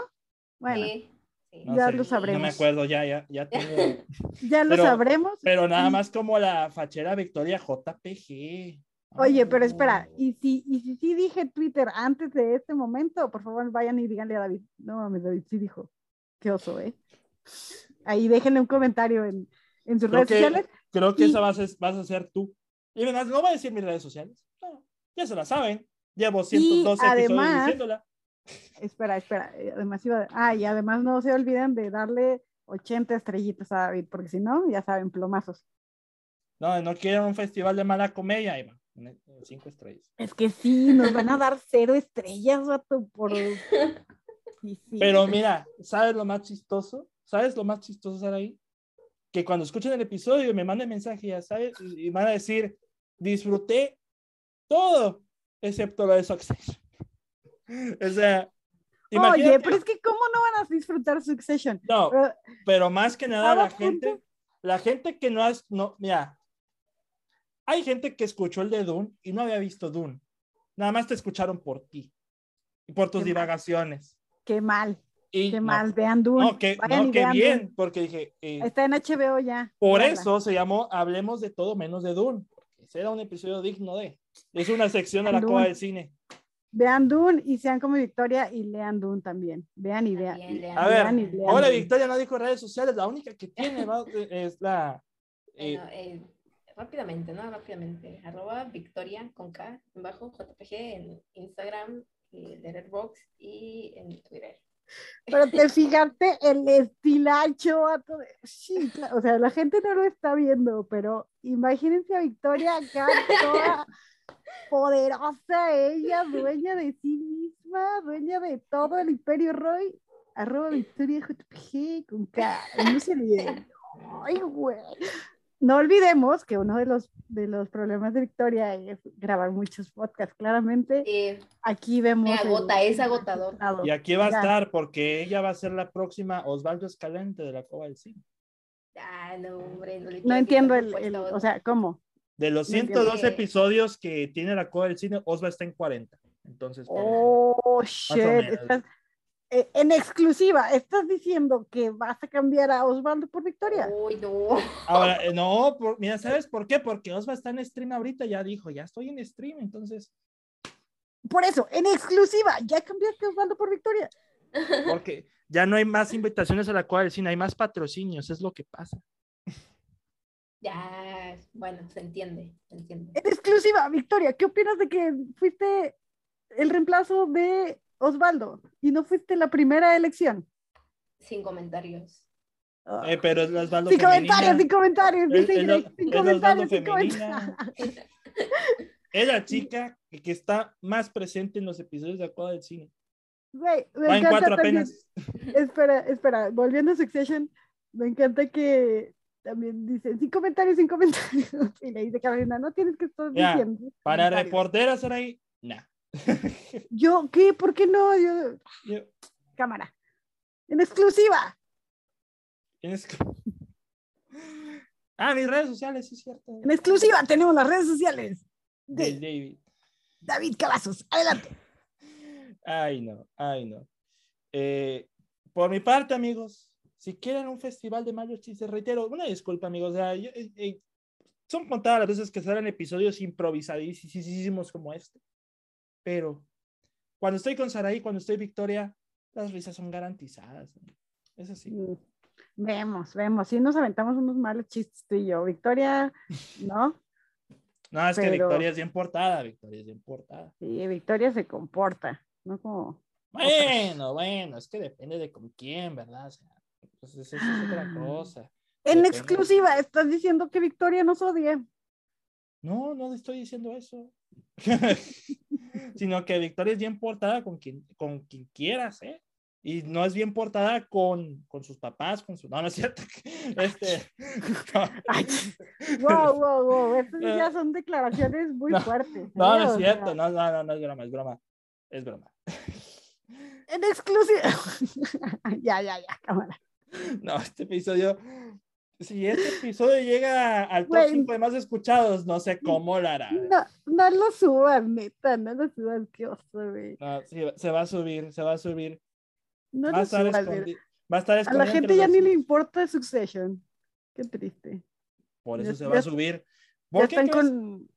Bueno, Sí, sí. No ya sé, lo No me sabremos. acuerdo, ya, ya, ya tengo. ya lo pero- sabremos. Pero nada más como la fachera Victoria JPG. Oye, pero espera, Oh. y si, y si sí dije Twitter antes de este momento, por favor vayan y díganle a David. No mames, David sí dijo. Qué oso, ¿eh? Ahí déjenle un comentario en, en sus Creo redes que, sociales. creo que Y- esa vas a, vas a ser tú. Y además, no voy a decir mis redes sociales. No, ya se la saben. Llevo 112 episodios además- diciéndola. Espera, espera. eh, Además iba, ah, y además no se olviden de darle 80 estrellitas a David, porque si no, ya saben, plomazos. No, no quiero un festival de mala comedia, Iván. Cinco estrellas. Es que sí, nos van a dar cero estrellas, vato, por... Sí, sí. Pero mira, ¿sabes lo más chistoso? ¿Sabes lo más chistoso, Saraí? Que cuando escuchen el episodio me manden mensaje, ya sabes, y van a decir, disfruté todo, excepto lo de Succession. o sea, Oye, imagínate, pero es que ¿cómo no van a disfrutar Succession? no, Pero- pero más que nada la gente, punto- la gente que no has, no, mira, hay gente que escuchó el de Dune y no había visto Dune. Nada más te escucharon por ti y por tus Qué mal. divagaciones. Qué mal, Y qué no, mal. Vean Dune. No, que, vayan no, y que vean bien, Dune. porque dije, eh, Está en HBO ya. por eso se llamó Hablemos de todo menos de Dune. Porque ese era un episodio digno de. Es una sección de la Dune. Coba del Cine. Vean Dune y sean como Victoria y lean Dune también. Vean y vean. También lean. A ver, Vean y lean ahora Dune. Victoria no dijo redes sociales, la única que tiene ¿va? es la. eh, Bueno, eh, rápidamente, ¿no? Rápidamente. Arroba Victoria con K en bajo JPG en Instagram, eh, Letterboxd y en Twitter. Pero te fijaste el estilacho. Sí, o sea, la gente no lo está viendo, pero imagínense a Victoria acá toda poderosa, ella, dueña de sí misma, dueña de todo el Imperio Roy. Arroba Victoria JPG con K. No se olviden. Ay, güey. No olvidemos que uno de los, de los problemas de Victoria es grabar muchos podcasts. Claramente, Eh, aquí vemos. me el- agota, es agotador. y aquí va a estar, porque ella va a ser la próxima Osvaldo Escalante de la Coba del Cine. Ah, no, hombre, no, le No entiendo el, o sea, ¿cómo? De los No entiendo. 102 episodios que tiene la Coba del Cine, Osvaldo está en 40. Entonces, Oh, shit. menos. estás- eh, en exclusiva, ¿estás diciendo que vas a cambiar a Osvaldo por Victoria? Uy, no. ahora, eh, no, por- mira, ¿sabes por qué? Porque Osvaldo está en stream ahorita, ya dijo, ya estoy en stream, entonces, Por eso, en exclusiva, ya cambiaste a Osvaldo por Victoria. porque ya no hay más invitaciones a la Coba del Cine, hay más patrocinios, es lo que pasa. Ya, bueno, se entiende, se entiende. En exclusiva, Victoria, ¿qué opinas de que fuiste el reemplazo de Osvaldo y no fuiste la primera elección? Sin comentarios. Ah. Eh, pero es Osvaldo sin femenina. comentarios, sin comentarios, la- Ingrid, sin comentarios, Osvaldo sin femenina. comentarios. Es la chica que, que está más presente en los episodios de Coba del Cine. Güey, me Va en encanta cuatro también- apenas. Espera, espera, volviendo a Succession, me encanta que también dicen sin comentarios, sin comentarios. Y le dice Carolina, no tienes que estar Ya, diciendo. Para comentarios". reporteras ahora ahí, nah. Yo, ¿qué? ¿Por qué no? Yo, Yo- cámara. En exclusiva. que- Ah, mis redes sociales, sí es cierto. En exclusiva tenemos las redes sociales Del de David. David Cavazos. Adelante. Ay, no, ay, no. Eh, por mi parte, amigos, si quieren un festival de malos chistes, reitero, una disculpa, amigos. o sea, yo- eh, eh, son contadas las veces que salen episodios improvisadísimos como este. Pero cuando estoy con Saraí, cuando estoy Victoria, las risas son garantizadas. ¿no? Es así. Vemos, vemos. Sí nos aventamos unos malos chistes tú y yo. Victoria, ¿no? No, es que Victoria es bien portada, Victoria es bien portada. Sí, Victoria se comporta. no como... Bueno, bueno, es que depende de con quién, ¿verdad? O sea, pues eso es otra cosa. En Depende. exclusiva, estás diciendo que Victoria nos odia. No, no estoy diciendo eso. Sino que Victoria es bien portada con quien, con quien quieras, ¿eh? Y no es bien portada con, con sus papás, con su... No, no es cierto. Este... Ay, wow, wow, wow. Estas ya son declaraciones muy Eh, No, fuertes. No, ¿eh? no es cierto. sea, No, no, no, no es broma, es broma. Es broma. En exclusiva. ya, ya, ya, cámara. No, este episodio... Si este episodio llega al top Güey. 5 de más escuchados, no sé cómo lo hará. No, no lo subas, neta, no lo subas, qué oso, güey. No, sí, se va a subir, se va a subir. No Va a lo estar subas, güey. escondi- Va a estar A la escondido gente ya los- ni le importa Succession. Qué triste. Por eso Ya- se ya va a subir. Ya ¿Por qué están crees? con.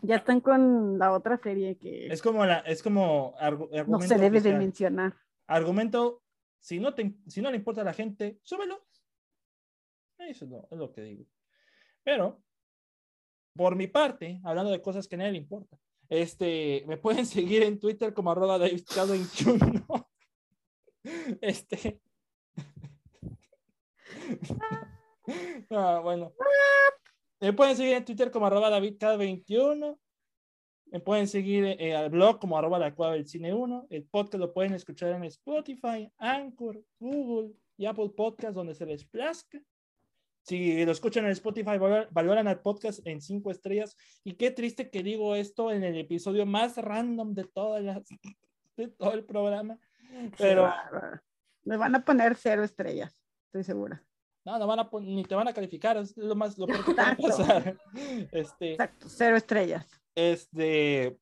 Ya están con la otra serie que Es como la, es como argu- no se debe de mencionar. Argumento, si no te, si no le importa a la gente, súbelo. Eso es lo, es lo que digo. Pero, por mi parte, hablando de cosas que a nadie le importa, este, me pueden seguir en Twitter como arroba davidcado21. Este. Ah, bueno. Me pueden seguir en Twitter como arroba davidcado21. Me pueden seguir eh, al blog como arroba la cueva del cine 1. El podcast lo pueden escuchar en Spotify, Anchor, Google y Apple Podcast, donde se les plazca. Si lo escuchan en Spotify, valor- valoran al podcast en cinco estrellas. Y qué triste que digo esto en el episodio más random de, todas las, de todo el programa. Pero. Me van a poner cero estrellas, estoy segura. no, no van a ni te van a calificar. Es lo más lo peor que puede pasar. Este, Exacto, cero estrellas. Este,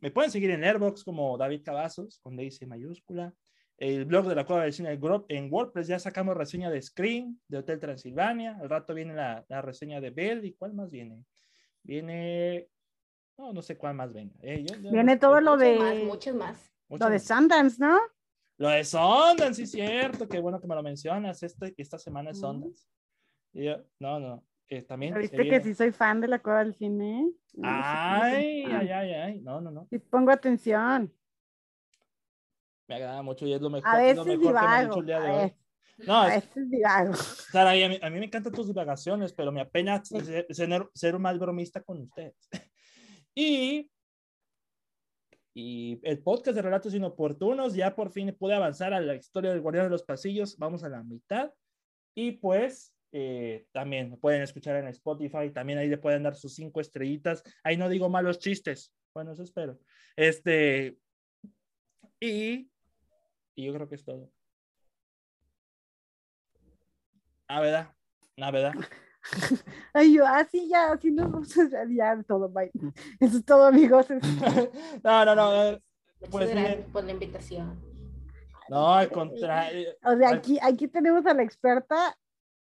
me pueden seguir en Airbox como David Cavazos, con Daisy mayúscula. El blog de la Cueva del Cine Group en WordPress ya sacamos reseña de Scream, de Hotel Transilvania. Al rato viene la, la reseña de Bell. ¿Y cuál más viene? Viene. No, no sé cuál más venga. Eh, yo- yo Viene no- todo lo de más, muchas más. muchas lo de. Sundance, ¿no? Lo de Sundance, sí, cierto. Qué bueno que me lo mencionas. Este, esta semana es. Sundance. Y yo- no, no. eh, también. ¿Ya se ¿Viste que sí soy fan de la cueva del cine? No, Ay, ay, ay, ay. No, no, no. sí pongo atención. Me agrada mucho y es lo mejor, A veces mejor que me han divago. A hoy. veces, No, a es- veces divago. Sara, a mí, a mí me encantan tus divagaciones, pero me apena ser, ser, ser más bromista con ustedes. Y, y el podcast de Relatos Inoportunos ya por fin pude avanzar a la historia del Guardián de los Pasillos. Vamos a la mitad. Y pues eh, también pueden escuchar en Spotify. También ahí le pueden dar sus cinco estrellitas. Ahí no digo malos chistes. Bueno, eso espero. Este. Y, y yo creo que es todo. Ah, ¿verdad? Ah, ¿verdad? Ay, yo, así ya, así nos vamos a ya todo, bye. Eso es todo, amigos. no, no, no. Pues, gracias por la invitación. No, al contrario. O sea, aquí, aquí tenemos a la experta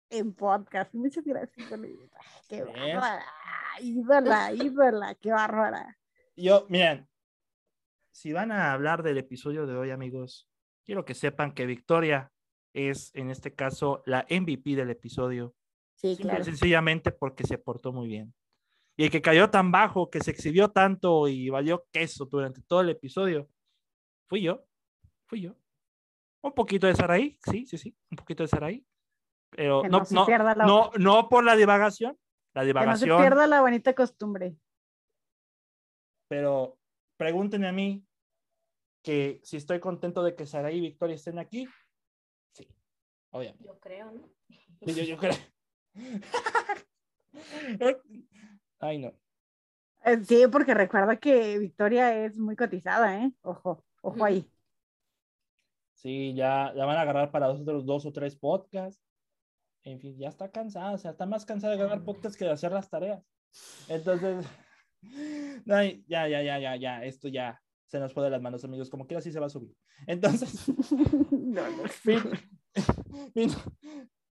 en podcast. Muchas gracias por la invitación. Qué ¿Ves? bárbara. Ídola, ídola, qué bárbara. Yo, miren, si van a hablar del episodio de hoy, amigos, quiero que sepan que Victoria es, en este caso, la MVP del episodio. Sí, claro. sencillamente porque se portó muy bien. Y el que cayó tan bajo, que se exhibió tanto y valió queso durante todo el episodio, fui yo. Fui yo. Un poquito de Saraí, sí, sí, sí, un poquito de Saraí. Pero no, no no, no, no por la divagación. La Que no se divagación. pierda la bonita costumbre. pero pregúntenme a mí que si estoy contento de que Saraí y Victoria estén aquí. Sí, obviamente. Yo creo, ¿no? Sí, Yo, yo creo. Ay, no. Eh, Sí, porque recuerda que Victoria es muy cotizada, ¿eh? Ojo, ojo ahí. Sí, ya la van a agarrar para otros dos o tres podcasts. En fin, ya está cansada, o sea, está más cansada de grabar podcasts que de hacer las tareas. Entonces, ay, ya, ya, ya, ya, ya, esto ya se nos fue de las manos, amigos. Como quiera, sí se va a subir. Entonces, No, no. mi, mi-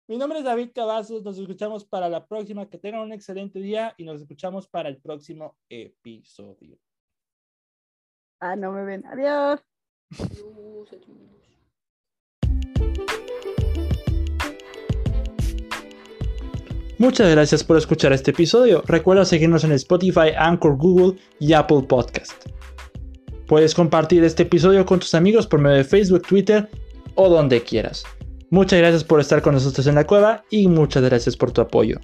mi nombre es David Cavazos. Nos escuchamos para la próxima. Que tengan un excelente día y nos escuchamos para el próximo episodio. Ah, no me ven. Adiós. Adiós, adiós. Muchas gracias por escuchar este episodio. Recuerda seguirnos en Spotify, Anchor, Google y Apple Podcast. Puedes compartir este episodio con tus amigos por medio de Facebook, Twitter o donde quieras. Muchas gracias por estar con nosotros en la cueva y muchas gracias por tu apoyo.